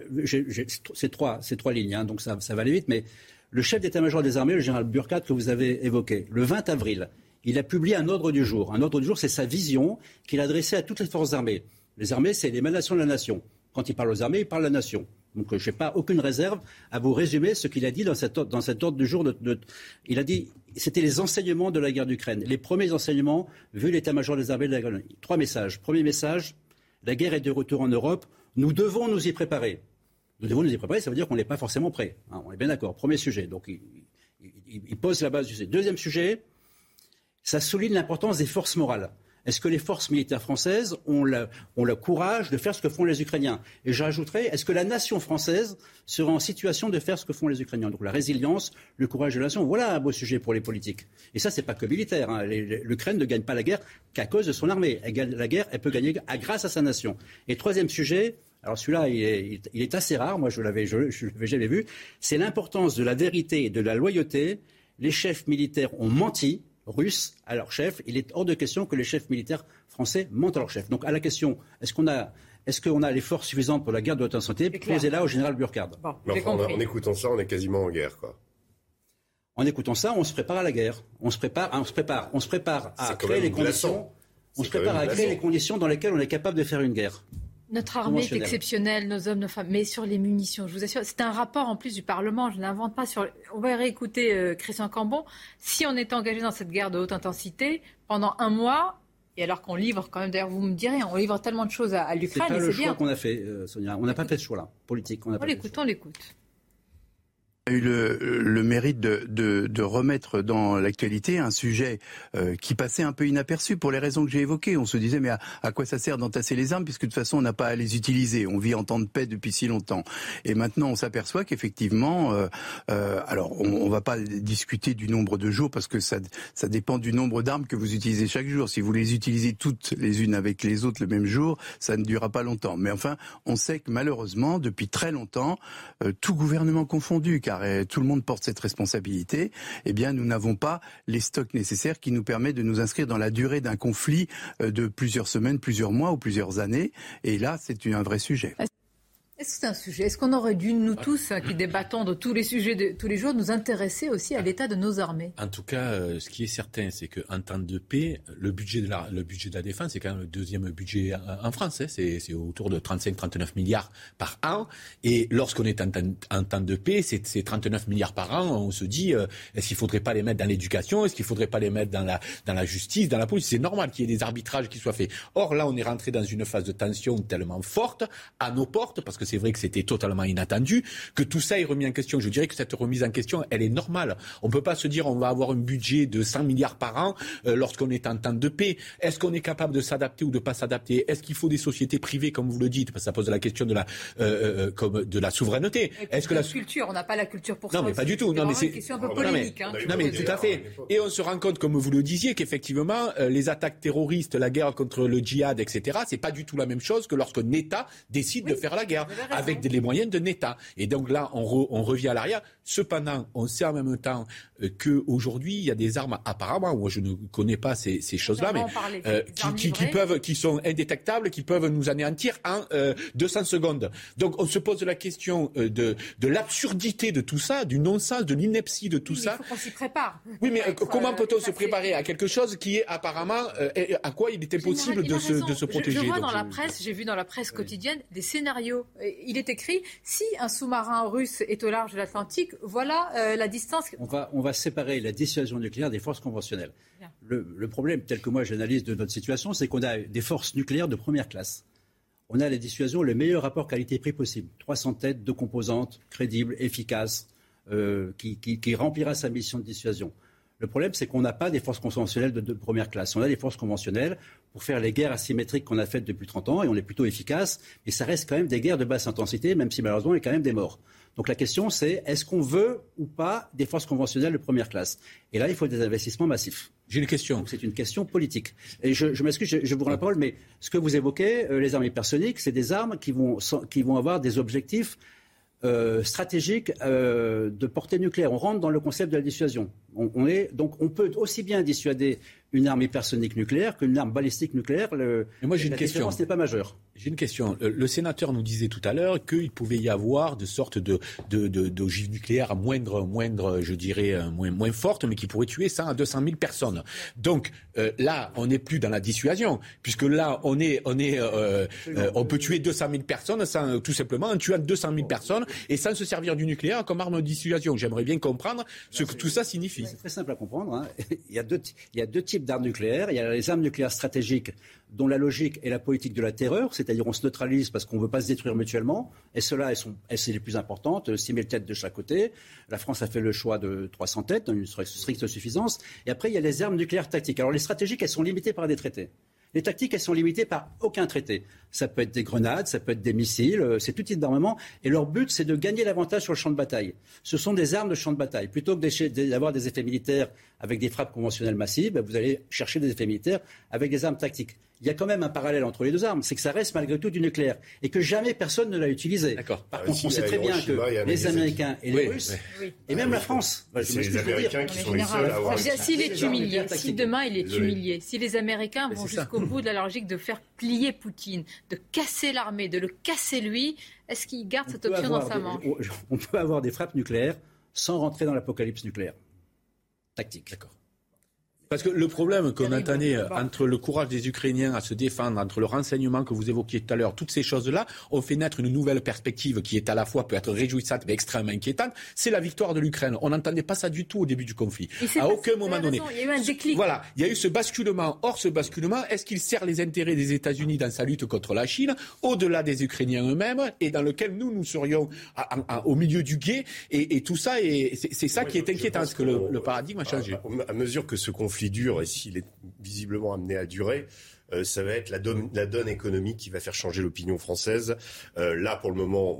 c'est trois, trois lignes, hein, donc ça, ça va aller vite, mais le chef d'état-major des armées, le général Burkhardt que vous avez évoqué, le 20 avril, il a publié un ordre du jour. Un ordre du jour, c'est sa vision qu'il a à toutes les forces armées. Les armées, c'est l'émanation de la nation. Quand il parle aux armées, il parle de la nation. Donc je n'ai pas aucune réserve à vous résumer ce qu'il a dit dans, cet ordre du jour. il a dit c'était les enseignements de la guerre d'Ukraine. Les premiers enseignements, vu l'état-major des armées de la guerre. Trois messages. Premier message, la guerre est de retour en Europe. Nous devons nous y préparer. Nous devons nous y préparer, ça veut dire qu'on n'est pas forcément prêt. Hein, on est bien d'accord. Premier sujet. Donc il, il, pose la base du sujet. Deuxième sujet, ça souligne l'importance des forces morales. Est-ce que les forces militaires françaises ont le, courage de faire ce que font les Ukrainiens? Et j'ajouterais, est-ce que la nation française sera en situation de faire ce que font les Ukrainiens? Donc la résilience, le courage de la nation, voilà un beau sujet pour les politiques. Et ça, c'est pas que militaire. Hein. L'Ukraine ne gagne pas la guerre qu'à cause de son armée. Elle gagne la guerre, elle peut gagner grâce à sa nation. Et troisième sujet, alors celui-là, il, est, assez rare, moi je ne l'avais jamais vu, c'est l'importance de la vérité et de la loyauté. Les chefs militaires ont menti, russes à leur chef. Il est hors de question que les chefs militaires français mentent à leur chef. Donc à la question, est-ce qu'on a est-ce qu'on a les forces suffisantes pour la guerre de haute intensité Posez-la au général Burkhardt. en, écoutant ça, on est quasiment en guerre, quoi. En écoutant ça, on se prépare à la guerre. On se prépare, on se prépare, on se prépare à créer les conditions. On se prépare à créer les conditions dans lesquelles on est capable de faire une guerre. Notre armée est exceptionnelle, nos hommes, nos femmes, mais sur les munitions, je vous assure, c'est un rapport en plus du Parlement, je ne l'invente pas. Sur... On va réécouter euh, Christian Cambon. Si on est engagé dans cette guerre de haute intensité pendant un mois, et alors qu'on livre quand même, d'ailleurs vous me direz, on livre tellement de choses à, l'Ukraine. C'est pas le choix qu'on a fait, euh, Sonia. On n'a pas fait ce choix-là, politique. On, on l'écoute, on l'écoute a eu le, le mérite de, remettre dans l'actualité un sujet euh, qui passait un peu inaperçu pour les raisons que j'ai évoquées. On se disait mais à, quoi ça sert d'entasser les armes puisque de toute façon on n'a pas à les utiliser. On vit en temps de paix depuis si longtemps. Et maintenant on s'aperçoit qu'effectivement, euh, euh, alors on, on va pas discuter du nombre de jours parce que ça, ça dépend du nombre d'armes que vous utilisez chaque jour. Si vous les utilisez toutes les unes avec les autres le même jour, ça ne durera pas longtemps. Mais enfin, on sait que malheureusement depuis très longtemps, tout gouvernement confondu, car tout le monde porte cette responsabilité, eh bien nous n'avons pas les stocks nécessaires qui nous permettent de nous inscrire dans la durée d'un conflit euh, de plusieurs semaines, plusieurs mois ou plusieurs années. Et là, c'est un vrai sujet. Est-ce que c'est un sujet Est-ce qu'on aurait dû, nous tous, hein, qui débattons de tous les sujets de tous les jours, nous intéresser aussi à l'état de nos armées? En tout cas, euh, ce qui est certain, c'est qu'en temps de paix, le budget de la, le budget de la défense, c'est quand même le deuxième budget en France. Hein. c'est, autour de 35-39 milliards par an. Et lorsqu'on est en, temps de paix, c'est, 39 milliards par an. On se dit, euh, est-ce qu'il ne faudrait pas les mettre dans l'éducation? Est-ce qu'il ne faudrait pas les mettre dans la, dans la justice, dans la police? C'est normal qu'il y ait des arbitrages qui soient faits. Or, là, on est rentré dans une phase de tension tellement forte à nos portes, parce que c'est vrai que c'était totalement inattendu, que tout ça est remis en question. Je dirais que cette remise en question, elle est normale. On ne peut pas se dire on va avoir un budget de 100 milliards par an euh, lorsqu'on est en temps de paix. Est-ce qu'on est capable de s'adapter ou de pas s'adapter? Est-ce qu'il faut des sociétés privées, comme vous le dites, parce que ça pose la question de la, euh, euh, comme de la souveraineté Est-ce que la culture, on n'a pas la culture pour ça. Non, mais pas du tout. Non, mais c'est une question un peu polémique. Non, mais, non, mais tout à fait. Et on se rend compte, comme vous le disiez, qu'effectivement, les attaques terroristes, la guerre contre le djihad, etc., c'est pas du tout la même chose que lorsqu'un État décide de faire la guerre avec les moyens d'un État. Et donc là, on, on revient à l'arrière. Cependant, on sait en même temps euh, qu'aujourd'hui, il y a des armes, apparemment, moi je ne connais pas ces, ces choses-là, mais euh, qui, qui, qui, peuvent, qui sont indétectables, qui peuvent nous anéantir en euh, 200 secondes. Donc on se pose la question euh, de, de l'absurdité de tout ça, du non-sens, de l'ineptie de tout oui, ça. Il faut qu'on s'y prépare. Oui, mais comment peut-on se préparer à quelque chose qui est apparemment, à quoi il est impossible de se, de se protéger Je, je vois Donc, dans la presse, j'ai vu dans la presse quotidienne des scénarios. Il est écrit, si un sous-marin russe est au large de l'Atlantique, voilà euh, la distance. On va, on va séparer la dissuasion nucléaire des forces conventionnelles. Le, le, problème, tel que moi j'analyse de notre situation, c'est qu'on a des forces nucléaires de première classe. On a la dissuasion, le meilleur rapport qualité-prix possible. 300 têtes, deux composantes, crédibles, efficaces, euh, qui, qui, qui, remplira sa mission de dissuasion. Le problème, c'est qu'on n'a pas des forces conventionnelles de, de, première classe. On a des forces conventionnelles pour faire les guerres asymétriques qu'on a faites depuis 30 ans, et on est plutôt efficace, mais ça reste quand même des guerres de basse intensité, même si malheureusement il y a quand même des morts. Donc la question, c'est est-ce qu'on veut ou pas des forces conventionnelles de première classe? Et là, il faut des investissements massifs. J'ai une question. C'est une question politique. Et je, je m'excuse, je, je, vous rends la parole, mais ce que vous évoquez, euh, les armes hypersoniques, c'est des armes qui vont, qui vont avoir des objectifs euh, stratégiques euh, de portée nucléaire. On rentre dans le concept de la dissuasion. On, on est, donc on peut aussi bien dissuader une arme hypersonique nucléaire qu'une arme balistique nucléaire. Le, Mais moi, j'ai une la question. différence n'est pas majeure. J'ai une question. Le, le, sénateur nous disait tout à l'heure qu'il pouvait y avoir de sortes de, d'ogives nucléaires moindre, moindre, je dirais, moins, moins fortes, mais qui pourraient tuer 100 à 200 000 personnes. Donc euh, là, on n'est plus dans la dissuasion, puisque là, on est, on est, euh, euh, on peut tuer 200 000 personnes sans, tout simplement en tuant 200 000 personnes et sans se servir du nucléaire comme arme de dissuasion. J'aimerais bien comprendre ce que tout ça signifie. C'est très simple à comprendre. Hein. Il, y a deux, il y a deux types d'armes nucléaires. Il y a les armes nucléaires stratégiques dont la logique est la politique de la terreur, c'est-à-dire on se neutralise parce qu'on ne veut pas se détruire mutuellement, et cela, elles sont, elles, c'est les plus importantes, 6 000 têtes de chaque côté. La France a fait le choix de 300 têtes, dans une stricte suffisance. Et après, il y a les armes nucléaires tactiques. Alors les stratégiques, elles sont limitées par des traités. Les tactiques, elles sont limitées par aucun traité. Ça peut être des grenades, ça peut être des missiles, c'est tout type d'armement. Et leur but, c'est de gagner l'avantage sur le champ de bataille. Ce sont des armes de champ de bataille. Plutôt que d'avoir des effets militaires avec des frappes conventionnelles massives, vous allez chercher des effets militaires avec des armes tactiques il y a quand même un parallèle entre les deux armes, c'est que ça reste malgré tout du nucléaire et que jamais personne ne l'a utilisé. D'accord. Par ah, contre, on sait très bien que les Américains et les oui, Russes, oui. et même la France, bah, c'est les Américains qui sont les seuls à avoir. S'il est humilié, si demain il est humilié, si les Américains vont jusqu'au bout de la logique de faire plier Poutine, de casser l'armée, de le casser lui, est-ce qu'il garde cette option dans sa main? On peut avoir des frappes nucléaires sans rentrer dans l'apocalypse nucléaire. Tactique. D'accord. Parce que le problème qu'on entendait entre le courage des Ukrainiens à se défendre, entre le renseignement que vous évoquiez tout à l'heure, toutes ces choses-là ont fait naître une nouvelle perspective qui est à la fois peut être réjouissante mais extrêmement inquiétante. C'est la victoire de l'Ukraine. On n'entendait pas ça du tout au début du conflit. À aucun moment donné. Il y a eu un déclic. Voilà, il y a eu ce basculement. Or, ce basculement, est-ce qu'il sert les intérêts des États-Unis dans sa lutte contre la Chine, au-delà des Ukrainiens eux-mêmes, et dans lequel nous, nous serions à, à, à, au milieu du guet et, et tout ça, c'est ça qui est inquiétant, parce que le, le, paradigme a changé. À, mesure que ce conflit dure et s'il est visiblement amené à durer, euh, ça va être la donne, économique qui va faire changer l'opinion française. Euh, là, pour le moment,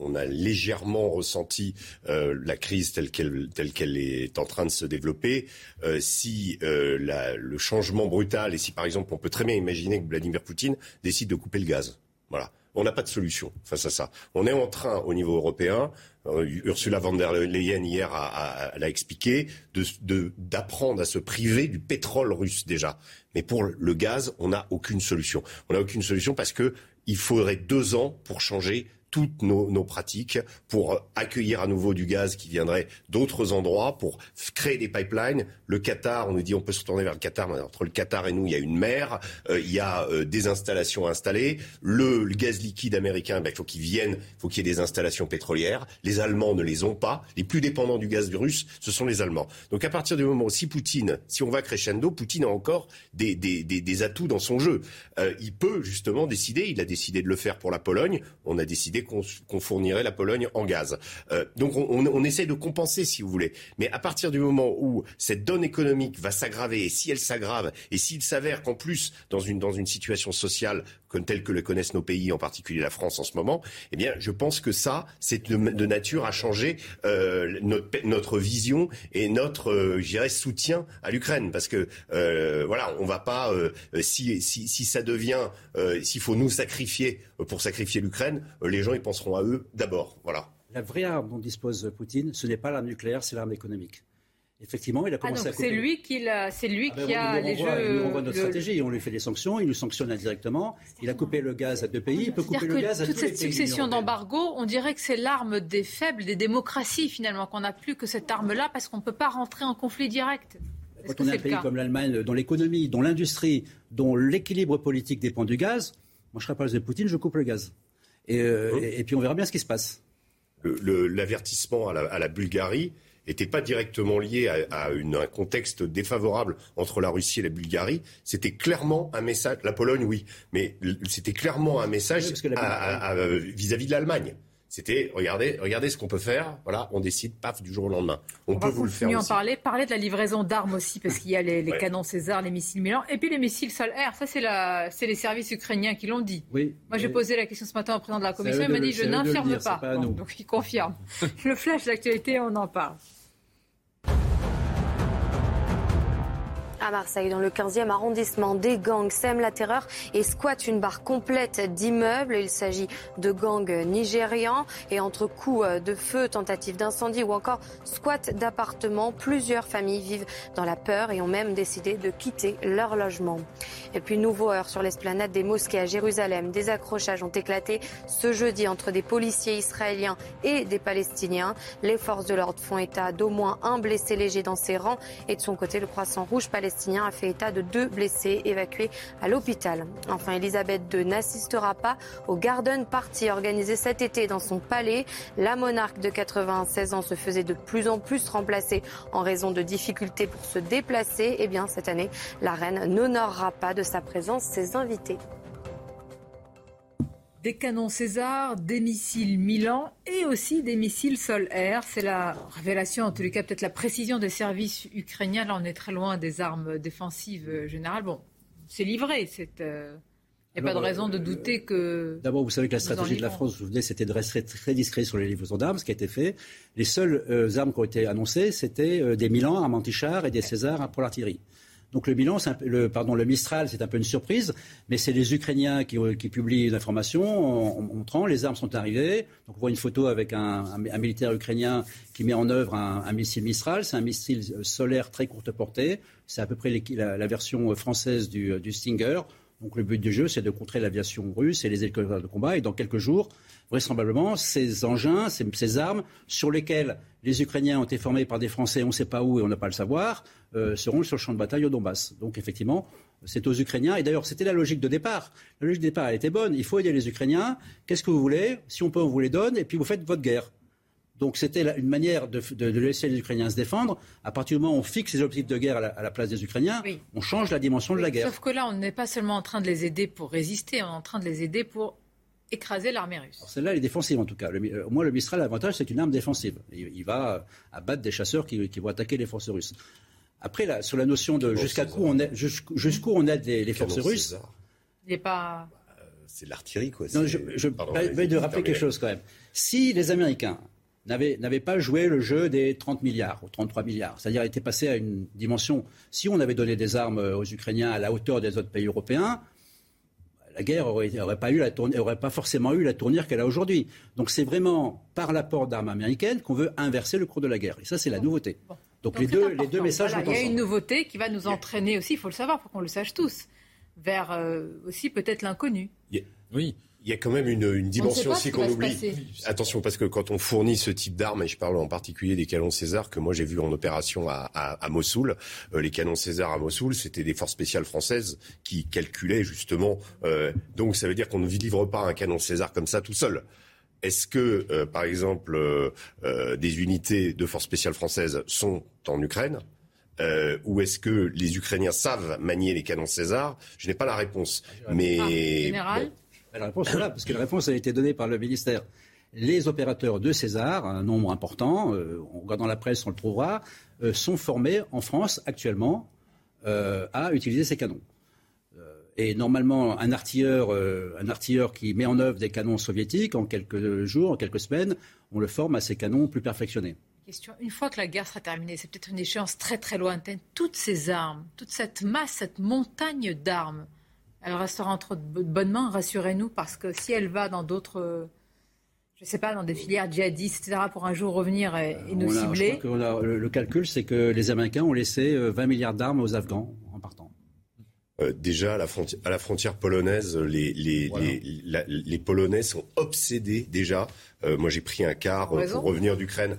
on, a légèrement ressenti euh, la crise telle qu'elle est en train de se développer. Si le changement brutal et si, par exemple, on peut très bien imaginer que Vladimir Poutine décide de couper le gaz, voilà. On n'a pas de solution face à ça. On est en train, au niveau européen, euh, Ursula von der Leyen hier a, l'a expliqué, d'apprendre de, à se priver du pétrole russe déjà. Mais pour le gaz, on n'a aucune solution. On n'a aucune solution parce que il faudrait deux ans pour changer toutes nos, nos, pratiques pour accueillir à nouveau du gaz qui viendrait d'autres endroits, pour créer des pipelines. Le Qatar, on nous dit on peut se tourner vers le Qatar, mais entre le Qatar et nous, il y a une mer, euh, il y a euh, des installations installées. Le, gaz liquide américain, ben, il faut qu'il vienne, il faut qu'il y ait des installations pétrolières. Les Allemands ne les ont pas. Les plus dépendants du gaz russe, ce sont les Allemands. Donc à partir du moment où si Poutine, si on va crescendo, Poutine a encore des, des, des, des atouts dans son jeu. Euh, il peut justement décider, il a décidé de le faire pour la Pologne, on a décidé qu'on fournirait la Pologne en gaz. Euh, donc on, on, on, essaie de compenser, si vous voulez. Mais à partir du moment où cette donne économique va s'aggraver, et si elle s'aggrave, et s'il s'avère qu'en plus, dans une, dans une situation sociale telle que le connaissent nos pays, en particulier la France en ce moment, eh bien, je pense que ça, c'est de, nature à changer euh, notre, vision et notre, euh, dirais, soutien à l'Ukraine, parce que euh, voilà, on va pas, si, si, ça devient, s'il faut nous sacrifier pour sacrifier l'Ukraine, les gens ils penseront à eux d'abord, voilà. La vraie arme dont dispose Poutine, ce n'est pas l'arme nucléaire, c'est l'arme économique. Effectivement, il a commencé ah, à couper. C'est lui qui, a, c'est lui ah ben qui a les renvoie, jeux. Il nous renvoie notre le... stratégie. On lui fait des sanctions, il nous sanctionne indirectement. Il a coupé le gaz à deux pays, il peut couper le gaz à toute tous les cette pays succession d'embargos, on dirait que c'est l'arme des faibles, des démocraties finalement, qu'on n'a plus que cette arme-là parce qu'on ne peut pas rentrer en conflit direct. Quand on est un pays comme l'Allemagne, dont l'économie, dont l'industrie, dont l'équilibre politique dépend du gaz, moi je serais pas de Poutine, je coupe le gaz. Et, euh, et, et, puis on verra bien ce qui se passe. L'avertissement à, à la Bulgarie n'était pas directement lié à, à une, un contexte défavorable entre la Russie et la Bulgarie. C'était clairement un message. La Pologne, oui, mais c'était clairement un message vis-à-vis de l'Allemagne. C'était regardez, regardez ce qu'on peut faire. Voilà, on décide, paf, du jour au lendemain. On, on peut vous le faire. en aussi. parler, parler de la livraison d'armes aussi, parce qu'il y a les, les ouais. canons César, les missiles Milan, et puis les missiles sol-air. Ça, c'est la, c'est les services ukrainiens qui l'ont dit. Oui. Moi, j'ai posé la question ce matin au président de la commission. Il m'a dit, je n'infirme pas. pas bon, donc, il confirme. le flash d'actualité, on en parle. À Marseille, dans le 15e arrondissement, des gangs sèment la terreur et squattent une barre complète d'immeubles. Il s'agit de gangs nigérians et entre coups de feu, tentatives d'incendie ou encore squat d'appartements, plusieurs familles vivent dans la peur et ont même décidé de quitter leur logement. Et puis, nouveau heure sur l'esplanade des mosquées à Jérusalem. Des accrochages ont éclaté ce jeudi entre des policiers israéliens et des Palestiniens. Les forces de l'ordre font état d'au moins un blessé léger dans ses rangs et de son côté, le Croissant Rouge palestinien a fait état de deux blessés évacués à l'hôpital. Enfin, Elisabeth II n'assistera pas au Garden Party organisé cet été dans son palais. La monarque de 96 ans se faisait de plus en plus remplacer en raison de difficultés pour se déplacer. Eh bien, cette année, la reine n'honorera pas de sa présence ses invités. Des canons César, des missiles Milan et aussi des missiles sol-air. C'est la révélation, en tous les cas, peut-être la précision des services ukrainiens. Là, on est très loin des armes défensives générales. Bon, c'est livré. C'est. Euh... Il n'y a pas de raison de douter que. D'abord, vous savez que la stratégie de la France, vous vous souvenez, c'était de rester très discret sur les livraisons d'armes, ce qui a été fait. Les seules euh, armes qui ont été annoncées, c'était euh, des Milan, armes anti-chars et des Césars pour l'artillerie. Donc le bilan, le, pardon, le Mistral, c'est un peu une surprise, mais c'est les Ukrainiens qui, qui publient l'information en, en, montrant les armes sont arrivées. Donc on voit une photo avec un, militaire ukrainien qui met en œuvre un, missile Mistral. C'est un missile solaire très courte portée. C'est à peu près la, version française du, du Stinger. Donc le but du jeu, c'est de contrer l'aviation russe et les hélicoptères de combat. Et dans quelques jours, vraisemblablement, ces engins, ces, ces, armes, sur lesquelles les Ukrainiens ont été formés par des Français, on ne sait pas où et on n'a pas le savoir, euh, seront sur le champ de bataille au Donbass. Donc effectivement, c'est aux Ukrainiens. Et d'ailleurs, c'était la logique de départ. La logique de départ, elle était bonne. Il faut aider les Ukrainiens. Qu'est-ce que vous voulez? Si on peut, on vous les donne. Et puis vous faites votre guerre. Donc c'était une manière de, de, de, laisser les Ukrainiens se défendre. À partir du moment où on fixe les objectifs de guerre à la, à la place des Ukrainiens, oui. on change la dimension de la guerre. Sauf que là, on n'est pas seulement en train de les aider pour résister, on est en train de les aider pour écraser l'armée russe. Celle-là, elle est défensive en tout cas. Le, au moins, le Mistral, l'avantage, c'est une arme défensive. Il, il, va abattre des chasseurs qui, qui, vont attaquer les forces russes. Après, là, sur la notion de jusqu'à où on aide, jusqu'où on aide les, les forces russes. Il n'est pas. C'est l'artillerie, quoi. Non, je, je vais de rappeler quelque chose quand même. Si les Américains n'avaient pas joué le jeu des 30 milliards ou 33 milliards, c'est-à-dire étaient passés à une dimension. Si on avait donné des armes aux Ukrainiens à la hauteur des autres pays européens, la guerre aurait, aurait pas eu la tournure, aurait pas forcément eu la tournure qu'elle a aujourd'hui. Donc c'est vraiment par l'apport d'armes américaines qu'on veut inverser le cours de la guerre. Et ça, c'est la nouveauté. Bon. Donc, Donc les, deux, les deux messages voilà, Il y a une nouveauté qui va nous entraîner aussi, il faut le savoir, pour qu'on le sache tous, vers euh, aussi peut-être l'inconnu. Yeah. Oui. Il y a quand même une, une dimension aussi qu'on oublie. Attention, parce que quand on fournit ce type d'armes, et je parle en particulier des canons César que moi j'ai vu en opération à, à, à Mossoul, euh, les canons César à Mossoul, c'était des forces spéciales françaises qui calculaient justement. Euh, donc ça veut dire qu'on ne livre pas un canon César comme ça tout seul. Est-ce que, euh, par exemple, euh, des unités de forces spéciales françaises sont en Ukraine euh, ou est-ce que les Ukrainiens savent manier les canons César? Je n'ai pas la réponse. Mais général. Bon. La réponse est là, parce que la réponse a été donnée par le ministère. Les opérateurs de César, un nombre important, euh, en regardant la presse, on le trouvera, euh, sont formés en France actuellement euh, à utiliser ces canons. Et normalement, un artilleur, qui met en œuvre des canons soviétiques, en quelques jours, en quelques semaines, on le forme à ces canons plus perfectionnés. Une fois que la guerre sera terminée, c'est peut-être une échéance très très lointaine, toutes ces armes, toute cette masse, cette montagne d'armes, elle restera entre de bonnes mains, rassurez-nous, parce que si elle va dans d'autres, je ne sais pas, dans des filières djihadistes, etc., pour un jour revenir et, nous cibler. le, calcul, c'est que les Américains ont laissé 20 euh, milliards d'armes aux Afghans en partant. Euh, déjà, à la, à la, frontière polonaise, les, les, les, les, Polonais sont obsédés déjà. Euh, moi, j'ai pris un car pour revenir d'Ukraine.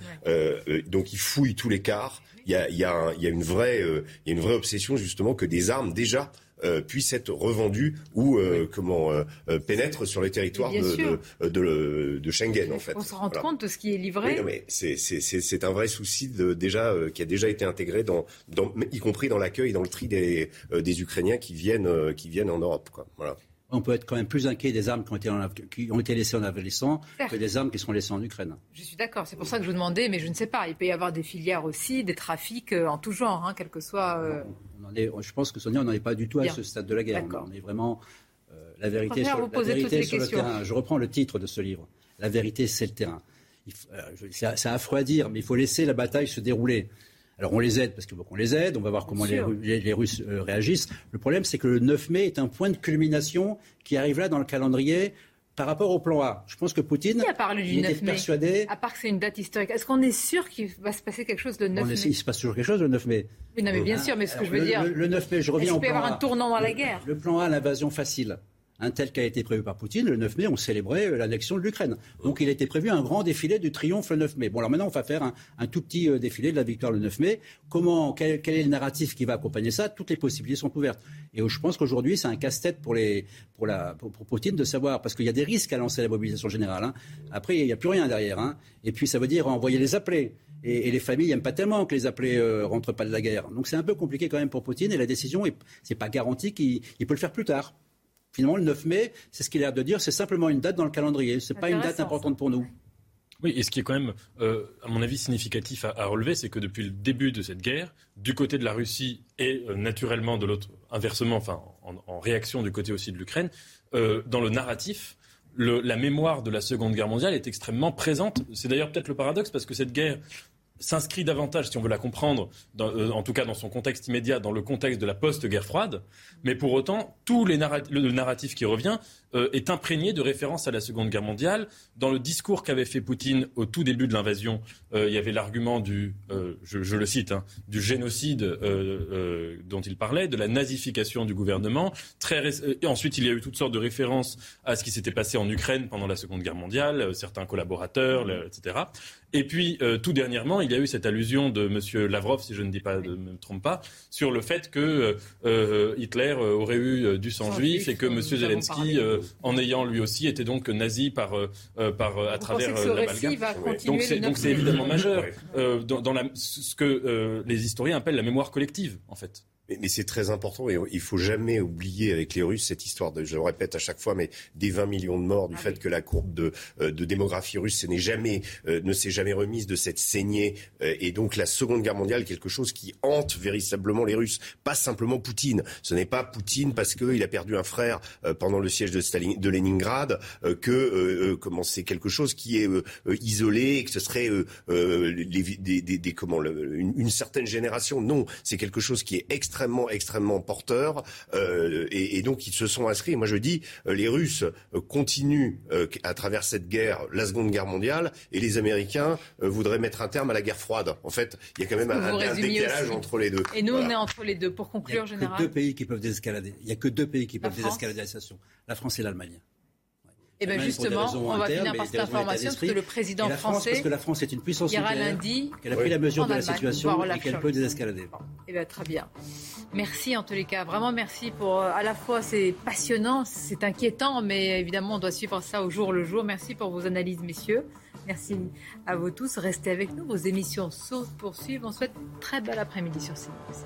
donc, ils fouillent tous les cars. Il y a, y, a y a, une vraie, il y a une vraie obsession justement que des armes déjà euh, puissent être revendus ou euh, comment euh, pénètrent sur les territoires de, de, de, Schengen en fait. On se rend compte de ce qui est livré. Oui, mais c'est un vrai souci de, déjà qui a déjà été intégré dans, dans y compris dans l'accueil, dans le tri des, des Ukrainiens qui viennent qui viennent en Europe. Quoi. Voilà on peut être quand même plus inquiet des armes qui ont été, qui ont été laissées en Afghanistan que des armes qui seront laissées en Ukraine. Je suis d'accord, c'est pour ça que je vous demandais, mais je ne sais pas. Il peut y avoir des filières aussi, des trafics euh, en tout genre, hein, quel que soit. Euh, je pense que Sonia, on n'en est pas du tout à ce stade de la guerre. On est vraiment euh, la vérité, sur, la vérité sur le terrain. Je reprends le titre de ce livre. La vérité, c'est le terrain. C'est affreux à dire, mais il faut laisser la bataille se dérouler. Alors on les aide parce qu'il faut qu'on les aide, on va voir comment les, Russes euh, réagissent. Le problème, c'est que le 9 mai est un point de culmination qui arrive là dans le calendrier par rapport au plan A. Je pense que Poutine qui a parlé du 9 mai? persuadé. À part que c'est une date historique, est-ce qu'on est sûr qu'il va se passer quelque chose le 9 mai? Il se passe toujours quelque chose le 9 mai. non, mais bien sûr, mais ce que je veux dire. Le, 9 mai, je reviens au plan A. Il peut y avoir un tournant dans la guerre? Le plan A, l'invasion facile un tel qu'a été prévu par Poutine. Le 9 mai, on célébrait euh, l'annexion de l'Ukraine. Donc il été prévu un grand défilé du triomphe le 9 mai. Bon, alors maintenant, on va faire un, tout petit euh, défilé de la victoire le 9 mai. Comment, quel, est le narratif qui va accompagner ça? Toutes les possibilités sont ouvertes. Et je pense qu'aujourd'hui, c'est un casse-tête pour, Poutine de savoir, parce qu'il y a des risques à lancer la mobilisation générale. Hein. Après, il n'y a plus rien derrière. Hein. Et puis, ça veut dire envoyer les appelés. Et, les familles n'aiment pas tellement que les appelés euh, rentrent pas de la guerre. Donc c'est un peu compliqué quand même pour Poutine et la décision, c'est pas garanti qu'il peut le faire plus tard. Finalement, le 9 mai, c'est ce qu'il a l'air de dire, c'est simplement une date dans le calendrier. Ce n'est pas une date importante pour nous. Oui, et ce qui est quand même, euh, à mon avis, significatif à, relever, c'est que depuis le début de cette guerre, du côté de la Russie et euh, naturellement de l'autre, inversement, enfin, en, réaction du côté aussi de l'Ukraine, euh, dans le narratif, la mémoire de la Seconde Guerre mondiale est extrêmement présente. C'est d'ailleurs peut-être le paradoxe parce que cette guerre s'inscrit davantage, si on veut la comprendre, euh, en tout cas dans son contexte immédiat, dans le contexte de la post-guerre froide. Mais pour autant, tout les le narratif qui revient euh, est imprégné de références à la Seconde Guerre mondiale. Dans le discours qu'avait fait Poutine au tout début de l'invasion, euh, il y avait l'argument du, je, le cite, hein, du génocide dont il parlait, de la nazification du gouvernement. Très et ensuite, il y a eu toutes sortes de références à ce qui s'était passé en Ukraine pendant la Seconde Guerre mondiale, certains collaborateurs, etc. Et puis, tout dernièrement, il y a eu cette allusion de M. Lavrov, si je ne dis pas, de, me trompe pas, sur le fait que euh, Hitler euh, aurait eu euh, du sang juif et que M. Zelensky, en ayant lui aussi, était donc nazi par, par à travers l'amalgame. Donc c'est évidemment majeur dans, dans la, ce que les historiens appellent la mémoire collective, en fait. Mais, c'est très important et il faut jamais oublier avec les Russes cette histoire de, je le répète à chaque fois, mais des 20 millions de morts, du ah fait que la courbe de, euh, de démographie russe n'est jamais, euh, ne s'est jamais remise de cette saignée euh, et donc la Seconde Guerre mondiale, quelque chose qui hante véritablement les Russes, pas simplement Poutine. Ce n'est pas Poutine parce qu'il a perdu un frère pendant le siège de, Staline, de Leningrad que comment c'est quelque chose qui est isolé et que ce serait les, des, des, des, comment une, une certaine génération. Non, c'est quelque chose qui est extrêmement extrêmement, extrêmement porteurs. Euh, et, donc, ils se sont inscrits. Moi, je dis, euh, les Russes euh, continuent à travers cette guerre, la Seconde Guerre mondiale, et les Américains voudraient mettre un terme à la guerre froide. En fait, il y a quand même un, décalage entre les deux. Et nous, on est entre les deux. Pour conclure, général. Il n'y a que deux pays qui peuvent désescalader. Il n'y a que deux pays qui peuvent désescalader la situation. La France et l'Allemagne. Et eh bien justement, on va finir par cette information parce que le président français, parce que la France est une puissance lundi, qu'elle a pris la mesure de la situation et qu'elle peut désescalader. Et eh bien très bien. Merci en tous les cas, vraiment merci pour euh, à la fois c'est passionnant, c'est inquiétant, mais évidemment on doit suivre ça au jour le jour. Merci pour vos analyses, messieurs. Merci à vous tous. Restez avec nous. Vos émissions se poursuivent. On souhaite très bel après-midi sur CNews